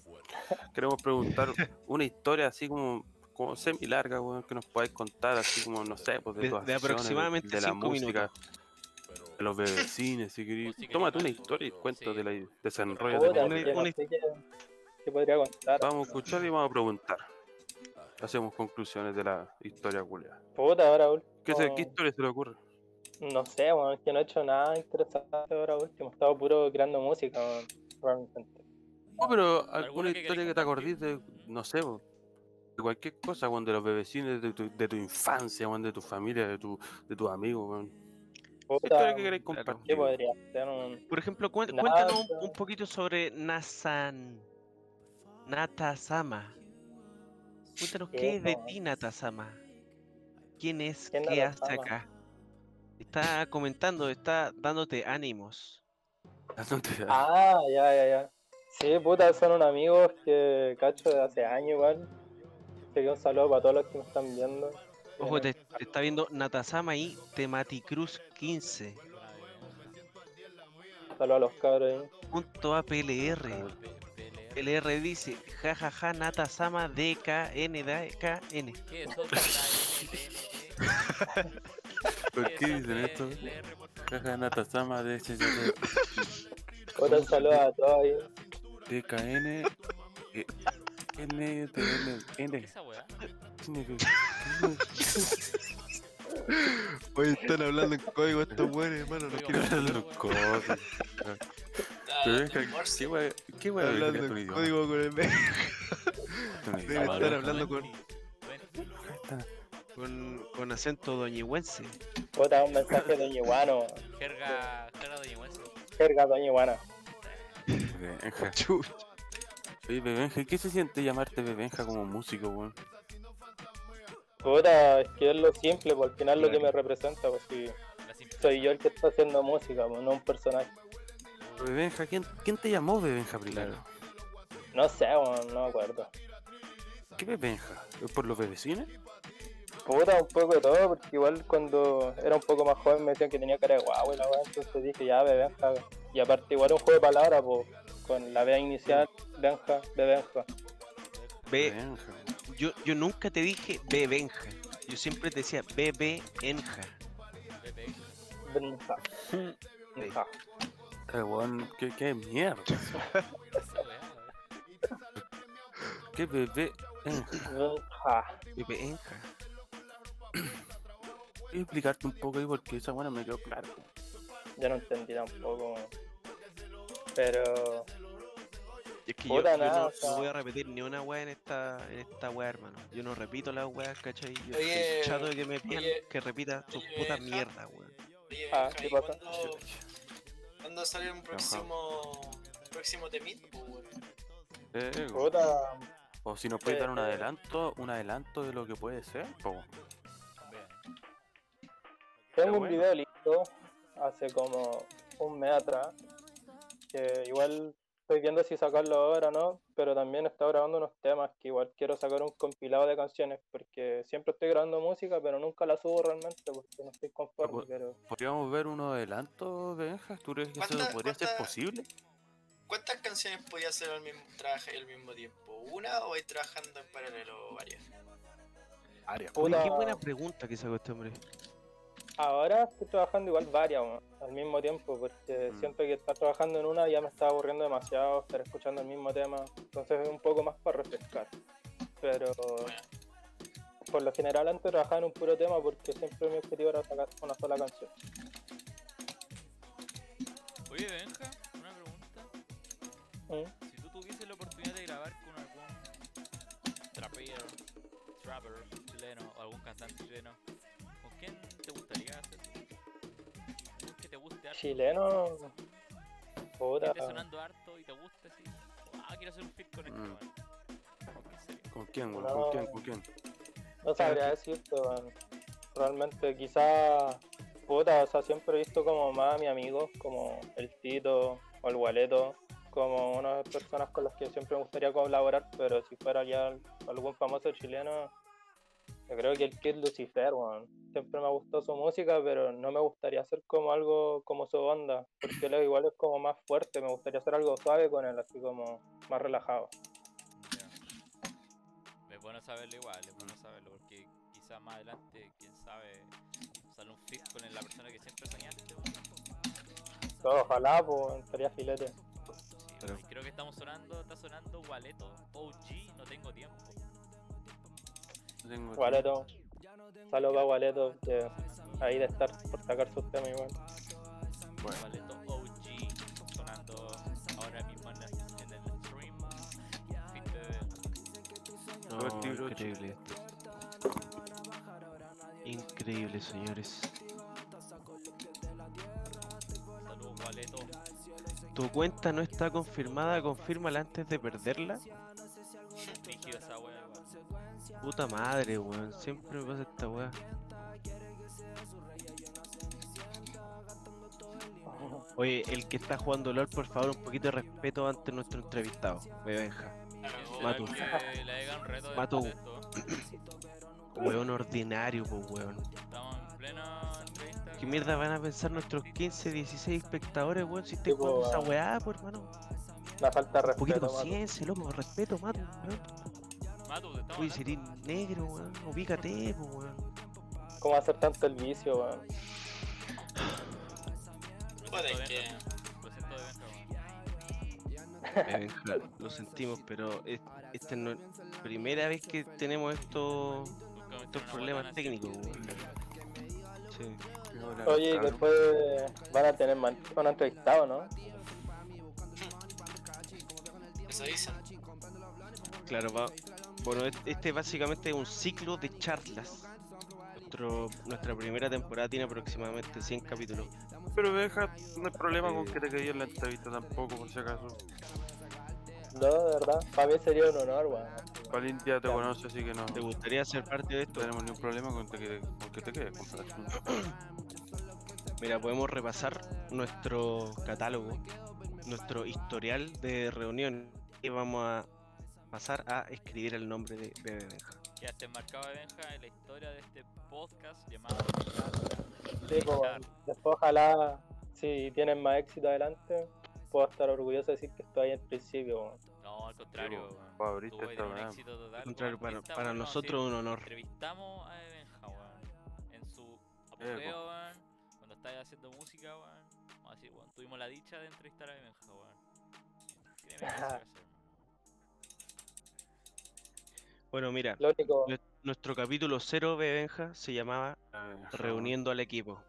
Speaker 3: queremos preguntar una historia así como, como semi larga, weón, que nos podáis contar, así como, no sé, pues de,
Speaker 1: De- de aproximadamente
Speaker 3: de la
Speaker 1: cinco
Speaker 3: música, de los bebecines, si queréis Tómate una historia y cuéntatela
Speaker 2: sí.
Speaker 3: y desenrollate.
Speaker 5: Puta,
Speaker 1: una-
Speaker 5: que no
Speaker 1: una-
Speaker 5: sé qué, qué podría contar.
Speaker 3: Vamos a escuchar y vamos a preguntar. Hacemos conclusiones de la historia culia.
Speaker 5: Puta, ahora.
Speaker 3: ¿Qué, se- ¿Qué historia se le ocurre?
Speaker 5: No sé, weón, es que no he hecho nada interesante ahora último. He estado puro creando música, realmente.
Speaker 3: No, pero alguna
Speaker 2: ¿Alguna que
Speaker 3: historia que te acordís de, no sé, de cualquier cosa, weón, de los bebecines, de tu, de tu infancia, weón, de tu familia, de, tu, de tus amigos, weón. ¿Qué
Speaker 5: Puta,
Speaker 3: que compartir?
Speaker 5: ¿qué podría ser? Un...
Speaker 1: Por ejemplo,
Speaker 5: Nada,
Speaker 1: cuéntanos un, un poquito sobre Nasan. Natasama. Cuéntanos
Speaker 5: ¿Qué
Speaker 1: qué es de ti, Natasama. ¿Quién es?
Speaker 5: ¿Quién
Speaker 1: ¿Qué hace acá? Está comentando, está dándote ánimos.
Speaker 3: Dándote-
Speaker 5: Ah, ya, ya, ya. Sí, puta, son unos amigos que cacho de hace años igual. Así que un saludo para todos los que me están viendo.
Speaker 1: Ojo, te, te está viendo Natasama y Tematicruz 15.
Speaker 5: Saludos a los cabros ahí.
Speaker 1: Punto APLR.
Speaker 2: P- PLR.
Speaker 1: LR dice, jajaja, Natasama DKN, DKN.
Speaker 2: ¿Qué es.
Speaker 3: ¿Por
Speaker 2: ¿Qué
Speaker 3: dicen esto?
Speaker 2: Favor?
Speaker 3: Jaja, Natasama de
Speaker 5: un saludo a todos ahí.
Speaker 3: DKN, eh, N, T, N,
Speaker 2: ¿Qué
Speaker 3: N,
Speaker 2: es esa weá?
Speaker 1: Hoy están hablando en código estos buenos, hermano.
Speaker 2: no
Speaker 3: Quiero hablar deja,
Speaker 4: Morse.
Speaker 3: ¿qué wea, qué wea
Speaker 1: hablando en código con el
Speaker 3: Tu
Speaker 1: Debe
Speaker 3: idioma,
Speaker 1: estar hablando con-
Speaker 2: 20.
Speaker 1: Con, con acento doñihuense.
Speaker 5: Puta, un mensaje de Ñiguano.
Speaker 2: Jerga, jerga de Ñuense.
Speaker 5: Jerga de Ñiguana.
Speaker 3: Bebenja. Oye, Bebenja, ¿y ¿qué se siente llamarte Bebenja como músico, weón?
Speaker 5: Puta, es que es lo simple, porque al final lo que
Speaker 1: Claro.
Speaker 5: me representa, pues
Speaker 2: simple-
Speaker 5: soy yo el que está haciendo música, pues, no un personaje.
Speaker 3: Bebenja, ¿quién, ¿quién te llamó Bebenja primero?
Speaker 5: No sé, weón, no me acuerdo.
Speaker 3: ¿Qué Bebenja? ¿Es por los bebecines?
Speaker 5: Puta, un poco de todo, porque igual cuando era un poco más joven me decían que tenía cara de guau y la weá, entonces dije ya, bebenja. Y aparte igual un juego de palabras, pues, con la B inicial, benja, bebenja.
Speaker 1: Be-
Speaker 3: Bebenja.
Speaker 1: yo, yo nunca te dije Bebenja. Yo siempre te decía Bebenja.
Speaker 5: Benja. Benja.
Speaker 3: Eh, weón, ¿qué, qué mierda? ¿Qué bebé?
Speaker 5: Benja.
Speaker 1: Bebenja.
Speaker 3: Voy a explicarte un poco ahí porque esa buena me quedó claro.
Speaker 5: Yo no entendí tampoco. Pero
Speaker 1: Es que yo, no,
Speaker 5: o sea-
Speaker 1: no voy a repetir ni una weá en esta, en esta weá, hermano. Yo no repito las weas, ¿cachai? Yo
Speaker 4: Oye,
Speaker 1: estoy chato de que me pidan que repita sus
Speaker 4: oye,
Speaker 1: putas
Speaker 4: Ja.
Speaker 1: mierda, weón.
Speaker 5: Ah, ¿qué
Speaker 4: ¿y
Speaker 5: pasa?
Speaker 4: ¿cuándo, ¿cuándo sale un próximo, próximo temit? po, weón?
Speaker 3: Eh,
Speaker 5: puta,
Speaker 3: o si nos puedes dar un
Speaker 5: eh.
Speaker 3: adelanto, un adelanto de lo que puede ser. po.
Speaker 5: Tengo un video listo hace como un mes atrás. Que igual estoy viendo si sacarlo ahora o no, pero también he estado grabando unos temas que igual quiero sacar un compilado de canciones, porque siempre estoy grabando música, pero nunca la subo realmente porque no estoy conforme, pero
Speaker 3: ¿Podríamos ver uno adelanto, Benja? ¿Tú crees que eso
Speaker 4: ¿Cuánta-
Speaker 3: podría ser posible?
Speaker 4: ¿Cuántas canciones podía hacer al mismo, trabajar al mismo tiempo? ¿Una o vais trabajando en paralelo varias?
Speaker 3: Área.
Speaker 1: Oye, qué buena pregunta que sacó este hombre.
Speaker 5: Ahora estoy trabajando igual varias al mismo tiempo, porque
Speaker 3: Mm.
Speaker 5: siento que estar trabajando en una ya me está aburriendo demasiado, estar escuchando el mismo tema, entonces es un poco más para refrescar. Pero por lo general antes trabajaba en un puro tema porque siempre mi objetivo era sacar una sola canción.
Speaker 2: Oye, Benja, una pregunta.
Speaker 5: ¿Mm?
Speaker 2: Si tú tuvieses la oportunidad de grabar con algún trapero, trapper chileno o algún cantante chileno, guste harto?
Speaker 5: Chileno,
Speaker 2: Que
Speaker 5: puta.
Speaker 2: esté sonando harto y te guste así. Ah, quiero hacer un fit con este,
Speaker 3: Mm.
Speaker 2: ¿Con quién sería?
Speaker 3: ¿Con quién, weón?
Speaker 5: No.
Speaker 3: ¿Con quién? ¿Con quién?
Speaker 5: No sabría decirte, weón. Realmente, quizá, puta, o sea, siempre he visto como más a mi amigo, como el Tito o el Gualeto, como una de las personas con las que siempre me gustaría colaborar, pero si fuera ya algún famoso chileno, yo creo que el Kid Lucifer, weón. Siempre me gustó su música, pero no me gustaría hacer como algo como su onda, porque él igual es como más fuerte, me gustaría hacer algo suave con él, así como más relajado.
Speaker 2: Ya. Es bueno saberlo igual, es bueno saberlo porque quizás más adelante, quién sabe, sale un fit con la persona que siempre soñaste. weón.
Speaker 5: Ojalá, pues, estaría filete.
Speaker 2: Sí, creo que estamos sonando, está sonando Gualeto, OG, no tengo tiempo.
Speaker 3: Tengo
Speaker 5: Gualeto. Saludos para Gualeto, que ahí de estar por sacar sus temas igual.
Speaker 3: Bueno,
Speaker 2: Gualeto OG, sonando ahora mismo en el, stream. De-
Speaker 1: No, increíble. Increíble, señores.
Speaker 2: Saludos.
Speaker 1: Tu cuenta no está confirmada, confírmala antes de perderla. Puta madre, weón. Siempre me pasa esta weá. Oye, el que está jugando LOL, por favor, un poquito de respeto ante nuestro entrevistado, Bebenja.
Speaker 2: ¿Será
Speaker 1: Matu. Matu. Weón ordinario, pues weón.
Speaker 2: Estamos en plena entrevista.
Speaker 1: ¿Qué mierda van a pensar nuestros 15, 16 espectadores, weón? Si estoy jugando esa weá, pues hermano.
Speaker 5: Una falta de
Speaker 1: Un poquito de
Speaker 5: respeto,
Speaker 1: conciencia, loco, respeto, mato, weón.
Speaker 2: Matu, te estamos
Speaker 1: Uy, sería negro, weón. Ubícate, weón.
Speaker 5: ¿Cómo hacer tanto el vicio, weón?
Speaker 4: Es que-.
Speaker 2: Lo siento de Benja, weón.
Speaker 1: Bebenja, lo sentimos, pero es- esta no es la primera vez que tenemos estos, problemas técnicos, weón. Sí.
Speaker 5: Oye, después van a tener man- un entrevistado, ¿no?
Speaker 4: Eso dicen.
Speaker 1: Claro, va. Bueno, es- este básicamente es un ciclo de charlas. Nuestro, nuestra primera temporada tiene aproximadamente 100 capítulos.
Speaker 3: Pero Benja, no hay problema con
Speaker 1: Eh.
Speaker 3: que te quede en la entrevista tampoco, por si acaso.
Speaker 5: No, de verdad. Para mí sería un honor, weón.
Speaker 3: Palín ya te conoce, así que no,
Speaker 1: ¿Te gustaría ser parte de
Speaker 3: no
Speaker 1: esto?
Speaker 3: tenemos ningún problema con, te quede- con que te quedes. compadre.
Speaker 1: Mira, podemos repasar nuestro catálogo, nuestro historial de reunión y vamos a pasar a escribir el nombre de Bebe Benja.
Speaker 2: Quedaste marcado de Benja en la historia de este podcast llamado
Speaker 5: Sí, pues. Después, ojalá, si tienen más éxito adelante, puedo estar orgulloso de decir que estoy ahí en principio.
Speaker 2: No, al contrario, vas a
Speaker 3: esta
Speaker 2: tener un éxito total.
Speaker 1: Al contrario, para, para
Speaker 2: weá, no,
Speaker 1: nosotros
Speaker 2: sí,
Speaker 1: un honor.
Speaker 2: Entrevistamos a Benja, weón. En su apogeo, weón. Cuando estaba haciendo música, weón. Vamos a decir, weón. Tuvimos la dicha de entrevistar a Benja, weón. Créeme que se
Speaker 1: Bueno, mira,
Speaker 5: Lo único,
Speaker 1: nue- nuestro capítulo 0 Bebe Benja se llamaba
Speaker 3: Benja,
Speaker 1: Reuniendo al equipo.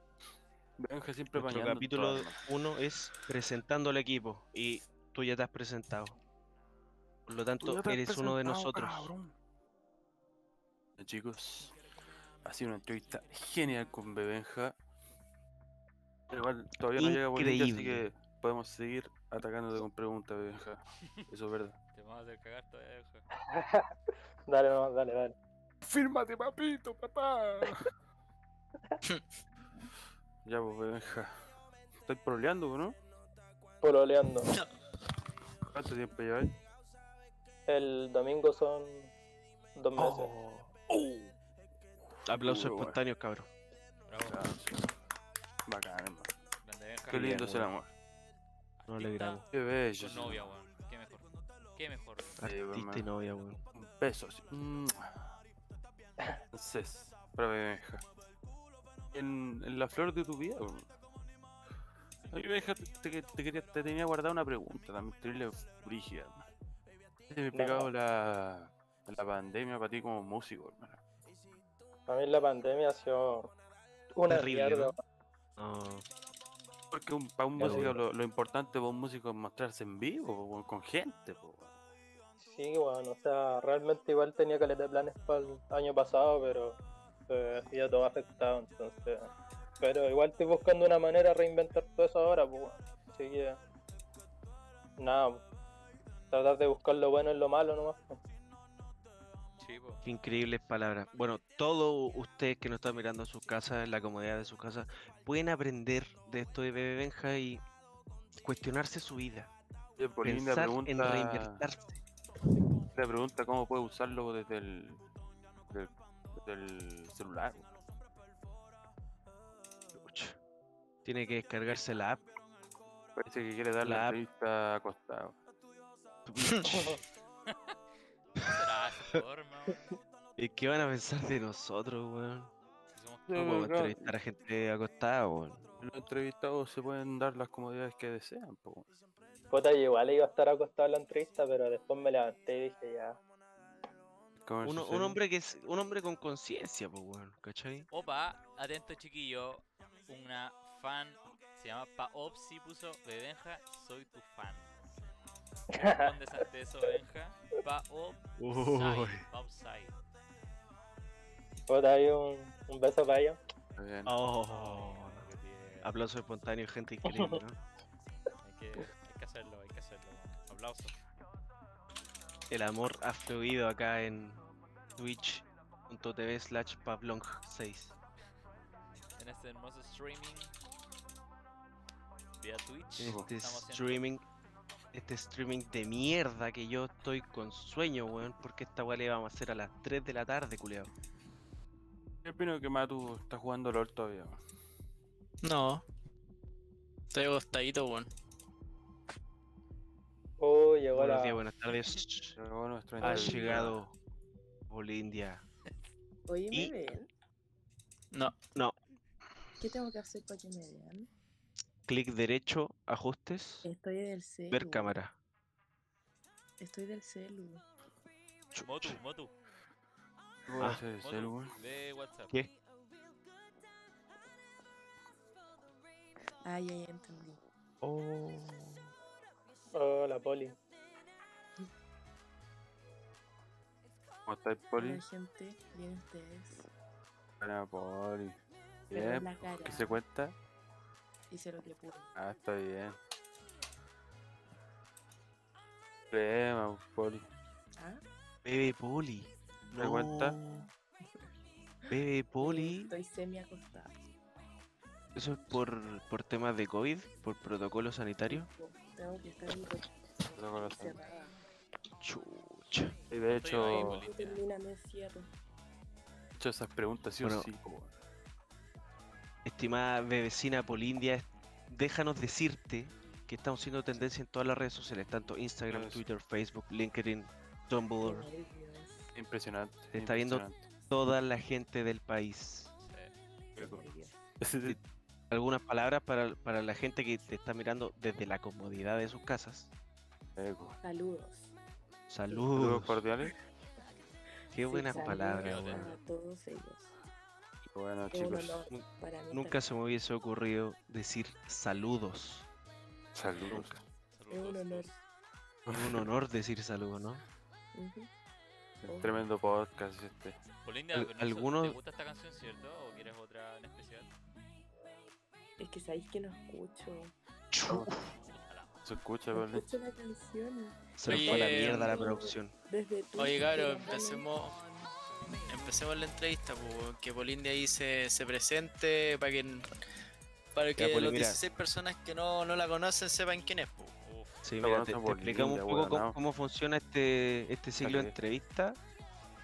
Speaker 3: Benja siempre
Speaker 1: Nuestro capítulo
Speaker 3: todas,
Speaker 1: 1 es Presentando al equipo y tú ya te has presentado. Por lo tanto, eres uno de nosotros.
Speaker 3: cabrón. Chicos, ha sido una entrevista genial con Bebenja. Igual todavía no llega Bolivia, así
Speaker 1: Increíble.
Speaker 3: que podemos seguir atacándote con preguntas, Bebenja. Eso es verdad.
Speaker 2: Te vamos a hacer cagar todavía, Benja.
Speaker 5: dale, no, dale, dale.
Speaker 3: ¡Fírmate, papito, papá! ya, pues, Bebenja. Estoy proleando, ¿no?
Speaker 5: Pololeando.
Speaker 3: ¿Cuánto tiempo lleváis?
Speaker 5: El domingo son dos meses.
Speaker 1: Aplausos
Speaker 3: Uh, bueno.
Speaker 1: espontáneos, cabrón.
Speaker 2: Bravo.
Speaker 3: Bacán, hermano. Qué lindo es el amor.
Speaker 1: No le grabo.
Speaker 3: Qué bello. Ese
Speaker 2: novia, weón. Qué mejor.
Speaker 1: Artista y novia, weón.
Speaker 3: Un beso así. Mm. Entonces, para Benja. En, en la flor de tu vida, weón. A mí, Benja, te, te- te quería, te tenía guardada una pregunta también, terrible brígida. hermano. ¿Qué te ha explicado la, la pandemia para ti como músico, hermano?
Speaker 5: Para mí la pandemia ha sido una
Speaker 1: Terrible,
Speaker 5: mierda.
Speaker 1: ¿no? No,
Speaker 3: Porque un- para un músico
Speaker 1: bueno.
Speaker 3: lo, lo importante para un músico es mostrarse en vivo, con gente.
Speaker 5: Sí, bueno, o sea, realmente igual tenía caleta de planes para el año pasado, pero eh, ya todo afectado, entonces. Pero igual estoy buscando una manera de reinventar todo eso ahora, pues. Así que. Nada, pues, tratar de buscar lo bueno en lo malo nomás. pues.
Speaker 2: Sí, po.
Speaker 1: Qué increíbles palabras. Bueno, todos ustedes que nos están mirando en sus casas, en la comodidad de sus casas, pueden aprender de esto de Bebe Benja y cuestionarse su vida.
Speaker 3: Polinda
Speaker 1: pensar en
Speaker 3: pregunta,
Speaker 1: reinvertirse.
Speaker 3: pregunta cómo puede usarlo desde el, celular.
Speaker 1: Tiene que descargarse la app.
Speaker 3: Parece que quiere dar
Speaker 1: La
Speaker 3: la
Speaker 1: app.
Speaker 3: entrevista acostado.
Speaker 2: ¿Qué será esa forma?
Speaker 1: ¿Y qué van a pensar de nosotros, weón? No podemos entrevistar a gente acostada, weón.
Speaker 3: Los entrevistados se pueden dar las comodidades que desean. po, weón.
Speaker 5: Puta, yo igual iba a estar acostado en la entrevista, pero después me levanté y dije ya.
Speaker 1: Uno- un hombre que es un hombre con conciencia, pues, weón, ¿cachai?
Speaker 2: Opa, atento chiquillo. Una fan se llama Paopsi puso Bebenja, soy tu fan. ¿Dónde ante eso, Benja?
Speaker 5: Puta, hay un, un beso para
Speaker 3: bien.
Speaker 1: Oh, aplauso espontáneo, gente increíble, ¿no?
Speaker 2: Hay que, hay que hacerlo, hay que hacerlo. Aplausos.
Speaker 1: El amor ha fluido acá en twitch.tv slash pablong6.
Speaker 2: En este hermoso streaming vía Twitch.
Speaker 1: Este
Speaker 2: estamos haciendo-
Speaker 1: streaming, este streaming de mierda que yo estoy con sueño, weón, porque esta weá le vamos a hacer a las 3 de la tarde, culiao.
Speaker 3: Yo opino que Matu está jugando LOL todavía. weón.
Speaker 4: No. Estoy acostadito, weón.
Speaker 5: Oh, llegó
Speaker 1: Buenos
Speaker 5: la.
Speaker 1: días, buenas tardes.
Speaker 3: Llegó nuestro
Speaker 1: Ha llegado Olindia.
Speaker 8: Oye, ¿me
Speaker 1: Y-
Speaker 8: ven?
Speaker 4: No.
Speaker 1: No,
Speaker 8: ¿Qué tengo que hacer para que me vean?
Speaker 1: Clic derecho, ajustes,
Speaker 8: Estoy del celu.
Speaker 1: ver cámara.
Speaker 8: Estoy del celu.
Speaker 2: Motu, Motu.
Speaker 3: ¿Qué puede
Speaker 1: Ah.
Speaker 3: el
Speaker 2: Motu,
Speaker 3: celu, weón?
Speaker 2: de WhatsApp.
Speaker 1: ¿Qué?
Speaker 8: Ah, ya, ya entendí.
Speaker 1: Oh.
Speaker 5: Oh, la poli.
Speaker 3: ¿Cómo estáis, Poli?
Speaker 8: Hola, gente. Bien ustedes.
Speaker 3: Buena, Poli. Bien.
Speaker 8: la cara.
Speaker 3: ¿Qué se cuenta?
Speaker 8: Hice lo que pude.
Speaker 3: Ah, está bien. Problema, Poli.
Speaker 8: ¿Ah?
Speaker 1: Bebe Poli.
Speaker 3: ¿Me?
Speaker 1: No. Bebe Poli.
Speaker 8: Estoy semi acostada.
Speaker 1: Eso es por, por temas de COVID, por protocolo sanitario.
Speaker 8: Tengo que estar en
Speaker 3: Protocolo sanitario.
Speaker 1: Chucha.
Speaker 3: Y de hecho,
Speaker 8: termina, me cierro.
Speaker 3: de hecho, esas preguntas sí
Speaker 1: Bueno.
Speaker 3: o sí. weón.
Speaker 1: Estimada bebecina Polindia, déjanos decirte que estamos siendo tendencia en todas las redes sociales, tanto Instagram. Twitter, Facebook, LinkedIn, Tumblr.
Speaker 3: Impresionante.
Speaker 1: Se está viendo- toda la gente del país.
Speaker 2: Sí.
Speaker 1: Algunas palabras para, para la gente que te está mirando desde la comodidad de sus casas.
Speaker 8: Saludos.
Speaker 3: Saludos
Speaker 1: Saludos.
Speaker 3: cordiales.
Speaker 1: Qué buenas palabras.
Speaker 8: A todos ellos.
Speaker 3: Bueno, chicos.
Speaker 1: Nunca se me hubiese ocurrido decir saludos.
Speaker 3: Saludos.
Speaker 1: Nunca.
Speaker 8: Es un honor.
Speaker 1: Es un honor decir saludos, ¿no?
Speaker 3: Un Tremendo podcast este.
Speaker 2: Polindia,
Speaker 1: Al-
Speaker 2: con eso,
Speaker 1: algunos-
Speaker 2: ¿te gusta esta canción, cierto? ¿O quieres otra en especial?
Speaker 8: Es que sabéis que no escucho.
Speaker 3: ¿Se escucha,
Speaker 8: No
Speaker 3: Poli?
Speaker 8: escucho la canción.
Speaker 1: Se nos fue a la mierda la
Speaker 8: no.
Speaker 1: producción.
Speaker 8: Desde
Speaker 4: Oye,
Speaker 8: bueno,
Speaker 4: empecemos. Empecemos la entrevista, po, que Polindia ahí se, se presente para que para que
Speaker 1: Poli,
Speaker 4: los
Speaker 1: mira.
Speaker 4: 16 personas que no, no la conocen sepan quién es.
Speaker 2: Uf,
Speaker 1: Sí, mira, te, explicamos un poco cómo, funciona este, este ciclo de
Speaker 3: Dale.
Speaker 1: entrevistas.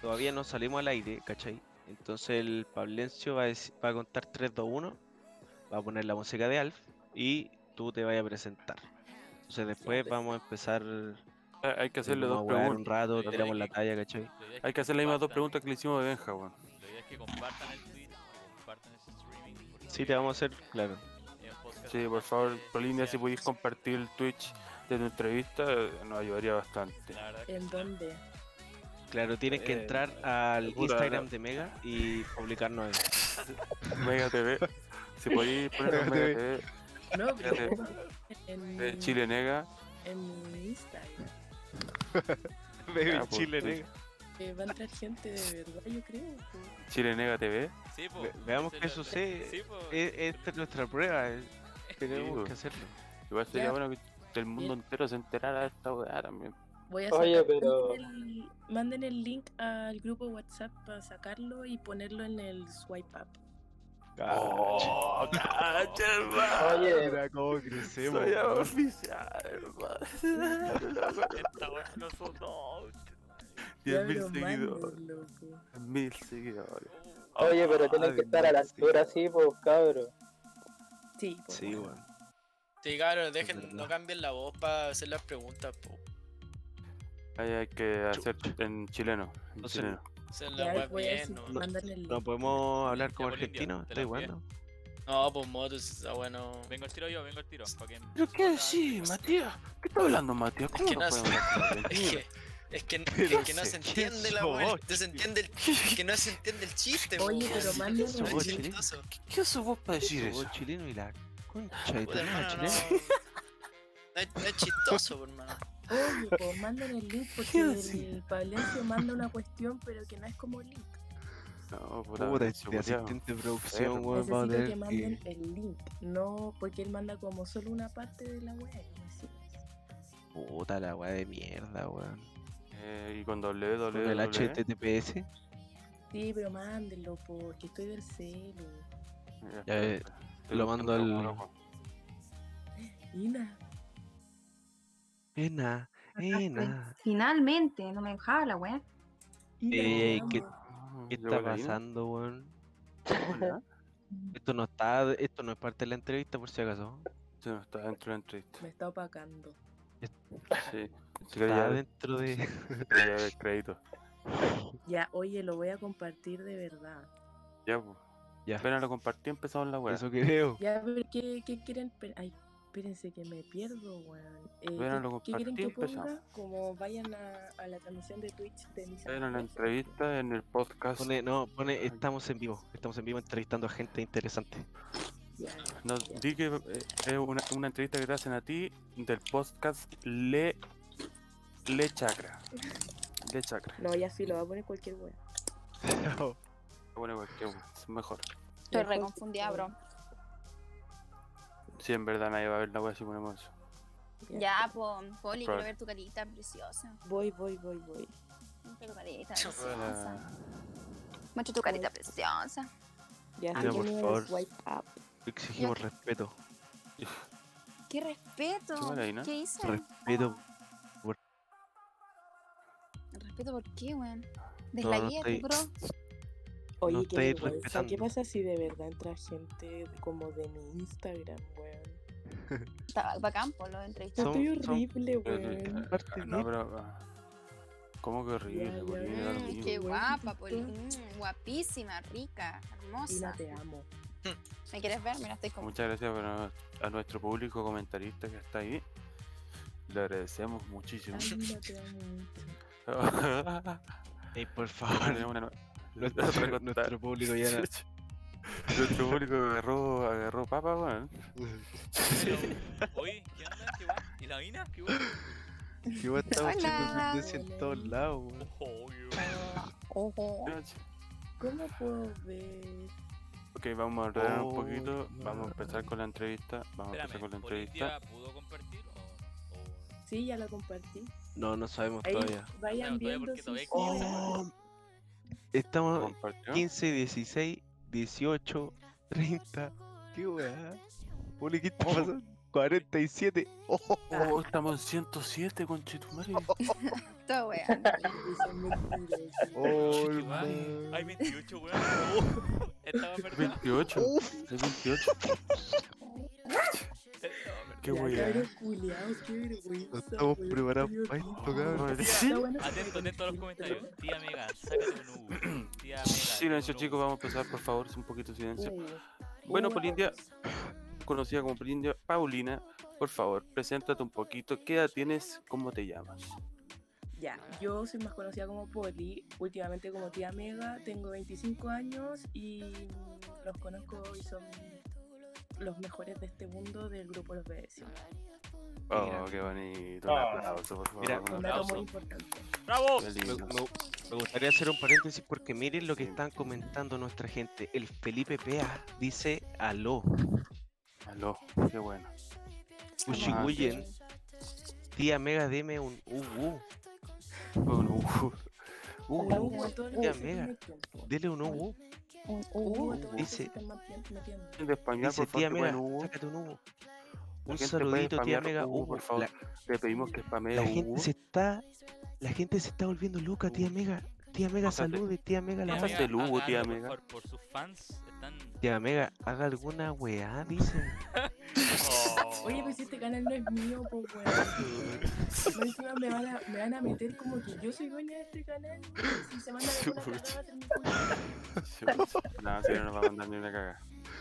Speaker 1: Todavía no salimos al aire, ¿cachai? Entonces el Pablencio va a, va a contar 3, 2, 1, va a poner la música de Alf y tú te vas a presentar. Entonces después vamos a empezar,
Speaker 3: Hay que hacerle dos
Speaker 1: huear un
Speaker 3: preguntas.
Speaker 1: rato,
Speaker 2: Pero
Speaker 1: tiramos
Speaker 2: hay
Speaker 1: la
Speaker 2: que-
Speaker 1: talla, ¿cachai?
Speaker 3: Hay que hacer las mismas dos preguntas que le hicimos a Benja, weón.
Speaker 2: La idea es que compartan el tweet, que compartan ese streaming.
Speaker 1: Sí, te vamos a hacer, claro.
Speaker 3: Sí, por favor, Polinia, si podéis compartir el Twitch de tu entrevista, eh, nos ayudaría bastante.
Speaker 2: Que
Speaker 8: ¿En dónde?
Speaker 1: Claro, tienes que
Speaker 3: Eh,
Speaker 1: entrar al Instagram
Speaker 3: no.
Speaker 1: de Mega y publicarnos ahí.
Speaker 3: Mega TV. Si podéis poner Mega TV
Speaker 8: No, pero en,
Speaker 3: de Chile Nega.
Speaker 8: en mi Instagram.
Speaker 1: Baby
Speaker 3: pues,
Speaker 1: Chile,
Speaker 3: pues.
Speaker 1: nega.
Speaker 8: Eh, va a entrar gente de verdad, yo creo. pues.
Speaker 3: Chile Nega TV.
Speaker 2: Sí, po,
Speaker 1: Ve- veamos qué sucede.
Speaker 2: Sí, po.
Speaker 1: E- Esta es nuestra prueba, eh, tenemos que hacerlo.
Speaker 3: Igual sería bueno que el mundo entero se enterara de esta weá también.
Speaker 8: Voy a
Speaker 5: Oye,
Speaker 8: sacar-
Speaker 5: pero-
Speaker 8: manden, el, manden el link al grupo WhatsApp para sacarlo y ponerlo en el swipe up.
Speaker 3: ¡Oh, cacha, hermano!
Speaker 5: Oye,
Speaker 1: Mira cómo crecemos.
Speaker 3: Soy
Speaker 1: weón.
Speaker 3: oficial, hermano.
Speaker 2: Esta weá no son dos.
Speaker 3: 10.000
Speaker 8: pero
Speaker 3: seguidores.
Speaker 8: manden, loco.
Speaker 3: 10.000 seguidores.
Speaker 5: Oye, pero tienen que estar a la altura así, pues, cabros.
Speaker 8: Sí, pues,
Speaker 1: Sí,
Speaker 8: bueno.
Speaker 1: weón.
Speaker 4: Sí, cabrón, dejen, no cambien la voz para hacer las preguntas, po.
Speaker 3: Ahí hay que hacer en chileno. En
Speaker 1: Entonces,
Speaker 3: chileno.
Speaker 4: Hacer
Speaker 8: Ya
Speaker 4: las
Speaker 8: les
Speaker 4: weas
Speaker 8: voy a
Speaker 4: bien,
Speaker 8: decir,
Speaker 4: ¿no?
Speaker 1: No podemos hablar como
Speaker 2: la
Speaker 1: estoy bueno.
Speaker 4: No, pues motos, esa wea no.
Speaker 2: Vengo al tiro yo, vengo al tiro. que
Speaker 3: ¿Pero qué decís, Matías? ¿Qué está hablando, Matías?
Speaker 4: Es
Speaker 3: ¿Cómo
Speaker 4: que
Speaker 3: no
Speaker 4: no
Speaker 3: podemos
Speaker 4: sé.
Speaker 3: hablar con
Speaker 4: Es
Speaker 3: argentino?
Speaker 4: que. Es que, es que no se entiende la No se entiende el, es que no se entiende el chiste,
Speaker 8: Oye, pero link.
Speaker 1: chileno?
Speaker 4: Chistoso.
Speaker 3: ¿Qué sos vos para decir eso?
Speaker 1: chileno y la concha de tu
Speaker 4: no.
Speaker 1: chileno.
Speaker 4: No es, no es chistoso, hermano.
Speaker 8: Oye, pues manden el link porque el Pablencio manda una cuestión, pero que no es como link.
Speaker 3: No, puta,
Speaker 1: Puta, este asistente de producción, weón, a
Speaker 8: Necesito
Speaker 1: tener
Speaker 8: que manden
Speaker 1: que...
Speaker 8: el link, no porque él manda como solo una parte de la web.
Speaker 1: Puta la weá de mierda, weón.
Speaker 3: Eh, y con doble,
Speaker 1: Con
Speaker 3: doble,
Speaker 1: el. HTTPS.
Speaker 8: Sí, pero mándenlo porque estoy del celu.
Speaker 1: Ya, eh,
Speaker 3: Estoy
Speaker 1: lo mando al-.
Speaker 8: Ina,
Speaker 1: Ena, ena.
Speaker 9: Finalmente, no me dejaba la weá.
Speaker 1: Ey, ¿qué- ¿Qué está pasando, weón?
Speaker 3: Hola.
Speaker 1: Esto no está, esto no es parte de la entrevista por si acaso.
Speaker 3: Sí, no, está dentro de la entrevista.
Speaker 8: Me está opacando.
Speaker 3: Sí.
Speaker 1: Está dentro de.
Speaker 3: crédito.
Speaker 8: Ya, oye, lo voy a compartir de verdad.
Speaker 3: Ya, pues.
Speaker 1: Ya.
Speaker 3: Apenas lo compartí, empezamos la weá.
Speaker 1: Eso que veo.
Speaker 8: Ya, pero ¿qué, qué quieren? Ay, espérense que me pierdo, weón. Eh,
Speaker 3: Bueno,
Speaker 8: ¿qué-
Speaker 3: lo
Speaker 8: ¿Qué quieren que ponga? Como vayan a, a la transmisión de Twitch de mis
Speaker 3: Era una
Speaker 8: amigos.
Speaker 3: entrevista en el podcast.
Speaker 1: Pone, no, pone, estamos en vivo. Estamos en vivo entrevistando a gente interesante.
Speaker 8: Ya,
Speaker 3: No, di que eh, es una, una entrevista que te hacen a ti del podcast Le Le Chakra. Le Chakra.
Speaker 8: No, ya sí, lo voy a poner cualquier weón.
Speaker 3: Bueno, cualquier es mejor.
Speaker 9: Estoy re confundida, bro.
Speaker 3: Si en verdad nadie va a ver la wea si ponemos eso.
Speaker 9: Ya, po, Poli, quiero ver tu carita preciosa.
Speaker 8: Voy, voy, voy, voy.
Speaker 9: Tu carita preciosa. Muestra tu carita preciosa.
Speaker 8: Ya
Speaker 1: por favor.
Speaker 8: swipe up.
Speaker 1: Exigimos respeto.
Speaker 9: ¡Qué respeto!
Speaker 3: Qué mala, Ina.
Speaker 9: ¿Qué hice?
Speaker 1: Respeto.
Speaker 9: ¿Respeto por qué, weón?
Speaker 1: no
Speaker 9: Deslayé,
Speaker 1: estoy-
Speaker 9: bro.
Speaker 8: Oye,
Speaker 1: No
Speaker 8: qué vergüenza. ¿Qué pasa si de verdad entra gente como de mi Instagram, weón?
Speaker 9: Estaba bacán, po, lo entrevisté.
Speaker 1: Son-
Speaker 8: Estoy horrible, weón.
Speaker 3: No, pero. ah, ¿Cómo que horrible?
Speaker 9: Mm, qué
Speaker 8: weón,
Speaker 9: guapa,
Speaker 8: ¿qué
Speaker 9: Poli.
Speaker 8: pasó?
Speaker 9: Mm, guapísima, rica, hermosa.
Speaker 8: te amo.
Speaker 9: ¿Me quieres ver? Mira, estoy como.
Speaker 3: Muchas gracias por- a nuestro público comentarista que está ahí. Le agradecemos muchísimo.
Speaker 8: Ay, te amo mucho.
Speaker 1: Ey, por favor. Nuestro, nuestro público ya. no-
Speaker 3: Nuestro público agarró, agarró papa, weón.
Speaker 2: Oye, ¿qué onda? ¿Qué? ¿Y la mina? ¿Qué weón?
Speaker 1: Que vos estamos haciendo tendencia en todos lados, weón.
Speaker 2: Obvio.
Speaker 9: Ojo.
Speaker 8: ¿Cómo puedo ver?
Speaker 3: Ok, vamos a ordenar
Speaker 1: Oh,
Speaker 3: un poquito.
Speaker 1: no.
Speaker 3: Vamos a empezar con la entrevista. Vamos a empezar con la entrevista.
Speaker 2: ¿Policía pudo compartir o...? o-
Speaker 8: Sí, ya la compartí.
Speaker 1: No, no sabemos
Speaker 8: Ahí
Speaker 1: todavía.
Speaker 8: vayan
Speaker 2: No, todavía
Speaker 8: viendo
Speaker 1: Oh, estamos
Speaker 3: ¿Compartió?
Speaker 1: 15, 16, 18, 30. ¿Qué weá? Poli, ¿qué está
Speaker 3: Oh.
Speaker 1: pasando? 47. Oh,
Speaker 3: Oh, estamos en 107, conchetumare.
Speaker 9: Todo wea.
Speaker 8: Son mentirosos.
Speaker 1: oh,
Speaker 2: Igual,
Speaker 1: hermano.
Speaker 2: Hay 28, weón. Estaba verdad.
Speaker 3: 28. Es 28. Qué
Speaker 1: estamos preparados para esto, cabrón.
Speaker 2: Atento, atento a los comentarios. Tía Mega, sácate un U. Tía Mega.
Speaker 3: Silencio, chicos, vamos a empezar, por favor, un poquito de silencio. Bueno, Polindia, conocida como Polindia, Paulina, por favor, preséntate un poquito. ¿Qué edad tienes? ¿Cómo te llamas?
Speaker 8: Ya, yo soy más conocida como Poli, últimamente como tía Mega, tengo 25 años y los conozco y son los mejores de este mundo del grupo Los Vecinos.
Speaker 3: Oh,
Speaker 1: Mira.
Speaker 3: qué bonito. Un
Speaker 5: Ah.
Speaker 3: aplauso, por favor.
Speaker 1: Mira,
Speaker 3: un
Speaker 8: Un dato muy importante.
Speaker 2: ¡Bravo!
Speaker 1: Me,
Speaker 3: lindo.
Speaker 1: me- me gustaría hacer un paréntesis porque miren lo que están comentando nuestra gente. El Felipe Pea dice aló.
Speaker 3: Aló, qué bueno.
Speaker 1: Ushiguyen. Tía Mega, deme un
Speaker 3: uh,
Speaker 8: Hola,
Speaker 1: UU.
Speaker 8: Hugo, a todos los
Speaker 1: Tía Mega.
Speaker 8: conecten, po.
Speaker 1: Dele un.
Speaker 8: Hugo, que
Speaker 1: Dice-
Speaker 3: de
Speaker 1: Dice
Speaker 3: por
Speaker 1: tía Mega,
Speaker 3: bueno, Hugo.
Speaker 1: sácate un saludito, tía Mega.
Speaker 3: Hugo, por favor.
Speaker 1: La,
Speaker 3: pedimos que spamee
Speaker 1: la
Speaker 3: a
Speaker 1: gente
Speaker 3: Hugo.
Speaker 1: se está. La gente se está volviendo loca, tía Mega. Tía Mega,
Speaker 3: Pásate.
Speaker 1: salude, tía Mega, la
Speaker 2: Tía
Speaker 3: Pásate
Speaker 2: Mega,
Speaker 3: el Hugo,
Speaker 2: haga
Speaker 3: tía
Speaker 2: por
Speaker 3: Mega.
Speaker 2: favor, Por sus fans están.
Speaker 1: Tía Mega, haga alguna weá, dicen.
Speaker 2: Oh.
Speaker 8: Oye, pues este canal no es mío, pues encima me van, a, me van a meter como que yo soy dueña de este canal. Si se mandan alguna cagada, va a ser mi culpa.
Speaker 3: No, si no nos va a mandar ni una caga.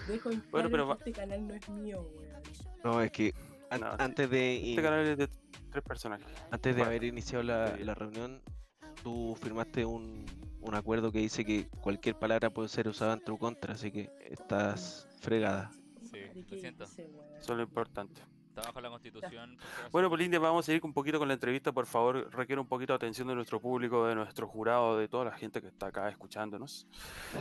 Speaker 8: Dejo en
Speaker 3: Bueno,
Speaker 8: claro
Speaker 3: pero
Speaker 8: que
Speaker 3: va-
Speaker 8: este canal no es mío, weón.
Speaker 1: No, es que an-
Speaker 3: No,
Speaker 1: antes de.
Speaker 3: Este canal es de tres personajes.
Speaker 1: Antes de
Speaker 3: Bueno,
Speaker 1: haber iniciado la, la reunión, tú firmaste un, un acuerdo que dice que cualquier palabra puede ser usada en tu contra, así que estás fregada.
Speaker 2: Sí, lo
Speaker 8: ¿qué
Speaker 2: siento.
Speaker 3: Eso es lo importante.
Speaker 2: Está bajo la constitución.
Speaker 3: Bueno, Polindia, vamos a seguir un poquito con la entrevista. Por favor, requiere un poquito de atención de nuestro público, de nuestro jurado, de toda la gente que está acá escuchándonos.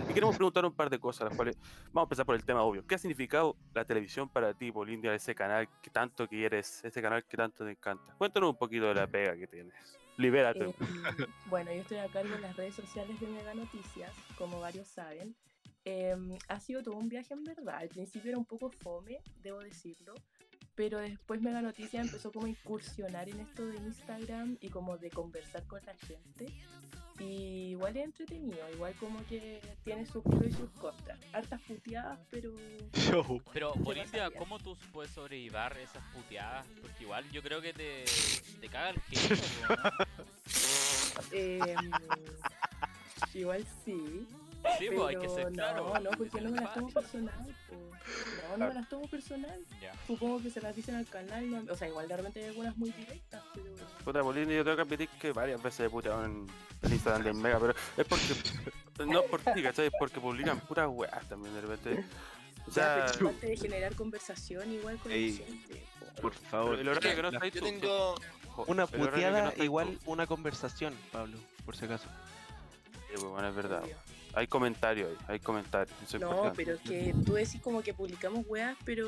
Speaker 3: Y queremos preguntar un par de cosas, las cuales vamos a empezar por el tema obvio. ¿Qué ha significado la televisión para ti, Polindia, ese canal que tanto quieres, ese canal que tanto te encanta? Cuéntanos un poquito de la pega que tienes. Libérate.
Speaker 8: Eh, bueno, yo estoy a cargo de las redes sociales de Mega Noticias, como varios saben. Em, ha sido todo un viaje en verdad. Al principio era un poco fome, debo decirlo. Pero después Mega Noticias empezó como a incursionar en esto de Instagram y como de conversar con la gente. Y igual es entretenido, igual como que tiene sus pros y sus contras. Hartas puteadas, pero...
Speaker 2: Pero, Bolivia. ¿cómo tú puedes sobrellevar esas puteadas? Porque igual yo creo que te, te caga el genio, po, ¿no?
Speaker 8: em, igual sí.
Speaker 2: Sí, pues hay que
Speaker 8: Pero
Speaker 2: ser claro.
Speaker 8: No, no,
Speaker 2: hay que
Speaker 8: porque no me las tomo personal. po. No, no me las tomo personal.
Speaker 2: Ya.
Speaker 8: Supongo que se las dicen al canal. no- o sea, igual de repente hay algunas muy directas, pero.
Speaker 3: Puta, Polindia, yo tengo que admitir que varias veces he puteado en el Instagram de Mega, pero es porque. No por ti, ¿cachai? Es porque publican puras weas también de repente. O sea,
Speaker 8: parte de generar conversación igual con
Speaker 1: Ey.
Speaker 8: la gente. po.
Speaker 1: Por favor.
Speaker 3: el horario que no está ahí
Speaker 4: Yo tengo.
Speaker 1: Una
Speaker 3: no
Speaker 1: puteada
Speaker 3: ahí
Speaker 1: igual
Speaker 3: tú.
Speaker 1: una conversación, Pablo, por si acaso.
Speaker 3: Sí, pues, bueno, es verdad. Hay comentarios ahí, hay comentarios. Eso
Speaker 8: No,
Speaker 3: importante.
Speaker 8: pero es que tú decís como que publicamos weas, pero.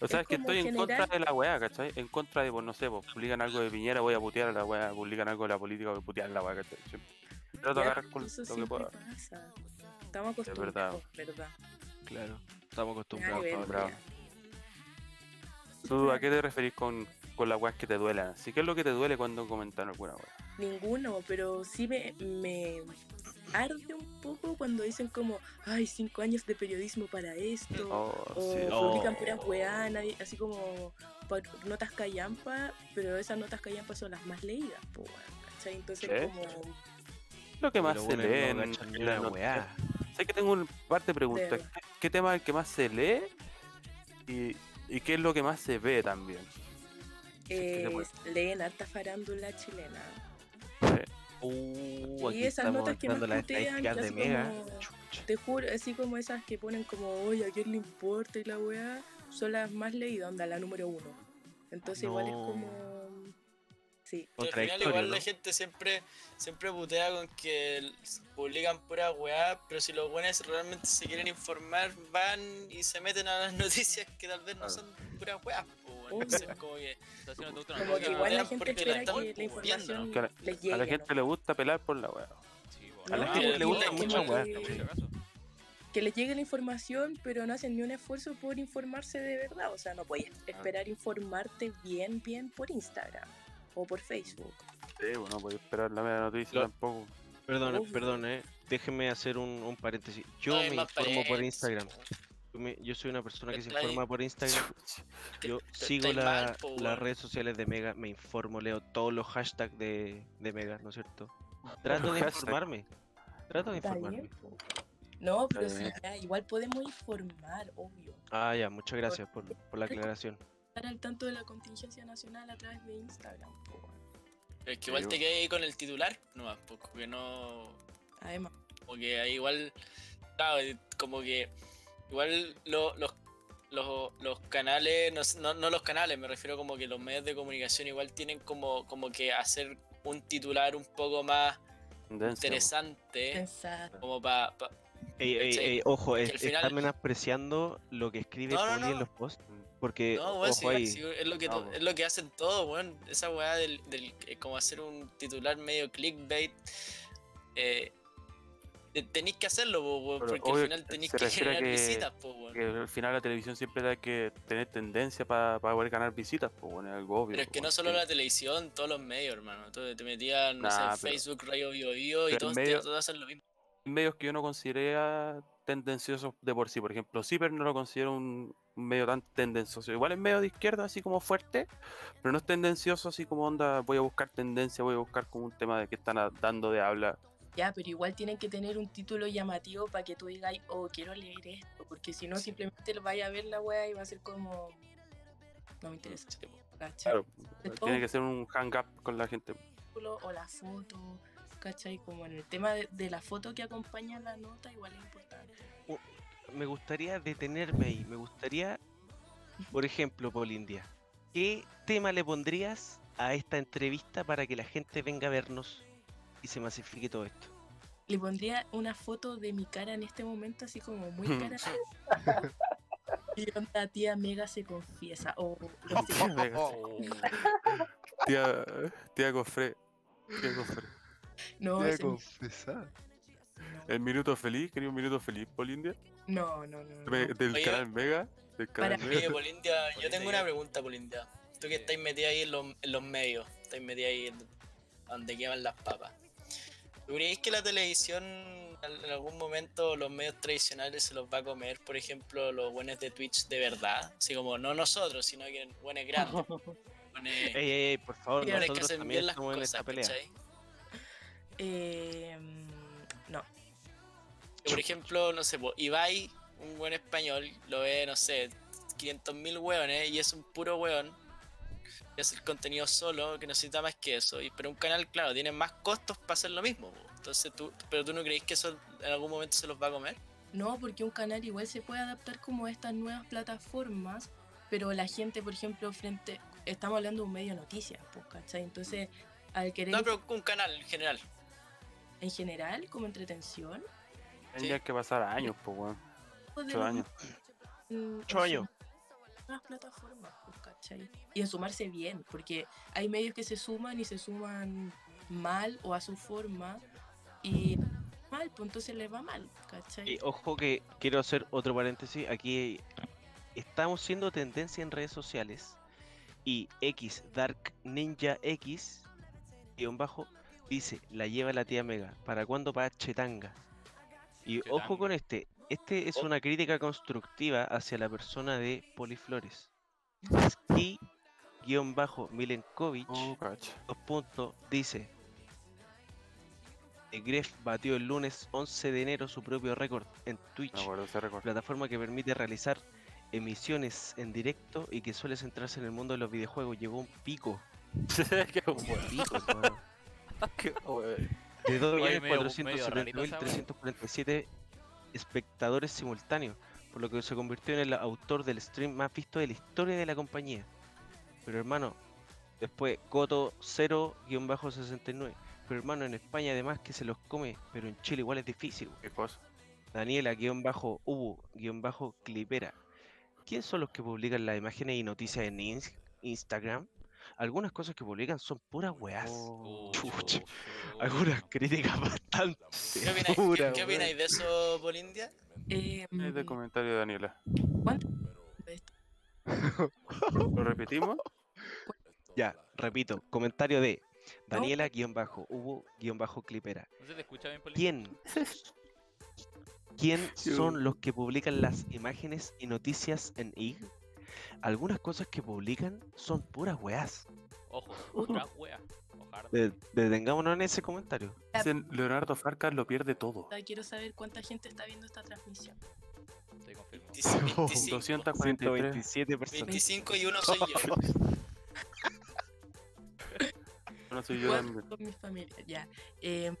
Speaker 3: O sea,
Speaker 8: es
Speaker 3: es que estoy en
Speaker 8: general-
Speaker 3: contra de la weá, ¿cachai? En contra de, pues, no sé, pues, publican algo de Piñera, voy a putear a la weá, publican algo de la política, voy a putear a la weá, ¿cachai? Siempre Trato de agarrar con lo que pueda.
Speaker 8: pasa. Estamos acostumbrados, ¿verdad?
Speaker 1: Claro. Estamos acostumbrados.
Speaker 8: ver.
Speaker 3: ¿Tú a qué te referís con, con las weas que te duelan? ¿Sí? ¿Qué es lo que te duele cuando comentan alguna weá?
Speaker 8: Ninguno, pero sí me, me arde un poco cuando dicen como, ay, cinco años de periodismo para esto,
Speaker 3: Oh,
Speaker 8: o
Speaker 3: sí.
Speaker 8: publican
Speaker 1: Oh.
Speaker 8: puras weá, así como por notas callampa, pero esas notas callampa son las más leídas, po, ¿cachai? Entonces
Speaker 3: ¿Qué?
Speaker 8: como,
Speaker 3: Lo que más se lee
Speaker 1: no
Speaker 3: en, noticias.
Speaker 1: weá.
Speaker 3: Sé que tengo un par de preguntas. ¿Qué, qué tema es el que más se lee? Y, y qué es lo que más se ve también? que se
Speaker 8: eh, leen harta farándula chilena.
Speaker 3: Sí.
Speaker 1: Uh,
Speaker 8: Y esas notas que
Speaker 1: las
Speaker 8: putean,
Speaker 1: estadísticas
Speaker 8: que
Speaker 1: de
Speaker 8: así
Speaker 1: Mega.
Speaker 8: como-. Te juro, así como esas que ponen como, oye, a quién le importa y la weá, son las más leídas, onda, la número uno. Entonces igual es
Speaker 1: No.
Speaker 8: como... Sí,
Speaker 4: al final igual
Speaker 1: ¿no?
Speaker 4: la gente siempre siempre putea con que publican pura weá, pero si los buenos realmente se quieren informar, van y se meten a las noticias que tal vez no son puras weas. po, como que
Speaker 8: como igual la gente espera que la información
Speaker 3: a la- A gente le gusta pelar por la weá.
Speaker 1: A la gente le gusta mucho weá.
Speaker 8: que- les llegue la información, pero no hacen ni un esfuerzo por informarse de verdad. O sea, no puedes esperar informarte bien, bien por Instagram o por Facebook.
Speaker 3: Sí, pues, no podía esperar la media noticia
Speaker 1: Lo-
Speaker 3: tampoco.
Speaker 1: Perdón,
Speaker 8: Uf.
Speaker 1: perdón, eh. Déjenme hacer un, un paréntesis. Yo
Speaker 7: No
Speaker 1: me informo por Instagram. Yo, me- yo soy una persona que se informa por Instagram. Yo sigo
Speaker 7: estáis
Speaker 1: la-
Speaker 7: mal, po,
Speaker 1: las redes sociales de Mega, me informo, leo todos los hashtags de, de Mega, ¿no es cierto? Trato de informarme. Trato de informarme.
Speaker 8: No, pero sí, ya, igual podemos informar, obvio.
Speaker 1: Ah, ya, muchas gracias por, por la aclaración.
Speaker 8: Estar al tanto de la contingencia nacional a través de Instagram. po.
Speaker 4: Es que igual te quedé ahí con el titular, nomás, pues, porque no.
Speaker 8: Además,
Speaker 4: Como que ahí igual. Claro, como que. Igual lo- los, los, los canales, no, no, no los canales, me refiero como que los medios de comunicación igual tienen como, como que hacer un titular un poco más interesante.
Speaker 8: pensar.
Speaker 4: Como para.
Speaker 1: Ey, ey,
Speaker 4: ¿Cachai?
Speaker 1: ey, ojo, es,
Speaker 4: al final-
Speaker 1: están menospreciando lo que escribe
Speaker 4: No, no,
Speaker 1: Poli en los posts. Porque,
Speaker 4: No, weón, sí,
Speaker 1: ojo ahí,
Speaker 4: sí, es, lo que
Speaker 3: No,
Speaker 4: es lo que hacen todos, weón. Esa weá del, del eh, como hacer un titular medio clickbait. Eh, tenéis que hacerlo, po, porque
Speaker 3: obvio,
Speaker 4: al final tenéis que generar
Speaker 3: que-
Speaker 4: visitas, po.
Speaker 3: Que al final la televisión siempre hay que tener tendencia para poder ganar visitas, bueno, es algo obvio.
Speaker 4: Pero es que no solo la televisión, todos los medios, hermano. Tú te metías, no
Speaker 3: Nah,
Speaker 4: sé,
Speaker 3: pero-
Speaker 4: Facebook, Radio Bio Bio y todos,
Speaker 3: medio-
Speaker 4: todos hacen lo mismo.
Speaker 3: medios que yo no consideraría tendenciosos de por sí. Por ejemplo, Ciper no lo considero un, un medio tan tendencioso. Igual es medio de izquierda, así como fuerte, pero no es tendencioso, así como onda, voy a buscar tendencia, voy a buscar como un tema de que están dando de habla.
Speaker 8: Ya, pero igual tienen que tener un título llamativo para que tú digas, oh, quiero leer esto, porque si no, simplemente lo vaya a ver la wea y va a ser como. No me interesa.
Speaker 4: Po.
Speaker 8: ¿cachai?
Speaker 3: Claro,
Speaker 8: De
Speaker 3: tiene que ser un hang up con la gente.
Speaker 8: o la foto, ¿cachai? Como en el tema de, de la foto que acompaña la nota, igual es importante.
Speaker 1: me gustaría detenerme ahí. Me gustaría, por ejemplo, Polindia, ¿qué tema le pondrías a esta entrevista para que la gente venga a vernos y se masifique todo esto?
Speaker 8: Le pondría una foto de mi cara en este momento, así como muy cara. y onda, tía Mega se confiesa. O no sé,
Speaker 3: Venga. Tía, tía Cofre. Tía Cofre.
Speaker 8: no, ese-
Speaker 3: El minuto feliz, quería un minuto feliz, Polindia.
Speaker 8: no, no, no, no.
Speaker 3: Me- Del
Speaker 4: Oye,
Speaker 3: canal Mega. Del canal
Speaker 8: para-
Speaker 3: Mega.
Speaker 4: Oye, Polindia, yo tengo una pregunta, Polindia. Tú que estáis metida ahí en los, en los medios, estáis metida ahí en donde queman las papas. ¿Tú creéis que la televisión en algún momento los medios tradicionales se los va a comer, por ejemplo, los buenos de Twitch de verdad? Así como no nosotros, sino que buenos grandes. buenos-
Speaker 1: Ey, ey, ey, por favor,
Speaker 4: que
Speaker 1: nosotros
Speaker 4: hacen
Speaker 1: también
Speaker 4: bien las
Speaker 1: estamos en
Speaker 4: cosas,
Speaker 1: esta pelea.
Speaker 4: ¿cachai?
Speaker 8: Eh, no.
Speaker 4: Que, por ejemplo, no sé, Ibai, un buen español, lo ve, no sé, 500.000 hueones y es un puro hueón. Y hace el contenido solo, que necesita más que eso. Y, pero un canal, claro, tiene más costos para hacer lo mismo. po. Entonces, tú, pero tú no crees que eso en algún momento se los va a comer?
Speaker 8: No, porque un canal igual se puede adaptar como a estas nuevas plataformas, pero la gente, por ejemplo, frente. Estamos hablando de un medio de noticias, pues, ¿cachai? Entonces, al querer
Speaker 4: No, pero un canal en general.
Speaker 8: en general, como entretención,
Speaker 3: Tendría que pasar años, pues, weón. Ocho años.
Speaker 1: Ocho años.
Speaker 8: Nuevas plataformas, ¿cachai? Y en sumarse bien, porque hay medios que se suman y se suman mal o a su forma, y mal, pues entonces les va mal, ¿cachai?
Speaker 1: Y ojo que quiero hacer otro paréntesis. Aquí estamos siendo tendencia en redes sociales. Y X Dark Ninja X guion bajo dice la lleva la tía Mega. ¿Para cuándo para Chetanga? Y ojo con este. Este es una crítica constructiva hacia la persona de Poliflores. Y guion bajo Milenkovic
Speaker 3: Oh,
Speaker 1: dos puntos, dice eh, Gref batió el lunes 11 de enero su propio récord en Twitch, plataforma que permite realizar emisiones en directo y que suele centrarse en el mundo de los videojuegos. Llegó un pico,
Speaker 3: Qué
Speaker 1: un pico,
Speaker 3: Qué
Speaker 1: de
Speaker 2: Oye, medio- medio rarito esa
Speaker 1: 2.470.347 espectadores simultáneos, por lo que se convirtió en el autor del stream más visto de la historia de la compañía. Pero hermano, después Coto 0-69. Pero hermano, en España además que se los come, pero en Chile igual es difícil.
Speaker 3: Qué cosa.
Speaker 1: Daniela, guion bajo, Ubu, guion bajo, Clipera. ¿Quién son los que publican las imágenes y noticias en Ins- Instagram? Algunas cosas que publican son puras weas.
Speaker 3: Oh.
Speaker 1: Algunas críticas bastante
Speaker 4: ¿Qué opináis, ¿qué, opináis de eso, Polindia?
Speaker 8: Eh,
Speaker 3: Es de comentario de Daniela.
Speaker 8: ¿Cuánto?
Speaker 3: ¿Lo repetimos?
Speaker 1: Ya, repito, comentario de Daniela guion bajo, Hugo guion bajo clipera.
Speaker 2: ¿No se te escucha bien, Poli?
Speaker 1: ¿Quién? ¿Quién son los que publican las imágenes y noticias en IG? Algunas cosas que publican son puras weas.
Speaker 2: Ojo, otra wea.
Speaker 1: Detengámonos en ese comentario.
Speaker 3: Dicen Leonardo Farcas lo pierde todo.
Speaker 8: Quiero saber cuánta gente está viendo esta transmisión.
Speaker 2: Te confirmo.
Speaker 4: 25,
Speaker 3: 243.
Speaker 1: 127 personas.
Speaker 4: 25 y uno soy yo.
Speaker 3: No soy yo
Speaker 8: ¿Cuánto
Speaker 3: también.
Speaker 8: con mi familia? Ya. eh,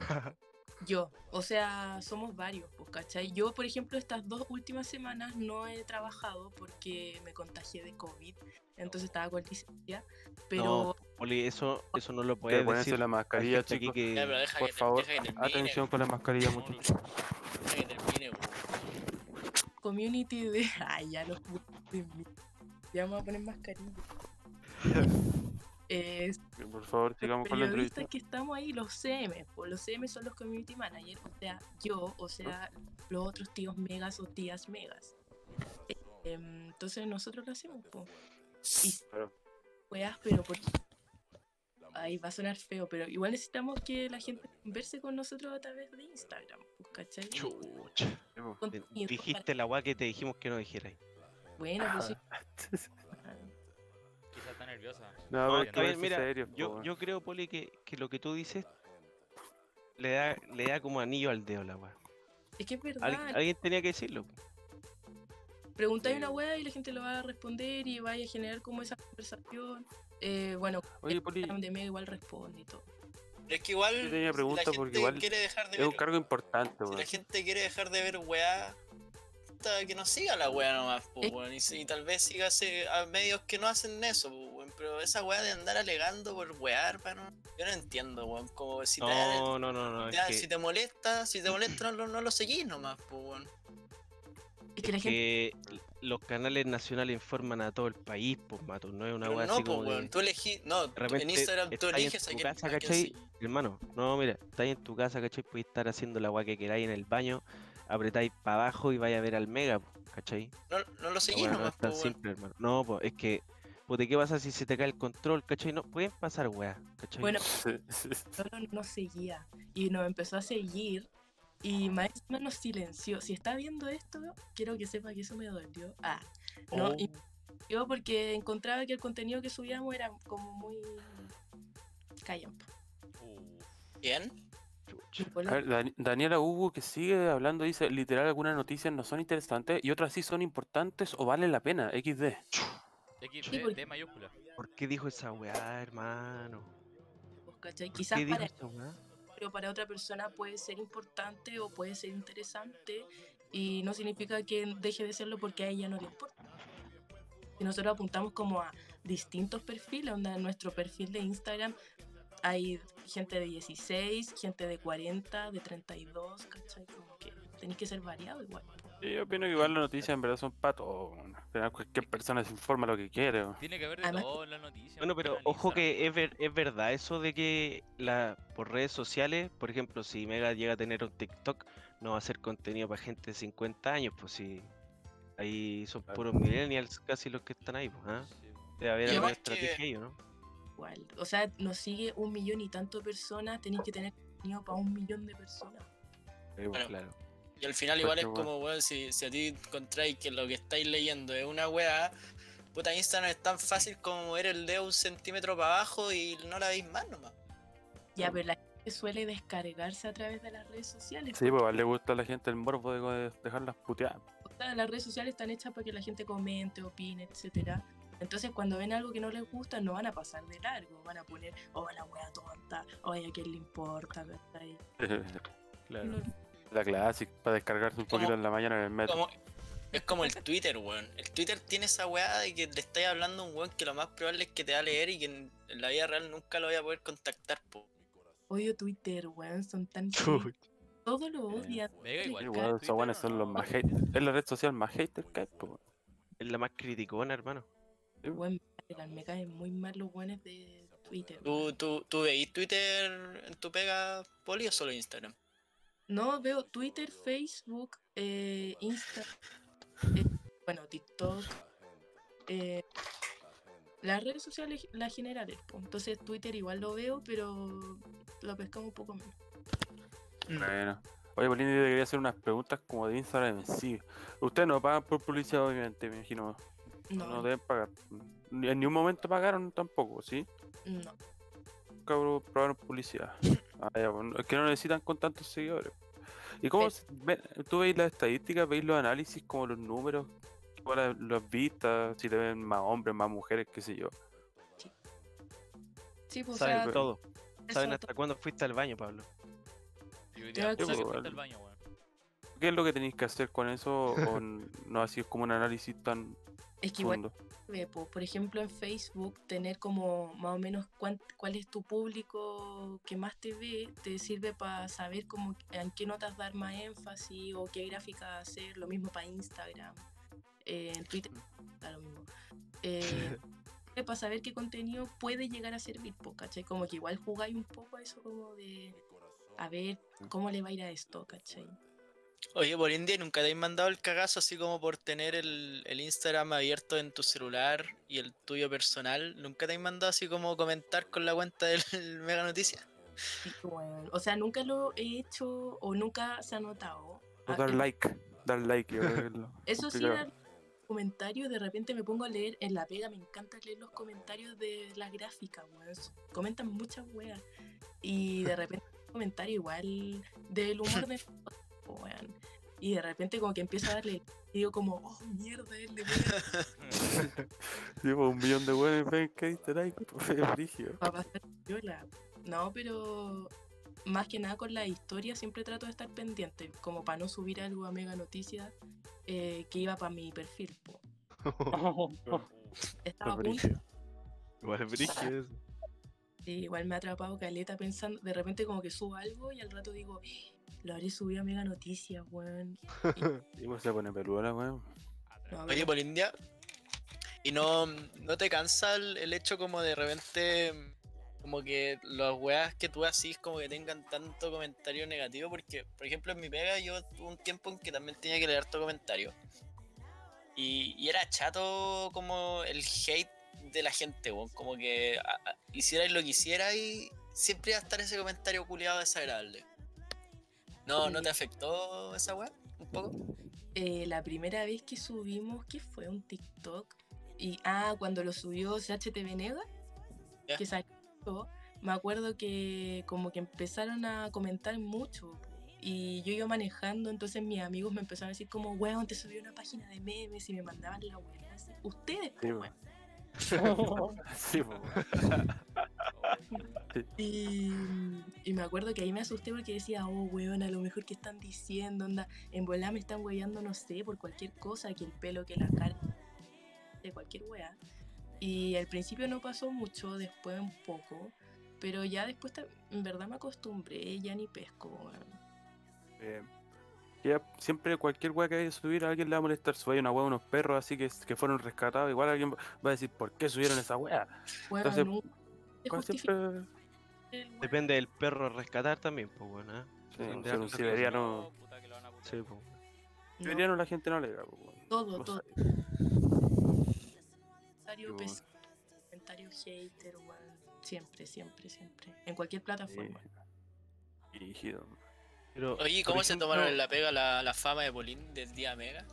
Speaker 8: yo, o sea, somos varios, pues, ¿cachai? Yo, por ejemplo, estas dos últimas semanas no he trabajado porque me contagié de COVID, entonces estaba con licencia, pero
Speaker 1: No, Poli, eso, eso no lo puedes
Speaker 3: ponerse
Speaker 1: decir.
Speaker 3: la mascarilla, chicos.
Speaker 1: que-
Speaker 4: Ya, pero deja
Speaker 3: Por
Speaker 4: que, te-
Speaker 3: favor,
Speaker 4: deja que termine,
Speaker 3: atención con la mascarilla,
Speaker 2: No,
Speaker 3: muchachos.
Speaker 4: deja que termine, weón.
Speaker 8: community de... Ay, ya los. Ya vamos a poner mascarilla. Eh,
Speaker 3: Por favor,
Speaker 8: los
Speaker 3: sigamos con la entrevista.
Speaker 8: que estamos ahí, los CM, pues los CM son los community managers, o sea, yo, o sea, los otros tíos megas o tías megas. Eh, em, entonces nosotros lo hacemos, pues. Y
Speaker 3: Claro.
Speaker 8: weas, pero por... Ahí va a sonar feo, pero igual necesitamos que la gente converse con nosotros a través de Instagram, pues, ¿cachai?
Speaker 1: Chucha. Dijiste la weá que te dijimos que no dijeras.
Speaker 8: Bueno, pues sí.
Speaker 2: nerviosa.
Speaker 3: No,
Speaker 1: No,
Speaker 3: pero
Speaker 1: está
Speaker 3: hay
Speaker 1: bien,
Speaker 3: que
Speaker 1: mira,
Speaker 3: verse serio, po,
Speaker 1: yo, creo, Poli, que, que lo que tú dices le da, le da como anillo al dedo la weá.
Speaker 8: Es que es verdad,
Speaker 1: Alguien, alguien tenía que decirlo.
Speaker 8: preguntáis
Speaker 3: Sí.
Speaker 8: una wea y la gente lo va a responder y vaya a generar como esa conversación. Eh, bueno,
Speaker 3: Oye,
Speaker 8: el
Speaker 3: Poli,
Speaker 8: de Mega igual responde y todo.
Speaker 4: Pero es que igual.
Speaker 3: Yo tenía
Speaker 4: si
Speaker 3: pregunta
Speaker 4: la gente
Speaker 3: porque igual
Speaker 4: quiere dejar de
Speaker 3: es un
Speaker 4: ver.
Speaker 3: cargo importante,
Speaker 4: Si la gente quiere dejar de ver weá, que no siga la weá nomás, po,
Speaker 8: Es-
Speaker 4: weón. Y, tal vez siga a medios que no hacen eso, po. Pero esa weá de andar alegando por weá, hermano, yo no entiendo, weón. Como si te,
Speaker 1: No, no, no, no. Es
Speaker 4: ya,
Speaker 1: que,
Speaker 4: si te molesta, si te molesta, no, lo- no lo seguís nomás, po, weón.
Speaker 8: Es que la gente
Speaker 1: que los canales nacionales informan a todo el país, pues mato. No es una weá
Speaker 4: no,
Speaker 1: así
Speaker 4: po,
Speaker 1: como que-
Speaker 4: weón. Tú elegís. No,
Speaker 1: repente
Speaker 4: en Instagram tú
Speaker 1: en
Speaker 4: eliges a
Speaker 1: tu
Speaker 4: quién,
Speaker 1: casa,
Speaker 4: a quién
Speaker 1: ¿cachai? Hermano, no, mira, estáis en tu casa, ¿cachai? Podéis estar haciendo la weá que queráis en el baño, apretáis para abajo y vais a ver al mega, ¿cachai?
Speaker 4: No, no lo seguís
Speaker 1: no
Speaker 4: nomás,
Speaker 1: es tan
Speaker 4: po,
Speaker 1: simple, hermano. No, pues es que, puta, ¿qué pasa si se te cae el control, cachai? No, pueden pasar weá, ¿cachai?
Speaker 8: Bueno, solo nos seguía y nos empezó a seguir y más nos silenció. Si está viendo esto, quiero que sepa que eso me dolió. Ah, no,
Speaker 1: Oh.
Speaker 8: y yo porque encontraba que el contenido que subíamos era como muy callampa.
Speaker 2: Uf.
Speaker 4: Bien.
Speaker 3: A ver, Dan- Daniela Hugo que sigue hablando dice, literal algunas noticias no son interesantes y otras sí son importantes o valen la pena, XD.
Speaker 2: X,
Speaker 8: Sí,
Speaker 2: D,
Speaker 8: porque-
Speaker 2: D mayúscula.
Speaker 1: ¿Por qué dijo esa weá, hermano?
Speaker 8: pues, ¿cachai?
Speaker 1: ¿Por
Speaker 8: Quizás
Speaker 1: qué dijo
Speaker 8: para
Speaker 1: esa weá?
Speaker 8: pero para otra persona puede ser importante o puede ser interesante y no significa que deje de serlo porque a ella no le importa. Si nosotros apuntamos como a distintos perfiles, onda en nuestro perfil de Instagram hay gente de 16, gente de 40, de 32, ¿cachai? Como que tenéis que ser variado igual.
Speaker 3: Sí, yo opino que igual las noticias en verdad son final cualquier persona se informa lo que quiere.
Speaker 2: Tiene que haber de
Speaker 8: Además-
Speaker 2: todo en la noticia.
Speaker 1: Bueno, pero ojo que es, ver- es verdad eso de que la, por redes sociales, por ejemplo, si Mega llega a tener un TikTok, no va a ser contenido para gente de 50 años, pues si ahí son
Speaker 3: Claro.
Speaker 1: puros millennials casi los que están ahí, pues, ¿ah? Debe haber
Speaker 4: Y
Speaker 1: alguna
Speaker 4: además que-
Speaker 1: estrategia ahí, ¿o ¿no?
Speaker 8: igual. O sea, nos sigue un millón y tanto de personas, tenéis que tener contenido para un millón de personas.
Speaker 1: Sí, pues,
Speaker 4: Bueno,
Speaker 1: claro.
Speaker 4: Y al final igual es como, weón, si, si a ti encontráis que lo que estáis leyendo es una weá, puta Instagram es tan fácil como mover el dedo un centímetro para abajo y no la veis más nomás.
Speaker 8: Ya, pero la gente suele descargarse a través de las redes sociales.
Speaker 3: Sí, pues le gusta a la gente el morbo de dejarlas puteadas.
Speaker 8: Las redes sociales están hechas para que la gente comente, opine, etcétera. Entonces, cuando ven algo que no les gusta, no van a pasar de largo. Van a poner, oh, la wea tonta, oye, ¿a quién le importa?
Speaker 1: claro.
Speaker 8: No-
Speaker 3: la clásica, para descargarse un
Speaker 4: Como-
Speaker 3: poquito en la mañana en el metro.
Speaker 4: Como, es como el Twitter, weón. El Twitter tiene esa weá de que le estáis hablando a un weón que lo más probable es que te va a leer y que en, en la vida real nunca lo voy a poder contactar, po.
Speaker 8: Odio Twitter, weón, son tan...
Speaker 1: Chuy.
Speaker 8: Todo lo odian.
Speaker 2: Mega
Speaker 8: le
Speaker 2: igual.
Speaker 3: Weón, esos weones son los más haters. Es la red social más hater que hay.
Speaker 1: Es la más criticona, hermano.
Speaker 8: Weón, me caen muy mal los weones de Twitter.
Speaker 4: ¿Tú, tú, tú veis Twitter en tu pega, Poli, o solo Instagram?
Speaker 8: No, veo Twitter, Facebook, eh, Insta, eh, bueno, TikTok, eh, las redes sociales, las generales. po. Entonces Twitter igual lo veo, pero lo pescamos un poco menos.
Speaker 3: Bueno. Oye, Polini, yo te quería hacer unas preguntas como de Instagram sí. Ustedes no pagan por publicidad, obviamente, me imagino. No,
Speaker 8: No,
Speaker 3: deben pagar. En ningún momento pagaron tampoco, ¿sí?
Speaker 8: no.
Speaker 3: Cabrón, probaron publicidad. Ah, ya, bueno, es que no necesitan con tantos seguidores. ¿Y cómo se- ve- tú veis las estadísticas, veis los análisis, como los números, como la- las vistas, si te ven más hombres, más mujeres, qué sé yo?
Speaker 8: Sí, pues, o
Speaker 1: Saben
Speaker 8: sea,
Speaker 1: todo. Saben
Speaker 8: to-
Speaker 1: hasta cuándo fuiste al baño, Pablo.
Speaker 8: Yo
Speaker 2: que fuiste al baño, weón.
Speaker 3: ¿Qué es lo que tenéis que hacer con eso? ¿O no así es como un análisis tan
Speaker 8: es que igual
Speaker 3: profundo?
Speaker 8: Ve, po, por ejemplo, en Facebook, tener como más o menos cuán- cuál es tu público que más te ve, te sirve para saber como en qué notas dar más énfasis o qué gráfica hacer, lo mismo para Instagram, eh, en Twitter, da lo mismo. Eh, para saber qué contenido puede llegar a servir, po, ¿cachai? Como que igual jugáis un poco a eso como de a ver cómo le va a ir a esto, ¿cachai?
Speaker 4: Oye, por India, ¿nunca te has mandado el cagazo así como por tener el, el Instagram abierto en tu celular y el tuyo personal? ¿Nunca te has mandado así como comentar con la cuenta del Mega
Speaker 8: bueno, o sea, nunca lo he hecho o nunca se ha notado.
Speaker 3: O
Speaker 8: Ah,
Speaker 3: dar like, dar like, yo lo
Speaker 8: Eso sí, dar comentarios, de repente me pongo a leer en la pega, me encanta leer los comentarios de las gráficas, weón. Comentan muchas weas. Y de repente un comentario igual del humor de weón. Y de repente como que empiezo a darle y digo como, oh mierda, él le
Speaker 3: Llevo un millón de buenos ven que es brígido.
Speaker 8: va a pasar viola. No, pero más que nada con la historia siempre trato de estar pendiente, como para no subir algo a Mega Noticias eh, que iba para mi perfil. po. Estaba punto.
Speaker 1: Igual es brígido eso.
Speaker 8: Sí, igual me ha atrapado caleta pensando, de repente como que subo algo y al rato digo, "Eh, lo habré subido a Mega Noticias, weón.
Speaker 3: Y pues se pone peluda, weón.
Speaker 8: No,
Speaker 4: Oye,
Speaker 8: pero-
Speaker 4: por India, ¿y no, no te cansa el, el hecho como de repente, como que las weas que tú haces como que tengan tanto comentario negativo? Porque, por ejemplo, en mi pega yo tuve un tiempo en que también tenía que leer tu comentario. Y, y era chato como el hate de la gente, weón. Como que hicierais lo que hicierais, siempre iba a estar ese comentario culiado desagradable. ¿No, ¿No te afectó esa wea? ¿Un poco?
Speaker 8: eh, la primera vez que subimos, ¿qué fue? Un TikTok. Y, ah, cuando lo subió CHT Venega,
Speaker 4: Ya.
Speaker 8: que salió, me acuerdo que como que empezaron a comentar mucho. Y yo iba manejando, entonces mis amigos me empezaron a decir como, weón, te subí una página de memes y me mandaban la weá. Ustedes,
Speaker 3: Sí, weón. Sí.
Speaker 8: Y, y me acuerdo que ahí me asusté porque decía, oh, weón, a lo mejor que están diciendo, onda, en volá me están weyando, no sé, por cualquier cosa, que el pelo, que la cara, de cualquier wea. Y al principio no pasó mucho, después un poco, pero ya después en verdad me acostumbré, ya ni pesco, weón.
Speaker 3: Eh, ya siempre cualquier weá que vaya a subir a alguien le va a molestar. Si hay una weá, unos perros así que, que fueron rescatados, igual alguien va a decir, ¿por qué subieron esa weá? Entonces, siempre.
Speaker 1: Depende del perro a rescatar también, pues bueno. ¿eh?
Speaker 3: Sí, un
Speaker 1: hartas
Speaker 3: siberiano.
Speaker 1: Cosas. Sí, pues.
Speaker 3: Siberiano la gente no le da, pues,
Speaker 8: todo, todo.
Speaker 3: sabe.
Speaker 8: Comentario
Speaker 3: Sí,
Speaker 8: pes- comentario hater, weón. Siempre, siempre, siempre. En cualquier plataforma.
Speaker 3: Sí. Dirigido.
Speaker 1: Pero,
Speaker 4: Oye, ¿y
Speaker 1: por
Speaker 4: ¿cómo se
Speaker 1: ejemplo,
Speaker 4: tomaron en la pega la, la fama de Bolín del día Mega?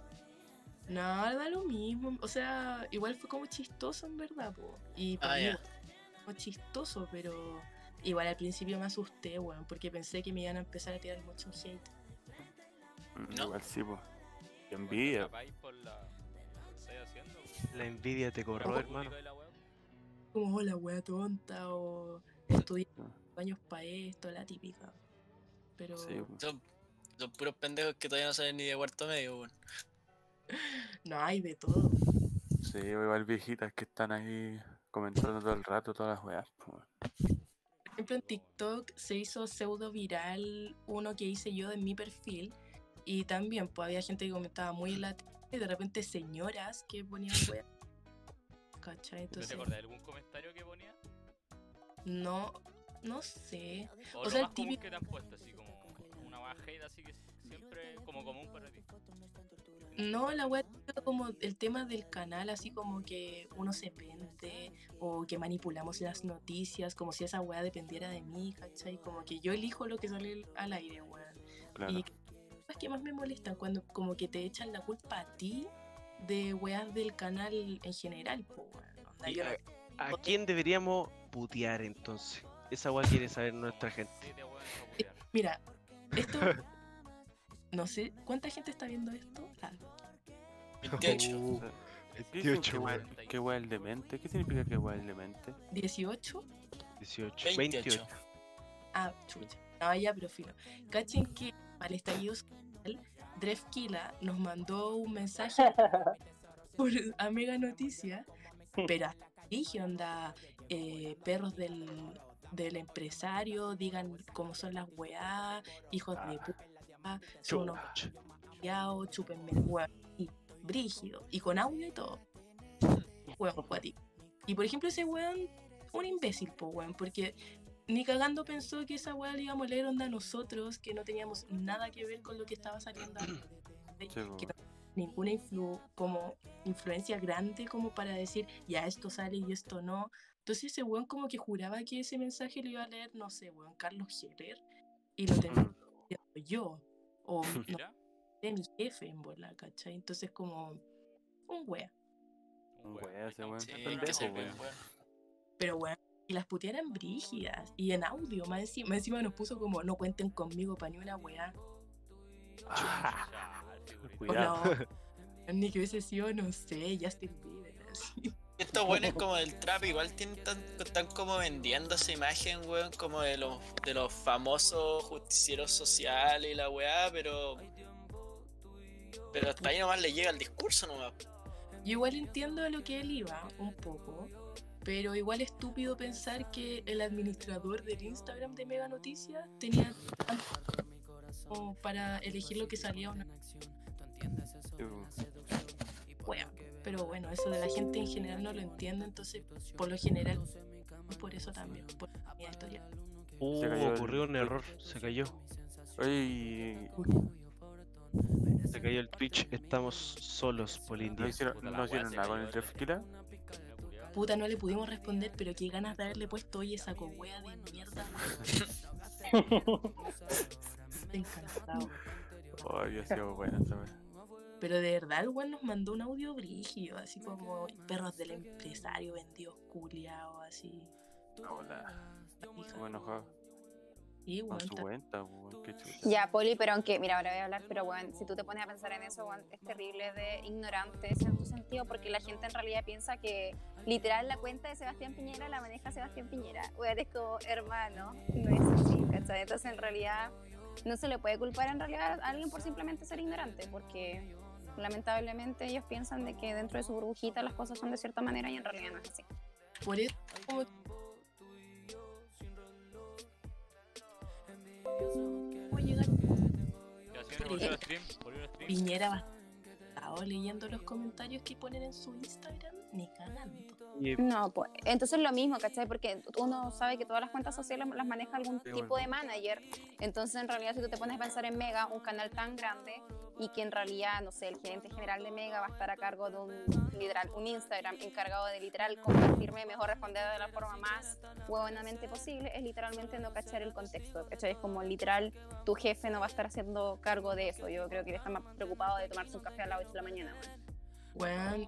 Speaker 8: Nada, da lo mismo. O sea, igual fue como chistoso en verdad, po. Y para
Speaker 4: Ah,
Speaker 8: mí igual fue chistoso, pero igual al principio me asusté, weón, porque pensé que me iban a empezar a tirar mucho hate.
Speaker 3: Mm,
Speaker 4: ¿No?
Speaker 3: Igual sí, pues. Qué
Speaker 2: ¿No
Speaker 3: envidia.
Speaker 2: por la...
Speaker 1: envidia te
Speaker 2: ¿Por
Speaker 1: hermano.
Speaker 8: Como, hola, wea tonta, o estudié años para esto, la típica. Pero
Speaker 3: Sí, pues.
Speaker 4: Son, son puros pendejos que todavía no saben ni de cuarto medio, weón.
Speaker 8: no hay de todo.
Speaker 3: Sí, igual viejitas que están ahí comentando todo el rato todas las weas. pues, weón.
Speaker 8: Por ejemplo, en TikTok se hizo pseudo viral uno que hice yo de mi perfil. Y también, pues había gente que comentaba muy en la tele y de repente señoras que ponían wea. ¿Cachai?
Speaker 2: ¿No
Speaker 8: Entonces,
Speaker 2: te acordás de algún comentario que ponía?
Speaker 8: no, no sé.
Speaker 2: O,
Speaker 8: sea, el típico-
Speaker 2: que te han puesto, así como una weá hate así que siempre como común para ti.
Speaker 8: No, la weá como el tema del canal, así como que uno se vende o que manipulamos las noticias, como si esa weá dependiera de mí, ¿cachai? Como que yo elijo lo que sale al aire, weón.
Speaker 3: Claro.
Speaker 8: Y las que más me molestan cuando como que te echan la culpa a ti de weas del canal en general, po, weón. Onda,
Speaker 1: ¿Y
Speaker 8: yo no-
Speaker 1: a, a quién deberíamos putear entonces? Esa weá quiere saber nuestra gente.
Speaker 8: Mira, esto... No sé, ¿cuánta gente está viendo esto? Ah,
Speaker 4: 28.
Speaker 3: O sea, ¿qué dicen
Speaker 1: 28,
Speaker 3: que weá-
Speaker 2: weón.
Speaker 3: ¿Qué weá es demente? ¿Qué significa que weá es demente?
Speaker 8: 18.
Speaker 1: 18,
Speaker 4: 28.
Speaker 1: 28.
Speaker 8: Ah, chucha. No, ya, pero filo. Cachen que al estallido social, Drefkila nos mandó un mensaje por a Mega Noticias, pero dije, onda, eh, perros del, del empresario, digan cómo son las weá, hijos de puta, son unos criados, chúpenme weón. Y brígido, y con audio y todo. Weón, cuático. Y por ejemplo, ese weón, un imbécil, po weón, porque ni cagando pensó que esa weá le íbamos a leer onda a nosotros, que no teníamos nada que ver con lo que estaba saliendo.
Speaker 3: Sí,
Speaker 8: que ninguna influ como influencia grande como para decir ya esto sale y esto no. Entonces ese weón como que juraba que ese mensaje lo iba a leer, no sé, weón, Carlos Heller, y lo tenía yo, o no sé, mi jefe en bola, ¿cachai? Entonces como un wea.
Speaker 3: Un
Speaker 2: weón.
Speaker 3: wea ese weón.
Speaker 4: Sí,
Speaker 3: Pendejo, weón.
Speaker 4: weón.
Speaker 8: Pero bueno, y las putearan brígidas, y en audio, más encima, más encima nos puso como no cuenten conmigo para ni una.
Speaker 3: Ah, Cuidado.
Speaker 8: no, ni que hubiese sido, no sé, Justin Bieber, así.
Speaker 4: Estos buenos como del trap igual tienen tan, están como vendiendo esa imagen, weón, como de los, de los famosos justicieros sociales y la weá, pero... Pero hasta ahí nomás le llega el discurso nomás.
Speaker 8: Yo igual entiendo a lo que él iba, un poco, pero igual estúpido pensar que el administrador del Instagram de Mega Noticias tenía como para elegir lo que salía o no. Wea. Pero bueno, eso de la gente en general no lo entiende, entonces por lo general, por eso también, por mi historia.
Speaker 1: Uh,
Speaker 3: Se cayó el-
Speaker 1: ocurrió un error, se cayó.
Speaker 3: Oye,
Speaker 1: Se cayó el Twitch, estamos solos,
Speaker 3: ¿no
Speaker 1: Polindia.
Speaker 3: hicieron,
Speaker 2: Puta, la
Speaker 3: no hicieron nada con el?
Speaker 2: Culiao.
Speaker 8: Puta, no le pudimos responder, pero qué ganas de haberle puesto, oye, saco wea de mierda. Encantado.
Speaker 3: Ay, ha sido buena esa wea.
Speaker 8: Pero de verdad, el weón nos mandó un audio brígido, así como perros del empresario vendidos culiados, así.
Speaker 3: Hola. Como enojado.
Speaker 8: Y
Speaker 3: Con
Speaker 8: weón,
Speaker 3: su
Speaker 8: ta-
Speaker 3: cuenta, weón. Qué chucha.
Speaker 9: Ya, Poli, pero aunque, mira, ahora voy a hablar, pero bueno, si tú te pones a pensar en eso, weón, es terrible de ignorante ese en tu sentido, porque la gente en realidad piensa que literal la cuenta de Sebastián Piñera la maneja Sebastián Piñera. Weón, es como hermano, no es así, ¿cachai? Entonces, en realidad, no se le puede culpar en realidad a alguien por simplemente ser ignorante, porque lamentablemente ellos piensan de que dentro de su burbujita las cosas son de cierta manera y en realidad no es así.
Speaker 8: por eso, como ¿Cómo llegar
Speaker 2: Ya, si no volvió el stream, volvió el stream.
Speaker 8: Piñera va estado leyendo los comentarios que ponen en su Instagram? Ni cagando.
Speaker 1: Y
Speaker 9: No, pues entonces lo mismo, ¿cachai? Porque uno sabe que todas las cuentas sociales las maneja algún
Speaker 3: Sí,
Speaker 9: tipo de manager. Entonces, en realidad, si tú te pones a pensar en Mega, un canal tan grande y que en realidad, no sé, el gerente general de Mega va a estar a cargo de un, literal, un Instagram encargado de literal compartir memes o responder de la forma más huevonamente posible, es literalmente no cachar el contexto, ¿cachai? Es como literal, tu jefe no va a estar haciendo cargo de eso. Yo creo que él está más preocupado de tomarse un café a las 8 de la mañana.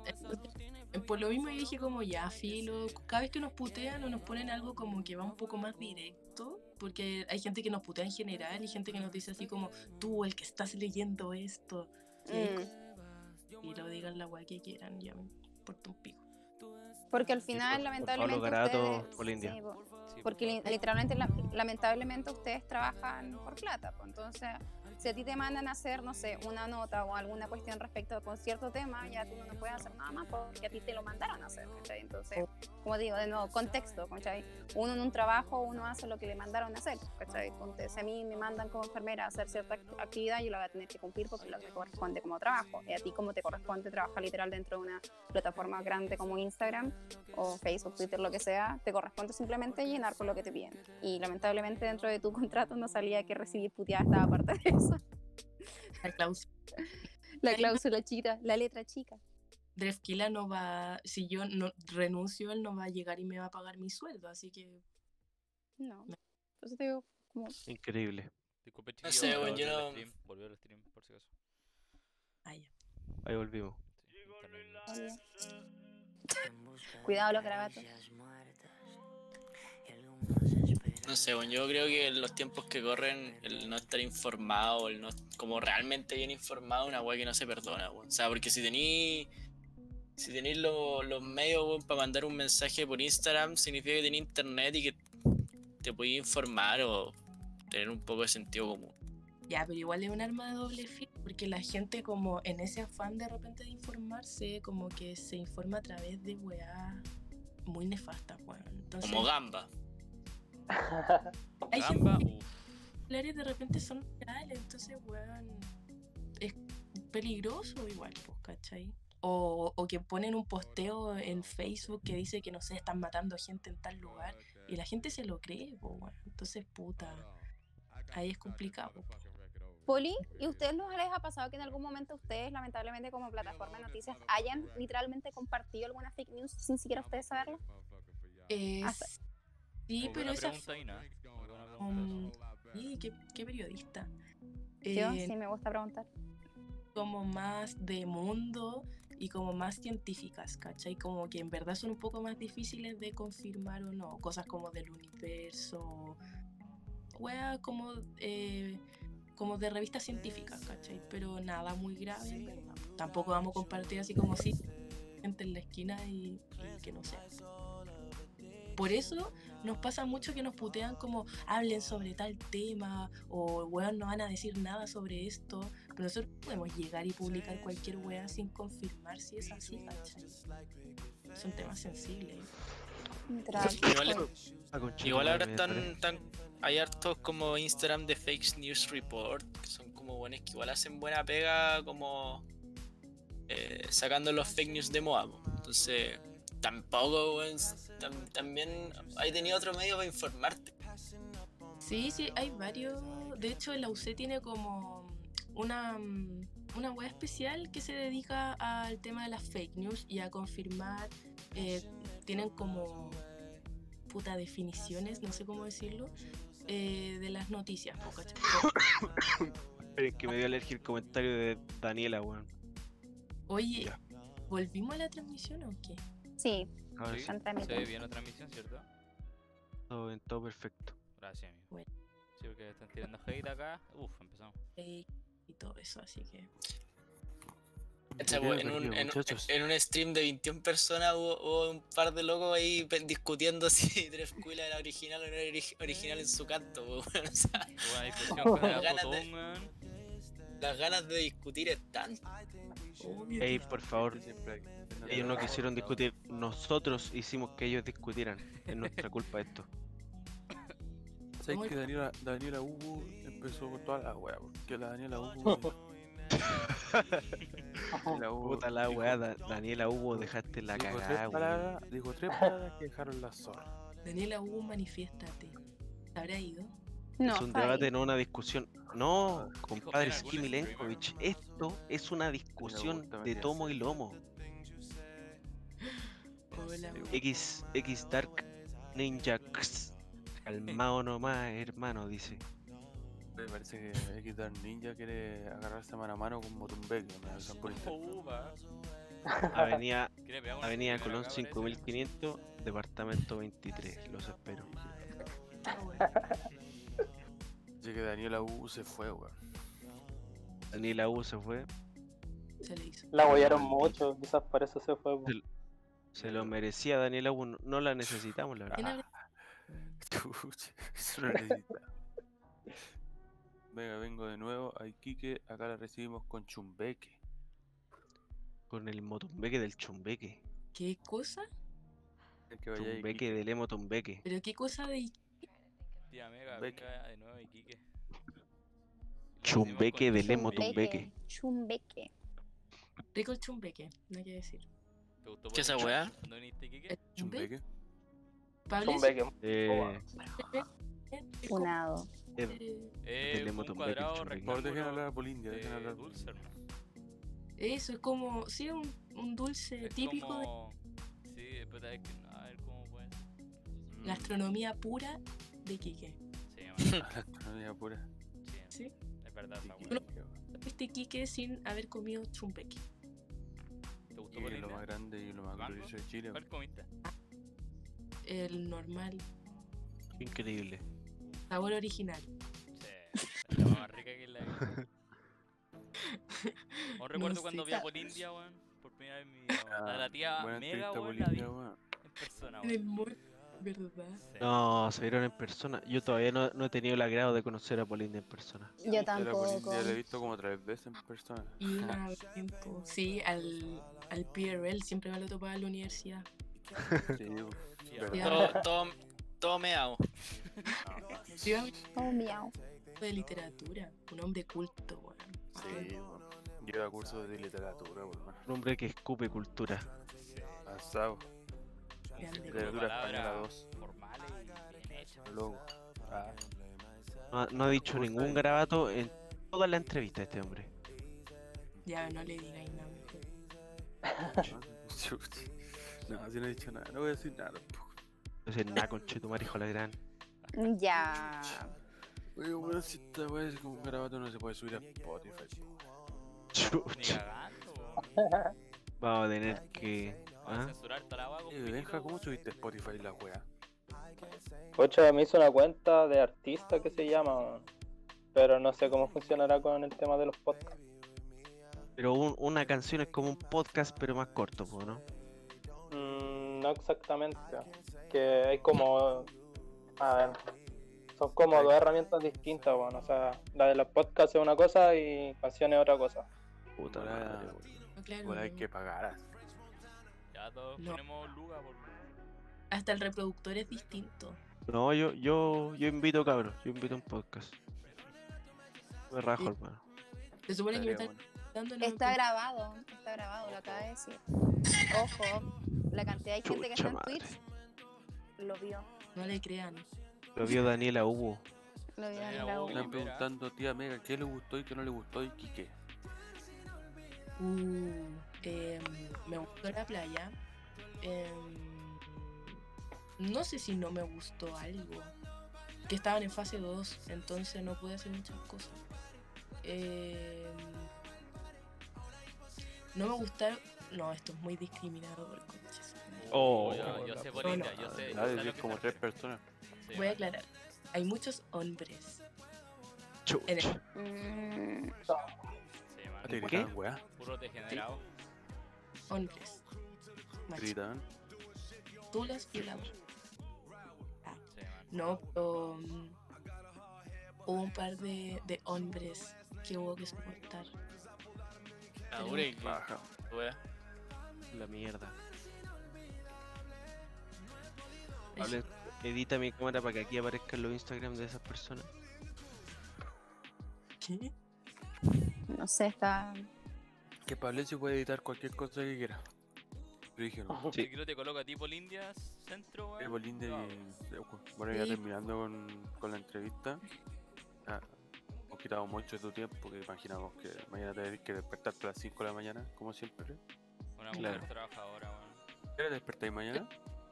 Speaker 8: entonces, eh, por lo mismo yo dije como ya, filo, cada vez que nos putean o nos ponen algo como que va un poco más directo, porque hay gente que nos putea en general y gente que nos dice así como, tú, el que estás leyendo esto,
Speaker 9: Mm.
Speaker 8: y lo digan la weá que quieran, ya me importa un pico.
Speaker 9: Porque al
Speaker 1: Sí,
Speaker 9: final,
Speaker 1: por- por
Speaker 9: lamentablemente.
Speaker 1: Pablo Garato,
Speaker 9: ustedes-
Speaker 1: por la India.
Speaker 9: sí, po.
Speaker 2: Sí,
Speaker 9: porque li- literalmente, la- lamentablemente, ustedes trabajan por plata. po. Entonces, Si a ti te mandan a hacer, no sé, una nota o alguna cuestión respecto con cierto tema, ya tú no puedes hacer nada más porque a ti te lo mandaron a hacer, ¿cachai? Entonces, como digo, de nuevo, contexto, ¿cachai? Uno en un trabajo, uno hace lo que le mandaron a hacer, ¿cachai? Entonces, si a mí me mandan como enfermera a hacer cierta act- actividad, yo la voy a tener que cumplir porque lo que corresponde como trabajo. Y a ti, como te corresponde trabajar literal dentro de una plataforma grande como Instagram o Facebook, Twitter, lo que sea, te corresponde simplemente llenar por lo que te piden. Y lamentablemente dentro de tu contrato no salía que recibir puteada estaba parte de eso.
Speaker 8: La cláusula.
Speaker 9: La cláusula chica, la letra chica.
Speaker 8: Drefkila no va, si yo no renuncio, él no va a llegar y me va a pagar mi sueldo, así que
Speaker 9: No. Entonces te digo, como,
Speaker 1: Increíble.
Speaker 2: Disculpe,
Speaker 4: No sé,
Speaker 2: volvió
Speaker 4: weón, yo no-
Speaker 2: stream, Volvió el stream, por si acaso.
Speaker 8: ah, ya.
Speaker 1: Ahí volvimos.
Speaker 2: Sí,
Speaker 9: cuidado los garabatos.
Speaker 4: No sé, bueno, yo creo que en los tiempos que corren, el no estar informado, el no como realmente bien informado, una weá que no se perdona, weón. O sea, porque si tení si tenéis lo- los medios weón, para mandar un mensaje por Instagram, significa que tenéis internet y que te podéis informar o tener un poco de sentido común.
Speaker 8: Ya, pero igual es un arma de doble filo, porque la gente como en ese afán de repente de informarse, como que se informa a través de weá muy nefastas, weón. Entonces,
Speaker 4: Como gamba.
Speaker 8: Hay
Speaker 2: Gamba,
Speaker 8: gente que de repente son reales, entonces, weón, es peligroso igual, pues, ¿cachai? O, o que ponen un posteo en Facebook que dice que, no sé, están matando gente en tal lugar y la gente se lo cree, pues, weón. Entonces, puta, ahí es complicado. po.
Speaker 9: Poli, ¿y ustedes no les ha pasado que en algún momento ustedes, lamentablemente como plataforma de noticias, hayan literalmente compartido alguna fake news sin siquiera ustedes saberlo?
Speaker 8: Eh,
Speaker 9: Hasta-
Speaker 8: sí,
Speaker 2: Muy
Speaker 8: pero esa
Speaker 2: pregunta ahí, ¿no? Muy buena pregunta
Speaker 8: Um, sí, qué, qué periodista.
Speaker 9: Yo
Speaker 8: Eh,
Speaker 9: sí me gusta preguntar.
Speaker 8: Como más de mundo y como más científicas, ¿cachai? Como que en verdad son un poco más difíciles de confirmar o no. Cosas como del universo, wea, como, eh, como de revistas científicas, ¿cachai? Pero nada muy grave, en verdad. Tampoco vamos a compartir así como si gente en la esquina y, y que no sea. Por eso nos pasa mucho que nos putean como hablen sobre tal tema o weón no van a decir nada sobre esto. Pero nosotros podemos llegar y publicar cualquier weá sin confirmar si es así, ¿cachai? Son temas sensibles.
Speaker 4: Igual,
Speaker 1: Ah,
Speaker 4: igual ahora están, están hay hartos como Instagram de Fake News Report, que son como buenos que igual hacen buena pega como eh, sacando los fake news de moda. po. Entonces, tampoco, weón, tam- también hay tenido otro medio para informarte.
Speaker 8: Sí, sí, hay varios. De hecho, la UC tiene como una, una web especial que se dedica al tema de las fake news y a confirmar. eh, tienen como puta definiciones, no sé cómo decirlo, eh, de las noticias. ¿cachai?
Speaker 1: Esperen, que me dio alergia el comentario de Daniela, weón.
Speaker 8: Oye,
Speaker 1: Ya.
Speaker 8: ¿volvimos a la transmisión o qué?
Speaker 9: Sí,
Speaker 1: Ahora
Speaker 2: Sí, Se ve bien la transmisión, ¿cierto?
Speaker 1: todo bien, todo perfecto.
Speaker 2: Gracias, amigo.
Speaker 8: Bueno.
Speaker 2: Sí, porque están tirando hate acá. Uf, empezamos.
Speaker 8: Y todo eso, así que.
Speaker 4: En un, en, en un stream de 21 personas hubo, hubo un par de locos ahí discutiendo si Drefquila era original o no era ori- original en su canto. weón. O sea,
Speaker 2: el
Speaker 4: Ganas de- las ganas de discutir están.
Speaker 8: Obvio
Speaker 1: Ey,
Speaker 8: que-
Speaker 1: por favor, ellos no quisieron discutir. Nosotros hicimos que ellos discutieran. Es nuestra culpa esto.
Speaker 3: ¿Sabes que Daniela, Daniela Hugo empezó con toda la wea? Porque la Daniela Hugo. la Hugo
Speaker 1: Puta la
Speaker 3: dijo-
Speaker 1: weá, Da- Daniela Hugo, dejaste la
Speaker 3: dijo
Speaker 1: cagada,
Speaker 3: palabras, dijo tres palabras que dejaron la zorra.
Speaker 8: Daniela Hugo, manifiéstate. ¿Se habrá ido?
Speaker 9: No,
Speaker 1: es un
Speaker 9: ahí.
Speaker 1: debate, no una discusión. No,
Speaker 2: Dijo
Speaker 1: compadre
Speaker 2: streamer.
Speaker 1: Milenkovic, esto es una discusión de tomo y lomo. X, X Dark Ninja X. Calmado nomás, hermano, dice.
Speaker 3: Me parece que X Dark Ninja quiere agarrarse mano a mano con.
Speaker 2: Upa.
Speaker 1: Avenida,
Speaker 2: ¿Quiere pegar una
Speaker 1: Avenida Colón
Speaker 2: acá, parece?
Speaker 1: 5500, departamento 23. Los espero.
Speaker 3: Que Daniela Hugo se fue, weón.
Speaker 1: Daniela Hugo se fue,
Speaker 8: Se le hizo.
Speaker 5: La apoyaron mucho, quizás por eso se fue.
Speaker 1: Se- se lo merecía Daniela Hugo, no, no la necesitamos, la
Speaker 8: ¿Quién
Speaker 1: verdad.
Speaker 3: no necesita. Venga, vengo de nuevo a Iquique. Acá la recibimos con chumbeque.
Speaker 1: Con el motumbeque del chumbeque.
Speaker 8: ¿Qué cosa?
Speaker 3: El que vaya
Speaker 1: Chumbeque
Speaker 3: Iquique.
Speaker 1: del emotumbeque.
Speaker 8: ¿Pero qué cosa de
Speaker 2: Tía Mega,
Speaker 3: Beque.
Speaker 2: venga de nuevo Iquique.
Speaker 1: Chumbeque
Speaker 2: con
Speaker 1: del
Speaker 2: chumbeque.
Speaker 1: emotumbeque.
Speaker 9: Chumbeque.
Speaker 8: rico el chumbeque? No hay que decir.
Speaker 2: ¿Te gustó
Speaker 4: ¿Qué esa
Speaker 2: Polinesia
Speaker 4: weá?
Speaker 2: cuando viniste a Iquique?
Speaker 8: ¿El chumbeque?
Speaker 3: Chumbeque.
Speaker 8: Pablo,
Speaker 5: Chumbeque.
Speaker 1: Eh,
Speaker 8: es- eh,
Speaker 2: Eh, un cuadrado
Speaker 3: favor, dejen hablar Polindia, dejen
Speaker 2: de
Speaker 3: hablar.
Speaker 2: dulce, hermano.
Speaker 8: Eso es como, sí, un, un dulce
Speaker 2: Es
Speaker 8: típico de.
Speaker 2: Sí, espera, es que... A ver cómo puede ser.
Speaker 8: Gastronomía pura de Quique.
Speaker 2: Sí,
Speaker 3: a la astronomía pura.
Speaker 2: sí,
Speaker 8: ¿Sí?
Speaker 2: es verdad
Speaker 3: Iquique,
Speaker 2: weá.
Speaker 3: weón.
Speaker 8: Este Quique sin haber comido chumbeque.
Speaker 2: ¿Te gustó
Speaker 3: es lo más grande y lo más glorioso de Chile.
Speaker 2: ¿Cuál comiste?
Speaker 8: El normal,
Speaker 1: increíble.
Speaker 8: sabor original.
Speaker 2: Sí, la más rica que la vida. Aún recuerdo
Speaker 8: No
Speaker 2: cuando
Speaker 8: sé.
Speaker 2: vi a Polindia, weón. Por primera vez en mi vida, weón. A la tía
Speaker 3: Buena
Speaker 2: Mega, weón, la vi en persona, weón.
Speaker 1: No, se vieron en persona. Yo todavía no, no he tenido el agrado de conocer a Polinda en persona.
Speaker 9: Yo
Speaker 3: Yo
Speaker 9: tampoco.
Speaker 3: Polindia la he visto como tres veces en persona.
Speaker 8: Y una tiempo, sí, al, al PRL siempre me lo topaba en la universidad.
Speaker 3: Sí.
Speaker 4: Todo, todo, todo.
Speaker 8: Sí, iba
Speaker 9: Oh, miau.
Speaker 8: de literatura, un hombre culto, weón.
Speaker 3: Sí, weón. Yo iba a cursos de literatura, weón.
Speaker 1: Un hombre que escupe cultura.
Speaker 3: Pasado. Literatura española
Speaker 2: palabras
Speaker 3: 2.
Speaker 2: formales y bien hechas.
Speaker 3: Loco. Ah,
Speaker 1: No, ha- no ha dicho ningún garabato en toda la entrevista este hombre.
Speaker 8: Ya, no le digáis nada. mejor.
Speaker 3: no. No, si no he dicho nada, no voy a decir nada tampoco.
Speaker 1: Entonces, nada, conchetumare, hijo de la gran.
Speaker 9: Ya.
Speaker 3: Oye, bueno, si esta weá es como un garabato no se puede subir a Spotify.
Speaker 1: Chucha. Vamos a tener que.
Speaker 2: A
Speaker 1: ¿ah?
Speaker 2: censurar toda la weá
Speaker 3: Benja, ¿cómo subiste Spotify la weá?
Speaker 5: Pocha me hizo una cuenta de artista que se llama, weón. pero no sé cómo funcionará con el tema de los podcasts.
Speaker 1: Pero un- una canción es como un podcast, pero más corto, ¿no?
Speaker 5: Mm, no exactamente, que hay como, a ver, son como dos herramientas distintas, bueno, o sea, la de los podcasts es una cosa y canciones es otra cosa.
Speaker 1: Puta madre,
Speaker 8: claro,
Speaker 3: hay que pagar.
Speaker 2: Ya todos
Speaker 8: No.
Speaker 2: ponemos luga por
Speaker 8: Hasta el reproductor es distinto.
Speaker 1: No, yo, yo, yo invito, cabros. Yo invito a un podcast. Me rajo, hermano.
Speaker 8: Se supone que me
Speaker 3: bueno.
Speaker 8: dando
Speaker 9: Está grabado, está grabado, lo acaba de decir. Ojo, la cantidad de gente que está en
Speaker 1: madre.
Speaker 9: Twitch lo vio.
Speaker 8: No le crean.
Speaker 1: Lo vio Daniela Hugo.
Speaker 9: Lo vio en
Speaker 2: Mira,
Speaker 9: la
Speaker 2: vos,
Speaker 9: U.
Speaker 3: Están preguntando, tía Mega, ¿qué le gustó y qué no le gustó y qué?
Speaker 8: Uh, em, me gustó la playa. Em, no sé si no me gustó algo. Que estaban en fase 2, entonces no pude hacer muchas cosas. Em, no me gustaron. No, esto es muy discriminador, conches.
Speaker 1: Oh.
Speaker 2: yo, yo sé
Speaker 8: No,
Speaker 2: Polindia,
Speaker 8: no.
Speaker 2: yo sé. yo sé
Speaker 3: como tres personas.
Speaker 2: Sí,
Speaker 8: Voy a aclarar. Hay muchos hombres.
Speaker 9: Mm,
Speaker 2: Sí, man.
Speaker 3: Ah, ¿Te
Speaker 1: ¿Qué?
Speaker 2: Puro degenerado.
Speaker 8: Hombres. Tú los violadores.
Speaker 2: Sí, man.
Speaker 8: No, pero mm, hubo un par de, de hombres que hubo que soportar.
Speaker 4: Ah, y que-
Speaker 3: Baja.
Speaker 1: La mierda. Hable- edita mi cámara para que aquí aparezcan los Instagram de esas personas.
Speaker 8: ¿Qué?
Speaker 9: no sé, está.
Speaker 3: Que Pablecio puede editar cualquier cosa que quiera. Yo dije, no.
Speaker 1: Sí.
Speaker 2: Si quiero te coloco a ti Polindia centro, weón.
Speaker 3: De-
Speaker 2: No,
Speaker 3: de- Bueno, ya terminando con, con la entrevista. Ah, hemos quitado mucho de tu tiempo porque imaginamos que mañana te que despertarte a las 5 de la mañana, como siempre.
Speaker 2: Una
Speaker 1: Claro.
Speaker 2: mujer trabajadora, weón.
Speaker 3: ¿Qué hora despertáis mañana?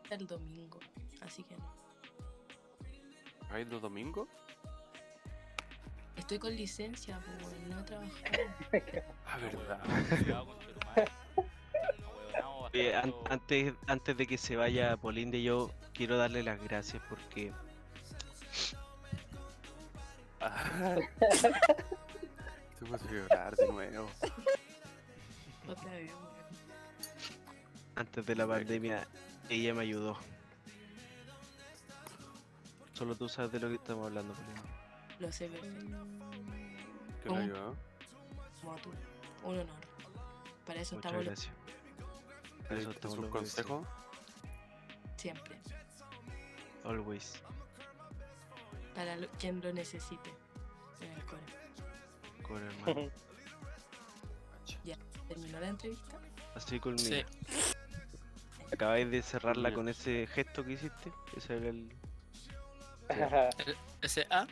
Speaker 8: El domingo. Así que no.
Speaker 3: ¿Hay los domingos?
Speaker 8: Estoy con licencia, pues no he trabajado.
Speaker 3: Ah, verdad.
Speaker 1: An-
Speaker 2: bastardo.
Speaker 1: antes, antes de que se vaya Polinde, yo quiero darle las gracias porque
Speaker 3: Ah. Te vas a llorar de nuevo.
Speaker 8: Otra vez, weón.
Speaker 1: antes de la pandemia ella me ayudó. Solo tú sabes de lo que estamos hablando, Polinde.
Speaker 8: Lo sé perfecto.
Speaker 3: ¿Qué le
Speaker 8: ¿Cómo?
Speaker 3: ayudó?
Speaker 8: Motu. Un honor. Para eso
Speaker 1: Muchas
Speaker 8: estamos
Speaker 1: gracias. Para eso
Speaker 3: ¿Es
Speaker 1: estamos
Speaker 3: un consejo?
Speaker 8: siempre.
Speaker 1: Always.
Speaker 8: Para lo- quien lo necesite. En el core.
Speaker 1: Con hermano.
Speaker 8: ¿Terminó la entrevista?
Speaker 1: Así conmigo.
Speaker 4: Sí.
Speaker 1: Acabáis de cerrarla con ese gesto que hiciste. Ese era el.
Speaker 4: Ese A.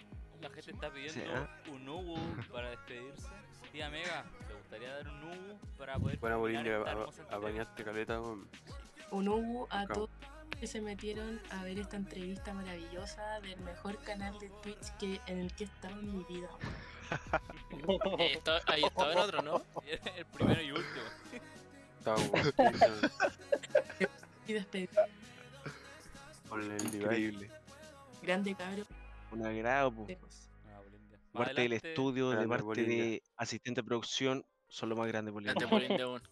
Speaker 2: La gente está pidiendo
Speaker 1: Sí, ¿ah?
Speaker 2: un Ubu para despedirse. Tía Mega, ¿te gustaría dar un Ubu para poder terminar
Speaker 3: Bolivia, a, a bañarte caleta, weón.
Speaker 8: Un Ubu a todos que se metieron a ver esta entrevista maravillosa del mejor canal de Twitch que, en el que he estado en mi vida.
Speaker 4: Eh, está- ahí estaba en otro, ¿no?
Speaker 2: El primero y último.
Speaker 3: Estaba
Speaker 8: Y despedir.
Speaker 3: con el device.
Speaker 1: Increíble.
Speaker 8: Grande cabro.
Speaker 1: Un agrado, po.
Speaker 8: lejos.
Speaker 2: Ah,
Speaker 1: parte del estudio, de parte
Speaker 3: Bolivia.
Speaker 1: de asistente de producción, son lo más grande por
Speaker 4: Grande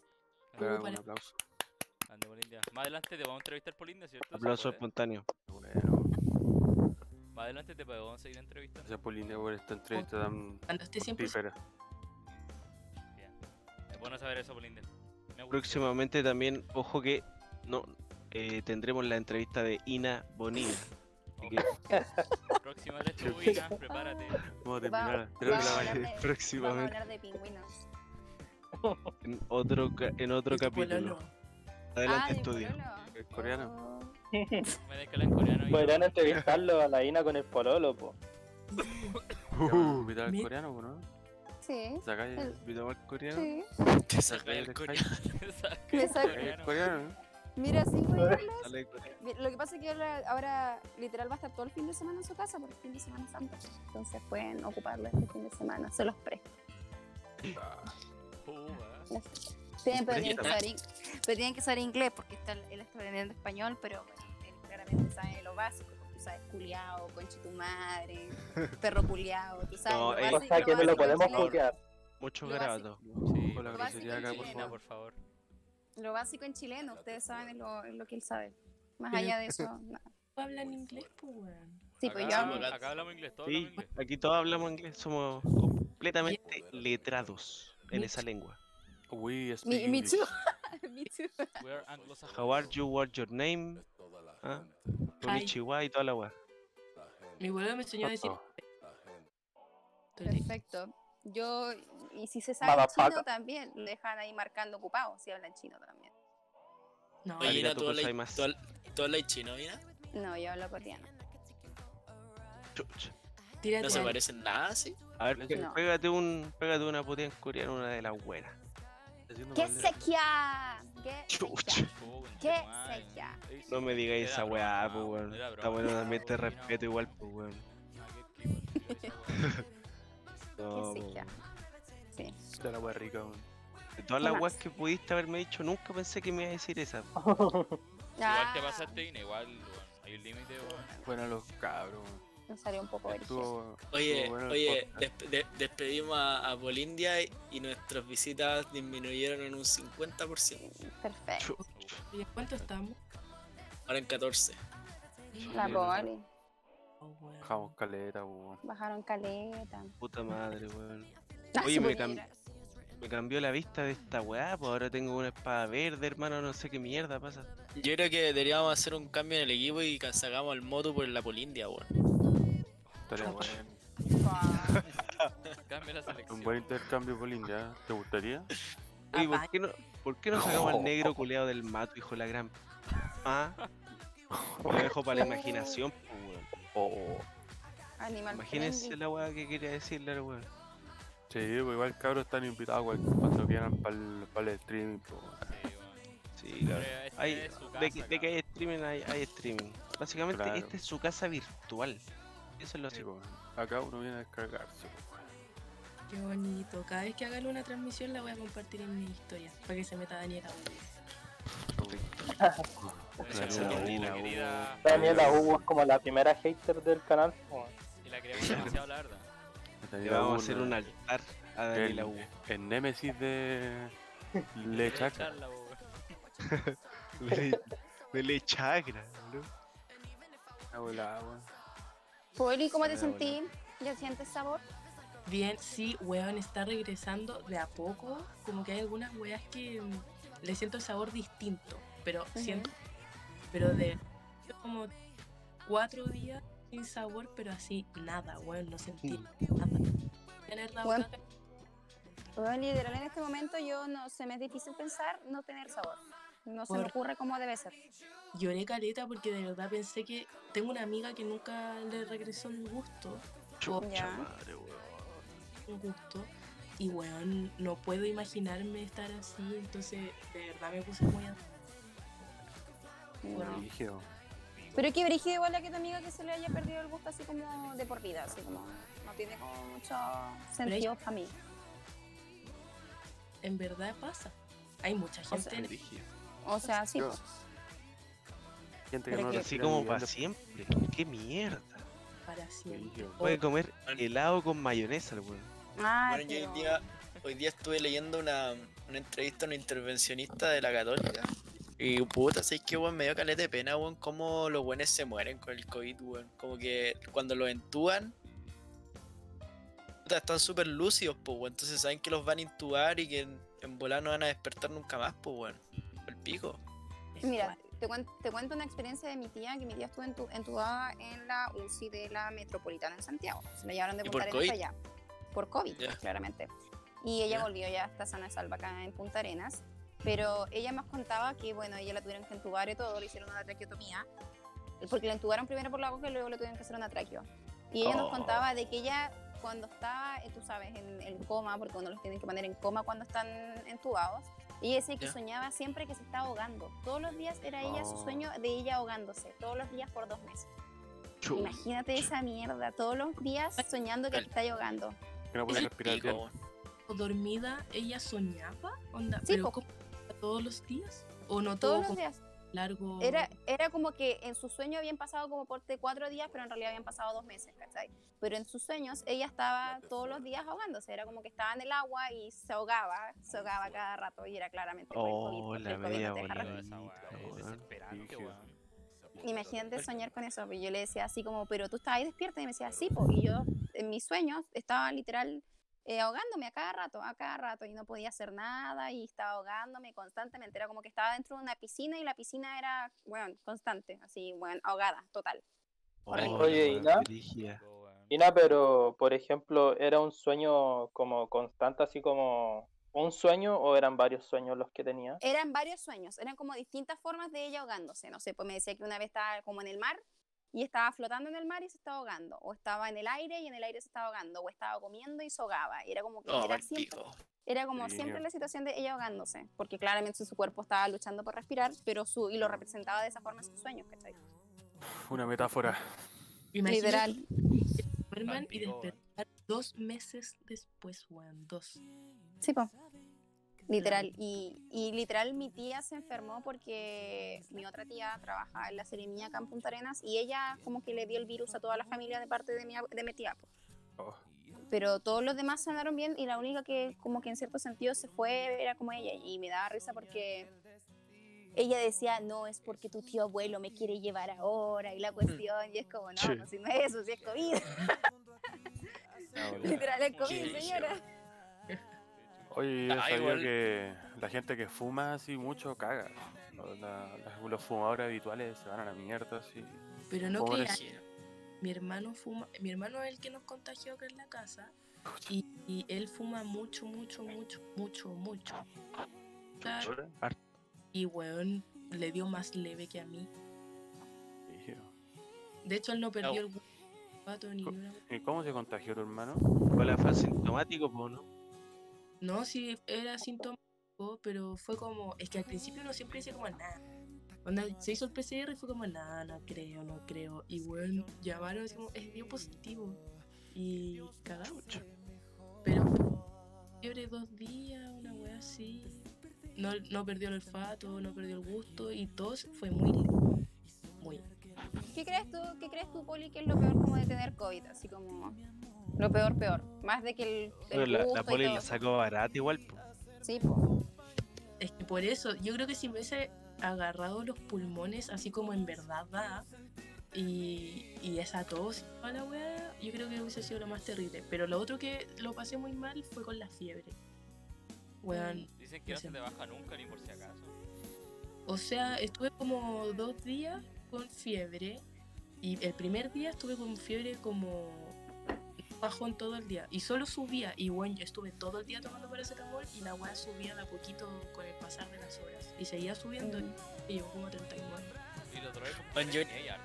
Speaker 3: Un aplauso.
Speaker 2: Grande Bolindia. Más adelante te vamos a entrevistar por Linda, ¿cierto? ¿Se
Speaker 1: Aplauso
Speaker 2: puede?
Speaker 1: espontáneo.
Speaker 3: Bueno,
Speaker 2: Más adelante te podemos seguir entrevistando.
Speaker 3: gracias Pauline por esta entrevista tan
Speaker 8: Cuando esté siempre.
Speaker 2: Bien. Es bueno saber eso, gusta.
Speaker 1: Próximamente también, ojo que no eh, tendremos la entrevista de Ina Bonina. Así que
Speaker 2: Próxima Ina, prepárate.
Speaker 3: Vamos a terminar. Creo que
Speaker 9: vamos
Speaker 3: la
Speaker 9: a
Speaker 3: vaya.
Speaker 9: hablar de- Vamos a
Speaker 1: próximamente
Speaker 9: hablar de pingüinos.
Speaker 1: en otro, en otro
Speaker 8: de tu
Speaker 1: capítulo.
Speaker 8: pololo.
Speaker 1: Adelante,
Speaker 9: ah, de
Speaker 1: estudio.
Speaker 3: ¿Es coreano?
Speaker 9: Oh.
Speaker 2: Me hablar en coreano.
Speaker 5: Podrían entrevistarlo a la Ina con el pololo, po.
Speaker 3: Uh, ¿Invitar al
Speaker 8: Mi-
Speaker 3: coreano no?
Speaker 9: Sí,
Speaker 3: ¿Sacáis
Speaker 9: El-
Speaker 1: ¿Video al coreano?
Speaker 9: sí.
Speaker 4: Te saca el
Speaker 3: el
Speaker 4: coreano.
Speaker 9: Saca-
Speaker 3: ¿Sacáis el coreano?
Speaker 9: Mira, sí. Mi- Lo que pasa es que ahora, literal va a estar todo el fin de semana en su casa por el fin de semana santo. Entonces pueden ocuparlo este fin de semana. Se los presto.
Speaker 2: Ah.
Speaker 9: Tienen, pero, tienen que saber, pero tienen que saber inglés porque está, él está aprendiendo español, pero bueno, él claramente sabe lo básico. Porque tú sabes culiao, concha tu madre, perro culiao, tú sabes.
Speaker 1: No,
Speaker 9: lo
Speaker 1: eh,
Speaker 5: O
Speaker 9: básico-
Speaker 5: sea que no lo podemos copiar.
Speaker 1: Mucho grado.
Speaker 2: Sí,
Speaker 3: Con la grosería acá, por favor.
Speaker 2: por favor.
Speaker 9: Lo básico en chileno, ustedes saben lo, lo que él sabe. Más allá de eso, nada.
Speaker 8: Hablan inglés, pues, weón.
Speaker 9: Sí, pues
Speaker 2: acá,
Speaker 9: yo
Speaker 4: hablo-
Speaker 2: acá hablamos inglés, todos
Speaker 1: Sí,
Speaker 2: hablamos inglés.
Speaker 1: aquí todos hablamos inglés, somos completamente letrados en
Speaker 8: Me-
Speaker 1: esa lengua.
Speaker 3: We speak
Speaker 9: Me, too. me too.
Speaker 2: We are anglo-saxons.
Speaker 1: How are you? What's your name? ¿Ah? Konnichiwa y toda la weá.
Speaker 8: Mi abuelo me enseñó a decir.
Speaker 9: Perfecto. Yo, y si se sabe chino también, dejan ahí marcando ocupado si hablan chino también.
Speaker 8: No,
Speaker 4: Oye, Ina, ¿tú hablas, tú, tú chino, Ina?
Speaker 9: No, yo hablo coreano.
Speaker 4: No se parecen nada, así.
Speaker 1: A ver,
Speaker 9: No.
Speaker 1: pégate, un, pégate una puta en coreano, una de las buenas.
Speaker 9: ¿Qué sequía? ¿Qué sequía? ¿Qué
Speaker 2: sí,
Speaker 1: No me digáis esa weá, pues
Speaker 2: weón,
Speaker 1: Está bueno también te respeto igual, pues weón. Weón.
Speaker 9: Sí.
Speaker 3: Está la wea rica, weón.
Speaker 1: De todas
Speaker 9: ¿Qué
Speaker 1: las weas que pudiste haberme dicho, nunca pensé que me iba a decir esa.
Speaker 2: Igual te
Speaker 9: Ah,
Speaker 2: pasaste, Ina, igual, weón. Hay un límite, weón.
Speaker 3: Bueno, los cabros, weón.
Speaker 9: Me salió un poco.
Speaker 3: Estuvo,
Speaker 4: Oye,
Speaker 3: estuvo bueno el
Speaker 4: oye,
Speaker 3: podcast.
Speaker 4: despe- de- despedimos a, a Polindia y, y nuestras visitas disminuyeron en un 50%.
Speaker 9: Perfecto.
Speaker 8: ¿Y en cuánto estamos?
Speaker 4: Ahora en 14.
Speaker 9: La poli.
Speaker 8: Oh, weón.
Speaker 3: Bajamos caleta, weón.
Speaker 9: Bajaron caleta.
Speaker 1: Puta madre, weón.
Speaker 9: Ah,
Speaker 1: Oye, me, cam- me cambió la vista de esta weá, pues ahora tengo una espada verde, hermano, no sé qué mierda pasa.
Speaker 4: Yo creo que deberíamos hacer un cambio en el equipo y que sacamos al moto por la Polindia, weón.
Speaker 3: Estaría.
Speaker 2: Cambia la
Speaker 3: Un
Speaker 2: selección.
Speaker 3: buen intercambio, Polín, ¿ya? ¿Te gustaría?
Speaker 1: Oye, ¿por qué no, por qué no sacamos al negro culeado del mato, hijo de la gran? Ah, lo dejo para la imaginación.
Speaker 3: Oh,
Speaker 9: Animal
Speaker 1: Imagínense
Speaker 9: friendly.
Speaker 1: la weá que quería decirle al weón.
Speaker 3: sí, pues igual cabros están invitados cual- cuando quieran para el, el streaming, pues.
Speaker 2: Sí.
Speaker 1: Sí, claro.
Speaker 2: Esta
Speaker 1: Hay,
Speaker 2: es su
Speaker 1: de, que, de que hay streaming, hay, hay streaming. Básicamente,
Speaker 3: Claro.
Speaker 1: esta es su casa virtual. Eso es lo
Speaker 3: Sí,
Speaker 1: así.
Speaker 3: weón. Acá uno viene a descargarse, pues.
Speaker 8: Qué bonito. Cada vez que hagan una transmisión la voy a compartir en mi historia. Para que se meta Daniela.
Speaker 2: Bueno,
Speaker 3: Daniela
Speaker 5: Hugo es como la primera hater del canal.
Speaker 2: Y la queremos demasiado, la verdad.
Speaker 1: Le vamos a hacer un altar a
Speaker 3: el,
Speaker 1: Daniela Hugo.
Speaker 3: el némesis de Le Chakra.
Speaker 1: De, Le.
Speaker 9: Poli, ¿cómo te
Speaker 1: Ah, bueno.
Speaker 9: sentí? ¿Ya sientes sabor?
Speaker 8: Bien, sí, weón, está regresando de a poco. Como que hay algunas weas que le siento el sabor distinto. Pero siento. Pero de como cuatro días sin sabor, pero así nada, weón, no sentí nada. Tener la boca
Speaker 9: Bueno, literal, en este momento yo no se me es difícil pensar no tener sabor. No se me
Speaker 8: Por-
Speaker 9: ocurre cómo debe ser.
Speaker 8: lloré caleta porque de verdad pensé que tengo una amiga que nunca le regresó el gusto.
Speaker 1: Chucha madre, weón.
Speaker 8: un gusto. Y weón, no puedo imaginarme estar así, entonces de verdad me puse muy a...
Speaker 9: No.
Speaker 3: Rígido.
Speaker 9: Pero qué brígido igual a que tu amiga que se le haya perdido el gusto así como de por vida, así como no tiene como mucho sentido para mí.
Speaker 8: En verdad pasa. Hay mucha
Speaker 9: sea,
Speaker 8: gente en-
Speaker 1: Brígido.
Speaker 9: O sea, sí, pues.
Speaker 3: Gente que no
Speaker 9: que-
Speaker 1: Así como para siempre. Qué mierda.
Speaker 8: para siempre.
Speaker 3: Brígido.
Speaker 1: Puede comer helado con mayonesa, el weón.
Speaker 9: Ah,
Speaker 4: Bueno, yo hoy día, hoy día estuve leyendo una, una entrevista a una intervencionista de la Católica. Y puta, sé que weón me dio caleta de pena, weón, cómo los buenos se mueren con el COVID, weón. Como que cuando los entúan, puta, están súper lúcidos, pues, weón. Entonces saben que los van a intubar y que en, en volar no van a despertar nunca más, pues, weón. El pico.
Speaker 9: Mira, te, cuen- te cuento una experiencia de mi tía, que mi tía estuvo entu- entubada en la UCI de la Metropolitana en Santiago. Se la llevaron de
Speaker 4: ¿Y
Speaker 9: Punta Arenas allá. Por COVID, claramente. Y ella volvió, ya está sana y salva acá en Punta Arenas. Pero ella nos contaba que, bueno, ella la tuvieron que entubar y todo, le hicieron una traqueotomía. Porque la entubaron primero por la boca y luego le tuvieron que hacer una traqueo. Y ella nos
Speaker 1: Oh.
Speaker 9: contaba de que ella, cuando estaba, eh, tú sabes, en, en coma, porque uno los tienen que poner en coma cuando están entubados, ella decía que soñaba siempre que se estaba ahogando. Todos los días era ella su
Speaker 3: Oh.
Speaker 9: sueño de ella ahogándose, todos los días por dos meses.
Speaker 1: Chu-
Speaker 9: Imagínate esa mierda, todos los días soñando que
Speaker 4: Cal-
Speaker 9: te está ahogando.
Speaker 3: Que no
Speaker 4: El
Speaker 3: respirar bien.
Speaker 4: weón.
Speaker 8: ¿O dormida ella soñaba? Onda,
Speaker 9: Sí,
Speaker 8: pero. ¿Todos los días? ¿O no
Speaker 9: Todos
Speaker 8: todo
Speaker 9: los días.
Speaker 8: largo?
Speaker 9: Era, era como que en su sueño habían pasado como por de cuatro días, pero en realidad habían pasado dos meses, ¿cachai? Pero en sus sueños ella estaba todos los días ahogándose, era como que estaba en el agua y se ahogaba, se ahogaba cada rato y era claramente por el COVID,
Speaker 1: Oh, la media.
Speaker 9: Imagínate soñar con eso, pues yo le decía así como, pero tú estabas ahí despierta y me decía, sí, pues, y yo en mis sueños estaba literal eh, ahogándome a cada rato, a cada rato, y no podía hacer nada y estaba ahogándome constantemente, era como que estaba dentro de una piscina y la piscina era, bueno, constante, así, bueno, ahogada, total. Horrible.
Speaker 5: Oye, Ina. Ina, pero por ejemplo, ¿era un sueño como constante, así como un sueño o eran varios sueños los que tenía?
Speaker 9: Eran varios sueños, eran como distintas formas de ella ahogándose, no sé, pues me decía que una vez estaba como en el mar y estaba flotando en el mar y se estaba ahogando, o estaba en el aire y en el aire se estaba ahogando, o estaba comiendo y se ahogaba, y era como que
Speaker 4: Oh,
Speaker 9: era siempre. Era como
Speaker 3: Sí.
Speaker 9: siempre la situación de ella ahogándose, porque claramente su cuerpo estaba luchando por respirar, pero su y lo representaba de esa forma en sus sueños, ¿cachai?
Speaker 3: Una metáfora.
Speaker 8: Imagínate
Speaker 9: Literal.
Speaker 8: y despertar dos meses después, weón, dos.
Speaker 9: Sí, po. Literal. Y, y literal mi tía se enfermó porque mi otra tía trabaja en la ceremonia acá en Punta Arenas y ella como que le dio el virus a toda la familia de parte de mi, de mi tía.
Speaker 3: Oh,
Speaker 9: Pero todos los demás sanaron bien y la única que como que en cierto sentido se fue era como ella. Y me daba risa porque ella decía, no, es porque tu tío abuelo me quiere llevar ahora y la cuestión. Y es como, no,
Speaker 1: Sí.
Speaker 9: no, si no es eso, si es COVID. Literal es COVID, señora.
Speaker 3: Oye, yo
Speaker 4: Ah,
Speaker 3: sabía
Speaker 4: igual.
Speaker 3: que la gente que fuma así mucho caga. Los, la- fumadores habituales se van a la mierda así.
Speaker 8: Pero no creas, mi hermano fuma, mi hermano es el que nos contagió acá en la casa y, y él fuma mucho, mucho, mucho, mucho, mucho. Claro. Y weón, le dio más leve que a mí. De hecho, él no perdió el pato ni una.
Speaker 3: ¿Y cómo se contagió tu hermano?
Speaker 1: ¿Cuál fue asintomático, po, no?
Speaker 8: No, sí, era sintomático, pero fue como. Es que al principio uno siempre dice como nada. Onda, se hizo el PCR y fue como, nada, no creo, no creo. Y bueno, llamaron como, es dio positivo. Y cagamos. Pero fiebre dos días, una wea así. No, no perdió el olfato, no perdió el gusto y todo fue muy. Muy.
Speaker 9: ¿Qué crees tú, qué crees tú, Poli, que es lo peor como de tener COVID? Así como lo peor, peor. Más de que el, el
Speaker 1: Pero la, poli la sacó barata igual, po.
Speaker 9: Sí, po.
Speaker 8: Es que por eso, yo creo que si me hubiese agarrado los pulmones así como en verdad da, Y, y esa tos y toda la weá, yo creo que hubiese sido lo más terrible. Pero lo otro que lo pasé muy mal fue con la fiebre. Weón,
Speaker 2: Dicen que no se te baja nunca ni por si acaso.
Speaker 8: o sea, estuve como dos días con fiebre. Y el primer día estuve con fiebre como bajón todo el día. Y solo subía. Y bueno, yo estuve todo el día tomando paracetamol y la weá subía de a poquito con el pasar de las horas. Y seguía subiendo y llegó como a 39.
Speaker 2: Y los dolores
Speaker 4: Bueno,
Speaker 2: musculares.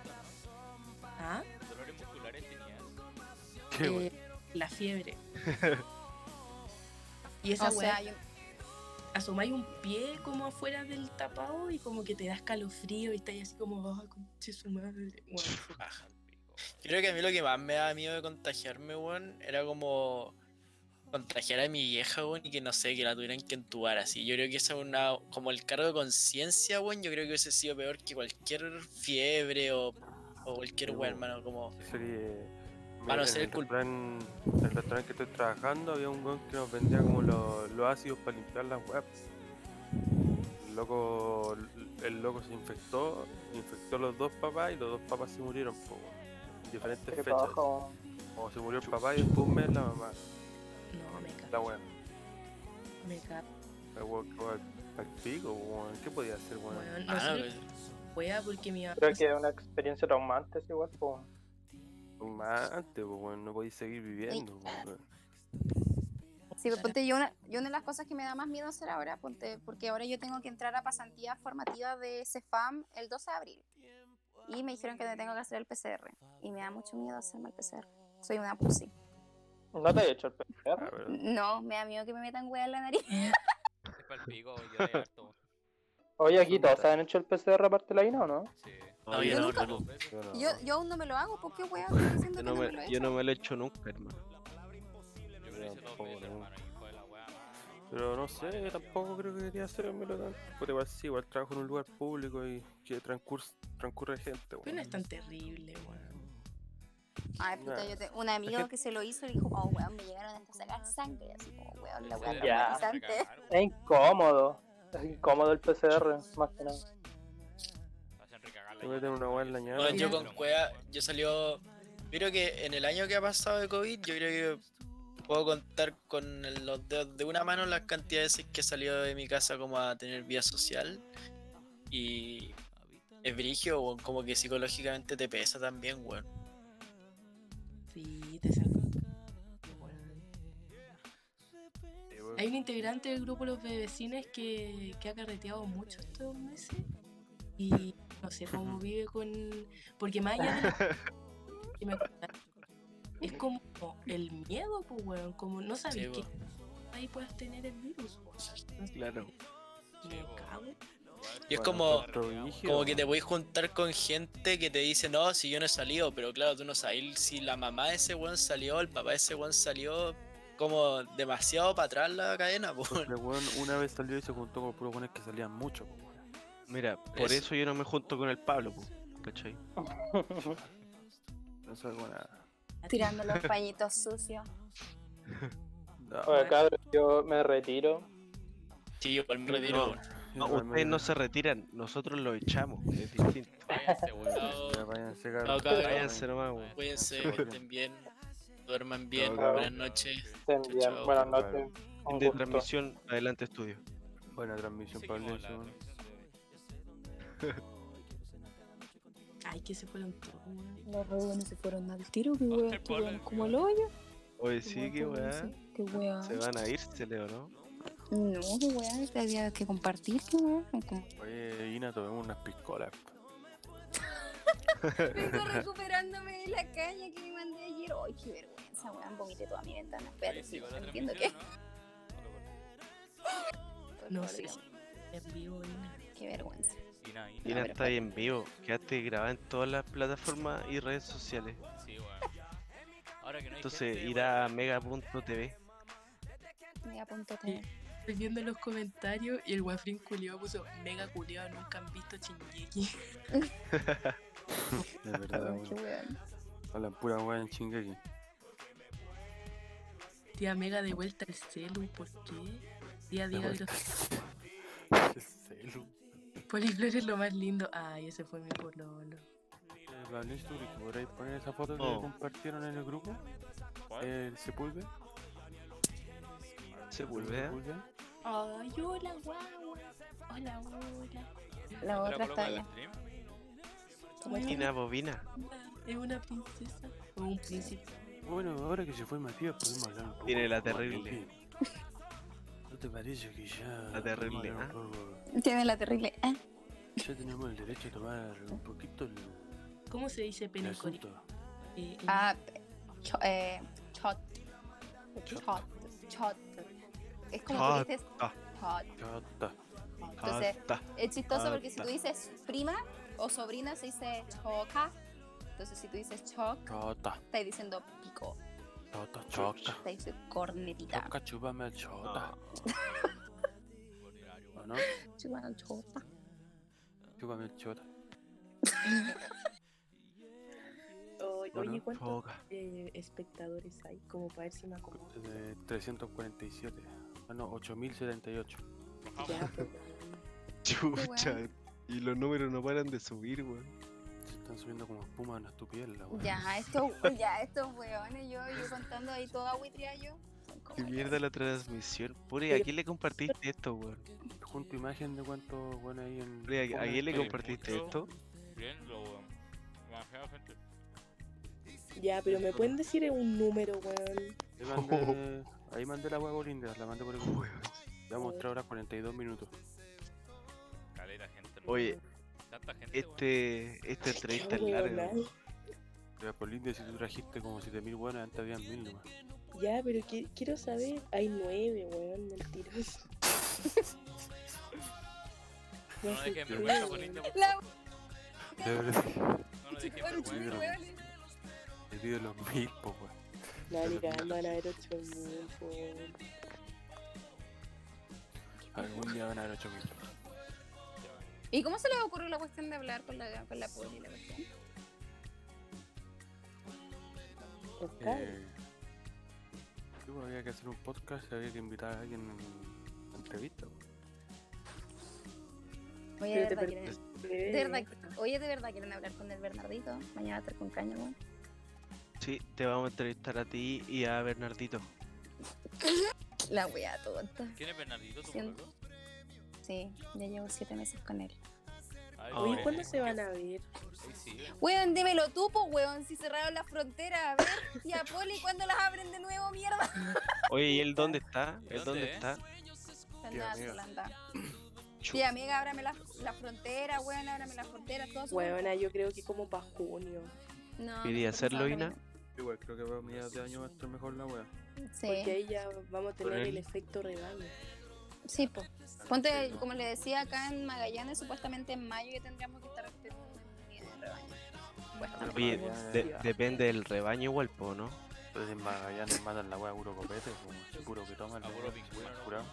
Speaker 8: ¿Ah?
Speaker 2: Dolores musculares tenías.
Speaker 3: Qué
Speaker 8: Eh,
Speaker 3: bueno.
Speaker 8: la fiebre. y esa
Speaker 9: O
Speaker 8: weá,
Speaker 9: sea, yo,
Speaker 8: asomáis un pie como afuera del tapado y como que te da escalofrío y estás así como, oh, conche su madre. Bueno,
Speaker 4: Baja. Yo creo que a mí lo que más me da miedo de contagiarme, weón, era como contagiar a mi vieja, weón, y que no sé, que la tuvieran que entubar así. Yo creo que eso es una, como el cargo de conciencia, weón, yo creo que hubiese sido peor que cualquier fiebre o, o cualquier weón, hermano, como...
Speaker 3: Sería.
Speaker 4: Mano,
Speaker 3: en
Speaker 4: ser
Speaker 3: el restaurante, en el restaurante que estoy trabajando había un weón que nos vendía como los, los ácidos para limpiar las webs. El loco, el loco se infectó, infectó a los dos papás y los dos papás se murieron po, diferentes fechas.
Speaker 5: paja, weón.
Speaker 3: O se murió el papá y después un mes la mamá.
Speaker 8: no, me
Speaker 3: La
Speaker 8: cago,
Speaker 3: weá.
Speaker 8: me cago.
Speaker 3: La weá al pico, weón. ¿Qué podía hacer, weón?
Speaker 8: Weón, no
Speaker 4: Ah,
Speaker 8: sé, wea, porque mi mamá
Speaker 5: Creo que es una experiencia traumante, es igual, pues.
Speaker 3: Antes, pues, weón. No podéis seguir viviendo, weón.
Speaker 9: sí, pues, ponte yo una, yo una de las cosas que me da más miedo hacer ahora, ponte, porque ahora yo tengo que entrar a pasantía formativa de CEFAM el 12 de abril. Y me dijeron que me tengo que hacer el PCR. Y me da mucho miedo hacerme el PCR. Soy una pussy.
Speaker 5: ¿No te he hecho el
Speaker 3: Ah,
Speaker 5: PCR?
Speaker 3: pero-
Speaker 9: No, me da miedo que me metan hueá en la nariz.
Speaker 2: Es para el pico, yo de harto.
Speaker 5: Oye, aquí todos se han hecho el PCR aparte de la INA, ¿o no?
Speaker 2: Sí.
Speaker 4: No,
Speaker 2: yo
Speaker 4: yo
Speaker 2: nunca.
Speaker 4: no.
Speaker 3: no.
Speaker 9: Yo, yo aún no me lo hago, ¿por qué hueá?
Speaker 1: Yo
Speaker 9: que
Speaker 1: no,
Speaker 9: no me lo
Speaker 1: me,
Speaker 9: he
Speaker 1: yo
Speaker 9: hecho.
Speaker 1: no me lo he hecho nunca, hermano.
Speaker 2: Yo me lo hice dos veces,
Speaker 3: no.
Speaker 2: hermano,
Speaker 3: Pero no sé, tampoco creo que quería hacérmelo tanto. Porque igual sí, igual trabajo en un lugar público y que transcurre, transcurre gente,
Speaker 8: Pero no
Speaker 3: weón.
Speaker 8: es tan terrible, weón.
Speaker 9: Ay, puta,
Speaker 3: Nah.
Speaker 9: yo te- un amigo
Speaker 3: gente-
Speaker 9: que se lo hizo y dijo, oh, weón, me llegaron hasta sacar sangre. Así como, weón, la
Speaker 2: recagar,
Speaker 5: Es
Speaker 2: weón.
Speaker 5: incómodo. Es incómodo el PCR, más que nada.
Speaker 2: Me hacen recagar la
Speaker 3: Te meten una weá en la.
Speaker 4: Bueno, yo con cueva, yo salió. Creo que en el año que ha pasado de COVID, yo creo que puedo contar con los dedos de una mano las cantidades de veces que he salido de mi casa como a tener vida social. Y es brigio, weón, como que psicológicamente te pesa también, weón.
Speaker 8: Sí, te saco. Hay un integrante del grupo Los Bebecines que, que ha carreteado mucho estos meses y no sé cómo vive con... Porque más allá de lo que me contaron, es como el miedo, pues, weón, como no sabes
Speaker 4: Sí,
Speaker 8: que ahí puedas tener el virus, weón.
Speaker 1: Claro.
Speaker 8: Me cago.
Speaker 4: Y es
Speaker 3: Bueno,
Speaker 4: como, como que te podéis juntar con gente que te dice, no, si yo no he salido, pero claro, tú no sabes si la mamá de ese weón salió, el papá de ese weón salió, como demasiado para atrás la cadena, pues.
Speaker 3: Porque el weón una vez salió y se juntó con puros weones que salían mucho, po, weón.
Speaker 1: Mira, por
Speaker 4: Eso.
Speaker 1: eso yo no me junto con el Pablo, po, ¿cachai?
Speaker 3: No salgo nada.
Speaker 9: Tirando los pañitos sucios.
Speaker 3: No,
Speaker 5: Oye, cabrón, yo me retiro.
Speaker 4: Sí, yo igual me retiro,
Speaker 1: No. No, ustedes no se retiran, nosotros lo echamos, es distinto.
Speaker 2: Váyanse, weón.
Speaker 3: Ya, váyanse, cabrón.
Speaker 1: Váyanse nomás, weón.
Speaker 4: Cuídense, que estén bien, duerman bien, buenas noches.
Speaker 5: Estén bien.
Speaker 4: chao.
Speaker 5: Buenas
Speaker 3: Vale.
Speaker 5: noches.
Speaker 1: De
Speaker 5: gusto.
Speaker 1: transmisión, adelante estudio.
Speaker 3: Buena transmisión, Pablo. weón.
Speaker 8: Ay, que se fueron todos, weón.
Speaker 9: Los rebuenos se fueron al tiro, qué
Speaker 2: weá, estuvieron
Speaker 9: como el hoyo.
Speaker 1: Oye, sí, qué weá.
Speaker 9: Qué weá.
Speaker 1: Se van a ir, se leo, ¿no?
Speaker 9: No, qué weá, que había que compartir, qué. Como-
Speaker 3: Oye, Ina, tomemos unas piscolas.
Speaker 9: Vengo recuperándome de la caña que me mandé ayer. Ay, qué vergüenza, weón. Vomité toda mi ventana. Espérate, sí,
Speaker 2: la
Speaker 9: entiendo que.
Speaker 2: transmisión,
Speaker 8: No sé en vivo, Ina.
Speaker 9: Qué vergüenza.
Speaker 2: ¿No? Ina, Ina.
Speaker 1: Ina
Speaker 9: pero
Speaker 1: está ahí en vivo, quedaste grabada en todas las plataformas y redes sociales.
Speaker 2: Sí, weón. Ahora que no hay
Speaker 1: Entonces
Speaker 2: gente,
Speaker 1: irá a
Speaker 2: weón.
Speaker 1: mega.tv.
Speaker 9: Mega punto TV.
Speaker 8: Estoy viendo los comentarios y el guafrín culiao puso mega culiao, nunca han visto Chingeki.
Speaker 3: De verdad, weón.
Speaker 9: weón.
Speaker 3: Hablan pura weá en.
Speaker 8: Tía Mega de vuelta al celu, ¿por qué? Tía diga
Speaker 3: vuelta
Speaker 8: gros-
Speaker 3: Qué celu.
Speaker 8: Poliflor es lo más lindo. Ay, ese fue mi pololo.
Speaker 3: Eh, Néstor, que podréis poner esa foto que
Speaker 1: Oh.
Speaker 3: compartieron en el grupo. El Sepulve.
Speaker 1: Sepúlveda.
Speaker 8: Ay, hola, guagua. Hola, hola.
Speaker 9: La
Speaker 2: ¿Te la
Speaker 9: otra está allá. es?
Speaker 1: Bobina.
Speaker 8: Es una princesa. O un príncipe.
Speaker 3: Bueno, ahora que se fue Matías, podemos hablar un poco.
Speaker 1: Tiene la terrible.
Speaker 3: ¿No te parece que ya.
Speaker 1: La terrible, ¿ah?
Speaker 3: poco-
Speaker 9: Tiene la terrible. ¿eh?
Speaker 3: Ya tenemos el derecho a tomar un poquito el,
Speaker 8: ¿Cómo se dice pene. Eh, eh,
Speaker 9: Ah, cho- eh, shot. Shot. Shot. Es como
Speaker 1: Shot.
Speaker 9: que dices
Speaker 1: Ah.
Speaker 3: Ya está.
Speaker 9: Entonces,
Speaker 1: Hasta.
Speaker 9: es chistoso
Speaker 1: Ah,
Speaker 9: porque si tú dices prima o sobrina se dice choca. Entonces, si tú dices choc,
Speaker 3: Chota,
Speaker 9: estás diciendo pico.
Speaker 3: chota, choca.
Speaker 9: Estás diciendo cornetita.
Speaker 3: Choca, chúpame el chota. ¿O no?
Speaker 9: Chupando chota.
Speaker 3: Chúpame el chota.
Speaker 8: oye,
Speaker 3: Bueno,
Speaker 8: oye, ¿cuántos
Speaker 1: Foca.
Speaker 8: eh, espectadores hay? Como para ver si me acomodo.
Speaker 3: De 347. Ah, no, 8078.
Speaker 8: Ya, pues.
Speaker 1: Chucha. Y los números no paran de subir, weón.
Speaker 3: Se están subiendo como espuma en la estupidez, la wea.
Speaker 9: Ya, estos, ya, estos weones, yo, yo contando ahí toda buitria yo.
Speaker 1: Qué
Speaker 9: que-
Speaker 1: mierda la transmisión. Pure, ¿a quién le compartiste esto, weón?
Speaker 3: Junto imagen de cuánto bueno ahí en.
Speaker 1: Pure, ¿a- ¿A quién le compartiste
Speaker 2: mucho.
Speaker 1: esto?
Speaker 2: Bien, lo weón. Demasiada gente.
Speaker 8: Ya, pero me pueden decir un número, weón.
Speaker 3: Ahí mandé, ahí mandé la por India, la mandé por el grupo. Ya mostré ahora 42 minutos.
Speaker 2: Caleta gente.
Speaker 1: Oye,
Speaker 2: Tanta gente,
Speaker 1: este, esta entrevista es larga.
Speaker 3: Ya por India si tú trajiste como 7000 buenas, antes habían 1000 nomás.
Speaker 8: Ya, pero qui- quiero saber. Hay nueve, weón, mentiroso.
Speaker 2: No
Speaker 8: se
Speaker 2: dejen vergüenza por
Speaker 9: La
Speaker 2: favor.
Speaker 3: De verdad,
Speaker 2: No nos dejen vergüenza.
Speaker 3: he pedido los 1000, po weón.
Speaker 8: No, ni cagando van a haber ocho mil, po, weón.
Speaker 3: Algún día van a haber 8000.
Speaker 9: ¿Y cómo se les ocurrió la cuestión de hablar con la, con la poli y la cuestión?
Speaker 3: Eh, sí, pues, había que hacer un podcast y había que invitar a alguien en la entrevista. po.
Speaker 9: Oye, de verdad, quieren, de verdad, oye, de verdad quieren hablar con el Bernardito. Mañana va a estar con caña, weón.
Speaker 1: Sí, te vamos a entrevistar a ti y a Bernardito.
Speaker 9: La wea tonta.
Speaker 2: ¿Quién es Bernardito, tu?
Speaker 9: Sí, ya llevo siete meses con él.
Speaker 2: Ay,
Speaker 1: Oye,
Speaker 8: ¿cuándo
Speaker 2: eh,
Speaker 8: se van a ver?
Speaker 2: Sí, weón.
Speaker 9: Dímelo tú, po, weón, si cerraron las fronteras. A ver, tía Poli, ¿cuándo las abren de nuevo, mierda?
Speaker 1: Oye, ¿y él dónde está?
Speaker 2: ¿Y
Speaker 1: ¿Él
Speaker 2: dónde,
Speaker 1: está?
Speaker 9: Está en
Speaker 3: Tía
Speaker 9: Nueva
Speaker 3: amiga.
Speaker 9: Zelanda.
Speaker 1: Chu-
Speaker 9: Tía amiga, ábrame la, la frontera, weón, ábrame la frontera, todo eso.
Speaker 8: Weona, yo creo que como para junio.
Speaker 9: No,
Speaker 1: ¿Quería hacerlo, Ina?
Speaker 3: Igual creo que para mediados de año va a estar mejor la wea.
Speaker 9: Sí,
Speaker 8: Porque ahí ya vamos a tener el efecto rebaño.
Speaker 9: Sí, pues. Ponte, como le decía acá en Magallanes, supuestamente en mayo ya tendríamos que estar nido de rebaño.
Speaker 1: Oye, de- depende del rebaño igual, po, ¿no?
Speaker 3: Entonces en Magallanes matan la wea puro copete, como puro que toman.
Speaker 2: A
Speaker 3: la
Speaker 2: puro ¿no?
Speaker 3: curado.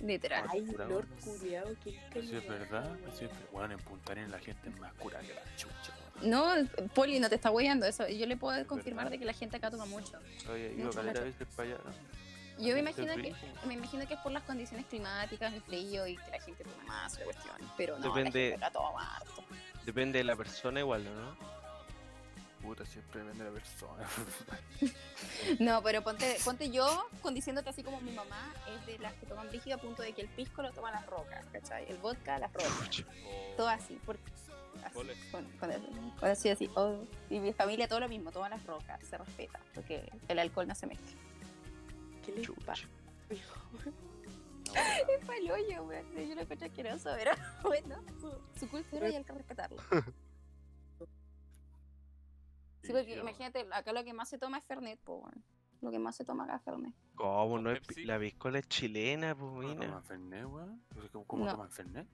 Speaker 9: Literal.
Speaker 8: Ay,
Speaker 3: curado,
Speaker 8: Lord
Speaker 3: ¿no?
Speaker 8: culiao, qué
Speaker 3: Eso es verdad. Eso es Bueno, en Punta Arenas la gente es más cura que la chucha.
Speaker 9: No, Poli, no te está hueando eso. Yo le puedo
Speaker 3: Es
Speaker 9: confirmar
Speaker 3: verdad.
Speaker 9: de que la gente acá toma mucho.
Speaker 3: Oye,
Speaker 9: Mucho
Speaker 3: caleta
Speaker 9: cacho.
Speaker 3: veces para allá.
Speaker 9: Yo me imagino que me imagino que es por las condiciones climáticas, el frío y que la gente toma más la cuestión. Pero no,
Speaker 1: Depende-
Speaker 9: la gente acá toma harto.
Speaker 1: Depende de la persona igual, ¿no?
Speaker 3: Puta, siempre depende de la persona.
Speaker 9: No, pero ponte, ponte yo condiciéndote así como mi mamá es de las que toman brígido a punto de que el pisco lo toman las rocas, ¿cachai? El vodka las rocas. Todo así, porque así, con, con, con así, así. oh. Y mi familia todo lo mismo, todas las rocas, se respeta, porque el alcohol no se mezcla.
Speaker 8: ¿Qué
Speaker 1: Chucha.
Speaker 8: pasa?
Speaker 9: Es palollo, weón. Yo lo encuentro asqueroso, pero bueno, su, su cultura y hay que respetarlo. Sí, porque imagínate, acá lo que más se toma es Fernet, pues, weón. Lo que más se toma acá es Fernet.
Speaker 1: ¿Cómo no es? La piscola es chilena, pues,
Speaker 3: ¿No toman Fernet, weón? ¿Cómo, cómo
Speaker 9: No.
Speaker 3: toman Fernet?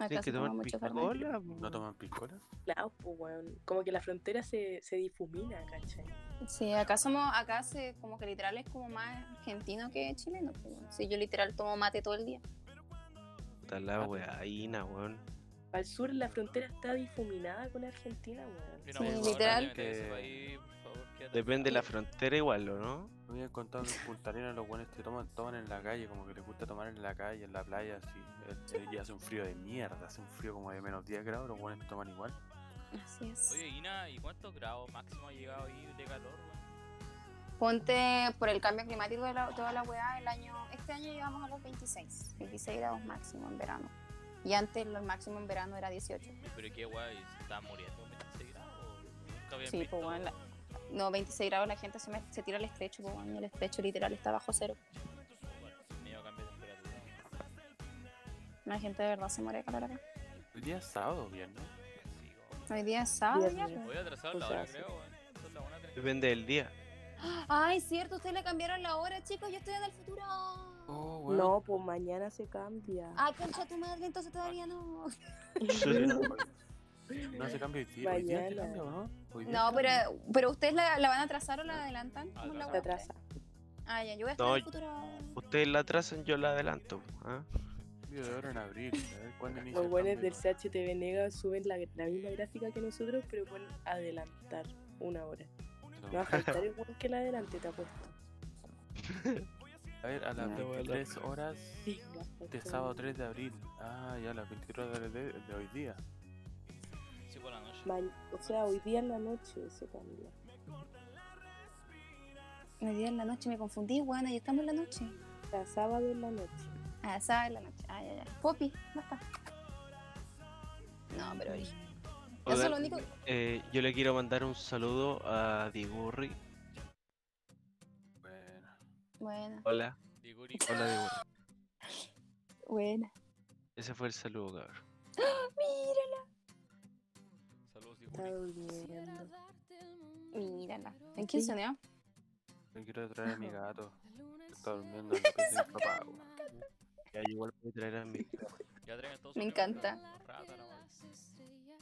Speaker 9: Acá
Speaker 1: Tienes
Speaker 9: se
Speaker 1: que
Speaker 9: toma
Speaker 1: tomar
Speaker 9: mucho.
Speaker 3: ¿No toman piscola?
Speaker 8: Claro, pues, weón. Como que la frontera se, se difumina, ¿cachai?
Speaker 9: Sí, acá somos, acá se, como que literal es como más argentino que chileno. pues, weón. Sí, yo literal tomo mate todo el día.
Speaker 1: Está la weaína, weón.
Speaker 8: Al sur la frontera está difuminada con Argentina, weón.
Speaker 2: Mira,
Speaker 9: Sí, literal.
Speaker 3: Que-
Speaker 1: Depende de la frontera igual, ¿o no?
Speaker 3: Me habían contado que en Punta Arenas los buenos que toman, toman en la calle, como que les gusta tomar en la calle, en la playa, así. y hace un frío de mierda, hace un frío como de menos 10 grados, los buenos toman igual.
Speaker 9: Así es.
Speaker 2: Oye, Ina, ¿y cuántos grados máximo ha llegado ahí de calor, weón?
Speaker 9: Ponte por el cambio climático de la- toda la weá, el año, este año llegamos a los 26, 26 grados máximo en verano. Y antes lo máximo en verano era 18.
Speaker 2: Pero qué guay, ¿se estaban muriendo 26 grados? ¿O Nunca habían
Speaker 9: Sí,
Speaker 2: visto.
Speaker 9: pues bueno, la- no, 26 grados la gente se, me- se tira al estrecho, pues y el estrecho literal está bajo cero.
Speaker 2: Bueno, medio cambio de temperatura.
Speaker 9: La gente de verdad se muere de calor acá.
Speaker 3: Hoy día es sábado, viernes.
Speaker 2: Como-
Speaker 9: Hoy día es sábado ya, pues.
Speaker 2: Voy a atrasar la
Speaker 8: sea,
Speaker 2: hora, creo, weón. Son las 1:30.
Speaker 1: Depende del día.
Speaker 9: Ay, cierto, ustedes le cambiaron la hora, chicos, yo estoy en el futuro.
Speaker 3: Oh.
Speaker 8: No, pues mañana se cambia.
Speaker 9: Ah, concha tu madre, entonces todavía no.
Speaker 3: No se cambia hoy día. Hoy día se
Speaker 8: Mañana.
Speaker 3: cambia, ¿o no? Hoy día
Speaker 9: No, pero, pero ustedes la, la van a atrasar o la adelantan. ¿Cómo es la
Speaker 8: atrasa.
Speaker 9: Ah, ya, yo voy a estar
Speaker 1: No,
Speaker 9: en el futuro.
Speaker 1: Ustedes la atrasan, yo la adelanto. ¿ah?
Speaker 3: Cambio de hora en abril. A inicia
Speaker 8: Los buenos
Speaker 3: cambio.
Speaker 8: del CHTV Nega suben la, la misma gráfica que nosotros, pero ponen adelantar una hora. No va a faltar el que la adelante, te apuesto.
Speaker 3: A ver, a las
Speaker 9: No,
Speaker 3: 23 horas de sábado
Speaker 8: un-
Speaker 3: 3 de abril. Ah, ya, las 23 horas de, de hoy día.
Speaker 8: O sea, hoy día en la noche se cambia.
Speaker 9: Me día en la noche, me confundí, bueno, ya estamos en la noche.
Speaker 8: Sea, sábado en la noche.
Speaker 9: Ah, sábado en la noche. Ah, ya, ya. Poppy, basta. No, pero. Eso es lo único.
Speaker 1: eh, yo le quiero mandar un saludo a Digurri.
Speaker 3: Bueno.
Speaker 9: Bueno,
Speaker 1: Hola.
Speaker 2: Diguri,
Speaker 1: Hola Digurri.
Speaker 9: buena.
Speaker 1: Ese fue el saludo, cabrón.
Speaker 9: Mírala,
Speaker 2: saludos,
Speaker 8: Está durmiendo.
Speaker 9: mírala. ¿En quién soñó?
Speaker 3: Yo quiero traer a mi gato. Está durmiendo.
Speaker 1: Ya igual voy a traer a mi.
Speaker 2: Todos
Speaker 9: Me encanta.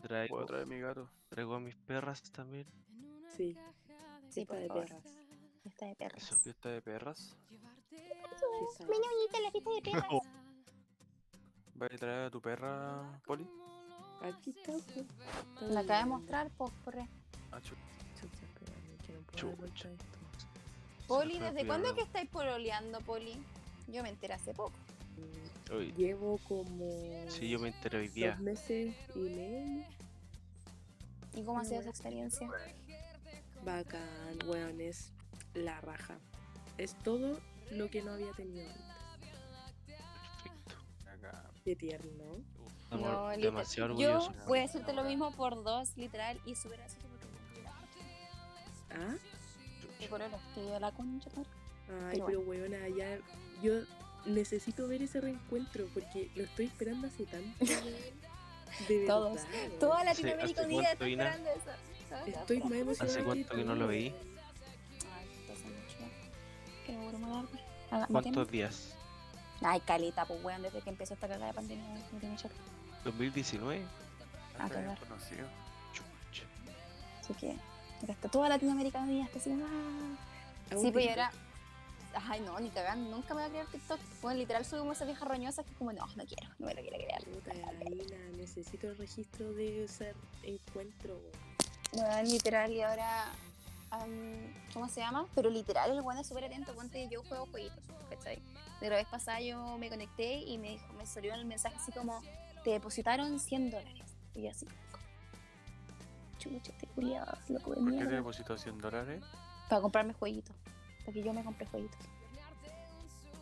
Speaker 1: Traigo,
Speaker 3: Puedo traer a mi gato.
Speaker 1: traigo a mis perras también.
Speaker 8: Sí,
Speaker 9: Sí,
Speaker 8: está
Speaker 9: por
Speaker 8: de perras.
Speaker 9: Está de perros.
Speaker 1: Eso.
Speaker 3: Fiesta de perras.
Speaker 8: Fiesta
Speaker 9: Mi ñoñita, la fiesta de perros.
Speaker 3: ¿Vas a traer a tu perra, Poli?
Speaker 8: Aquí está, pues. Está
Speaker 9: La acaba de mostrar, pues, por
Speaker 3: Ah,
Speaker 8: Chucha, no esto.
Speaker 9: Poli, ¿desde cuándo es que estáis pololeando, Poli? Yo me enteré hace poco.
Speaker 1: Uy,
Speaker 8: Llevo como
Speaker 1: Sí, yo me enteré hoy día.
Speaker 8: dos meses y medio.
Speaker 9: ¿Y cómo ha sido esa experiencia?
Speaker 8: Bacán, weón, es la raja. Es todo lo que no había tenido antes.
Speaker 1: Perfecto.
Speaker 3: acá.
Speaker 8: Qué tierno.
Speaker 9: No,
Speaker 1: demasiado
Speaker 9: Yo
Speaker 1: orgullosos.
Speaker 9: voy a decirte lo mismo por dos, literal, y súper así porque
Speaker 8: ¿Ah?
Speaker 9: y por el estudio de la concha.
Speaker 8: Ay,
Speaker 9: Pero
Speaker 8: pero weona, ya. Yo necesito ver ese reencuentro porque lo estoy esperando hace tanto. De
Speaker 9: Todos.
Speaker 8: verdad.
Speaker 9: Toda
Speaker 1: Sí,
Speaker 9: Latinoamérica
Speaker 1: ¿hace
Speaker 9: unida
Speaker 1: cuánto,
Speaker 9: está esperando eso. ¿sabes?
Speaker 8: Estoy más emocionada.
Speaker 1: ¿Hace cuánto que no lo veí?
Speaker 9: Ay, esto hace mucho. Que no vuelvo a
Speaker 1: ¿Cuántos días?
Speaker 9: Ay, caleta, pues weón, desde que empezó esta cagada de pandemia, no tiene chato.
Speaker 1: ¿2019?
Speaker 9: A
Speaker 3: Hasta
Speaker 9: cagar.
Speaker 1: Chucha.
Speaker 9: Así que, está toda Latinoamérica unida, está así, ah.
Speaker 8: ¿Hago
Speaker 9: Sí, pues ahora. Ay, no, ni cagando, nunca me voy a crear TikTok. Bueno, literal soy como esa vieja roñosa que es como, no, no quiero, no me lo quiero crear.
Speaker 8: Puta, necesito el registro de ese encuentro. weón.
Speaker 9: Bueno, literal, y ahora. am, ¿Cómo se llama? Pero literal, el bueno es súper atento. Ponte, yo juego jueguitos, ¿cachai? De la vez pasada yo me conecté y me dijo, me salió el mensaje así como, te depositaron 100 dólares. Y yo así, como, chucha, este culiado, loco de
Speaker 3: ¿Por qué te
Speaker 9: mierda.
Speaker 3: depositó 100 dólares?
Speaker 9: Para comprarme jueguitos. Para que yo me compré jueguitos.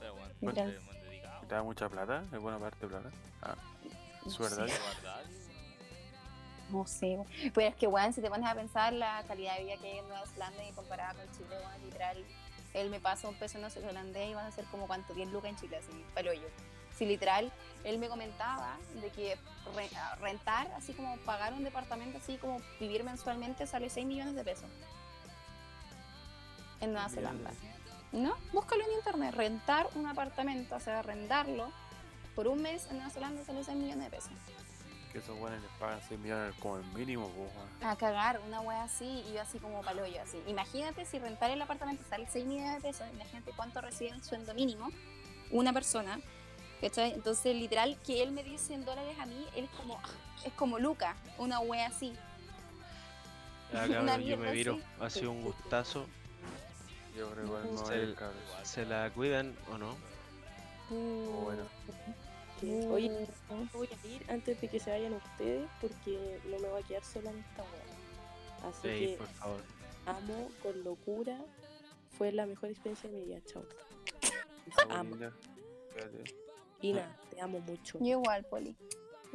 Speaker 2: pero bueno.
Speaker 3: ¿Te da mucha plata? ¿Es buena parte plata? Ah,
Speaker 9: No
Speaker 3: ¿es verdad?
Speaker 9: sé. No sé, pero es que, weón, si te pones a pensar la calidad de vida que hay en Nueva Zelanda y comparada con Chile, weón, literal, él me pasa un peso neozelandés y van a ser como cuánto, 10 lucas en Chile, así, palo yo. Si literal, él me comentaba de que re- rentar, así como pagar un departamento, así como vivir mensualmente, sale 6 millones de pesos. En Nueva Zelanda. ¿No? Búscalo en internet. Rentar un apartamento, o sea, arrendarlo por un mes en Nueva Zelanda sale 6 millones de pesos.
Speaker 3: Que esos buenos les pagan 6 millones como el mínimo, weón.
Speaker 9: a cagar, una wea así, y yo así como paloyo, así. Imagínate si rentar el apartamento sale 6 millones de pesos, imagínate cuánto recibe el sueldo mínimo una persona, ¿cachai? Entonces, literal, que él me dice 100 dólares a mí, él es como, es como Luca, una wea así.
Speaker 1: Ya,
Speaker 9: Una
Speaker 1: cabrón, yo me viro.
Speaker 9: así.
Speaker 1: Ha sido un gustazo.
Speaker 3: Yo creo igual no
Speaker 1: Se-
Speaker 3: hay cabrón.
Speaker 1: ¿Se la cuidan o no?
Speaker 3: Oh, bueno.
Speaker 8: que, oye, voy a ir antes de que se vayan ustedes porque no me voy a quedar sola en esta weá. Así que
Speaker 1: por favor.
Speaker 8: amo con locura. Fue la mejor experiencia de mi vida, chao. Amo.
Speaker 3: linda.
Speaker 8: Ina, te amo mucho.
Speaker 9: Yo igual, Poli.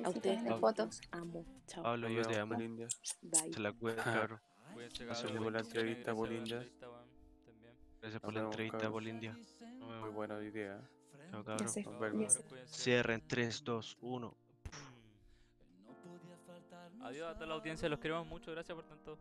Speaker 8: A ustedes
Speaker 9: de
Speaker 8: también.
Speaker 9: fotos.
Speaker 8: Amo. Chao.
Speaker 1: Pablo, yo te amo.
Speaker 3: linda.
Speaker 8: Bye.
Speaker 1: Se la cuida.
Speaker 2: Cuídense,
Speaker 1: Gracias
Speaker 3: por la entrevista,
Speaker 2: gracias por la
Speaker 3: Bolinda.
Speaker 2: entrevista, weón. Estén bien.
Speaker 1: Gracias por la entrevista. Bolindia.
Speaker 3: Muy buena idea.
Speaker 1: Chao, cabrón.
Speaker 2: Cuídense.
Speaker 1: Cierren 3, 2, 1.
Speaker 2: Adiós a toda la audiencia, los queremos mucho, gracias por tanto.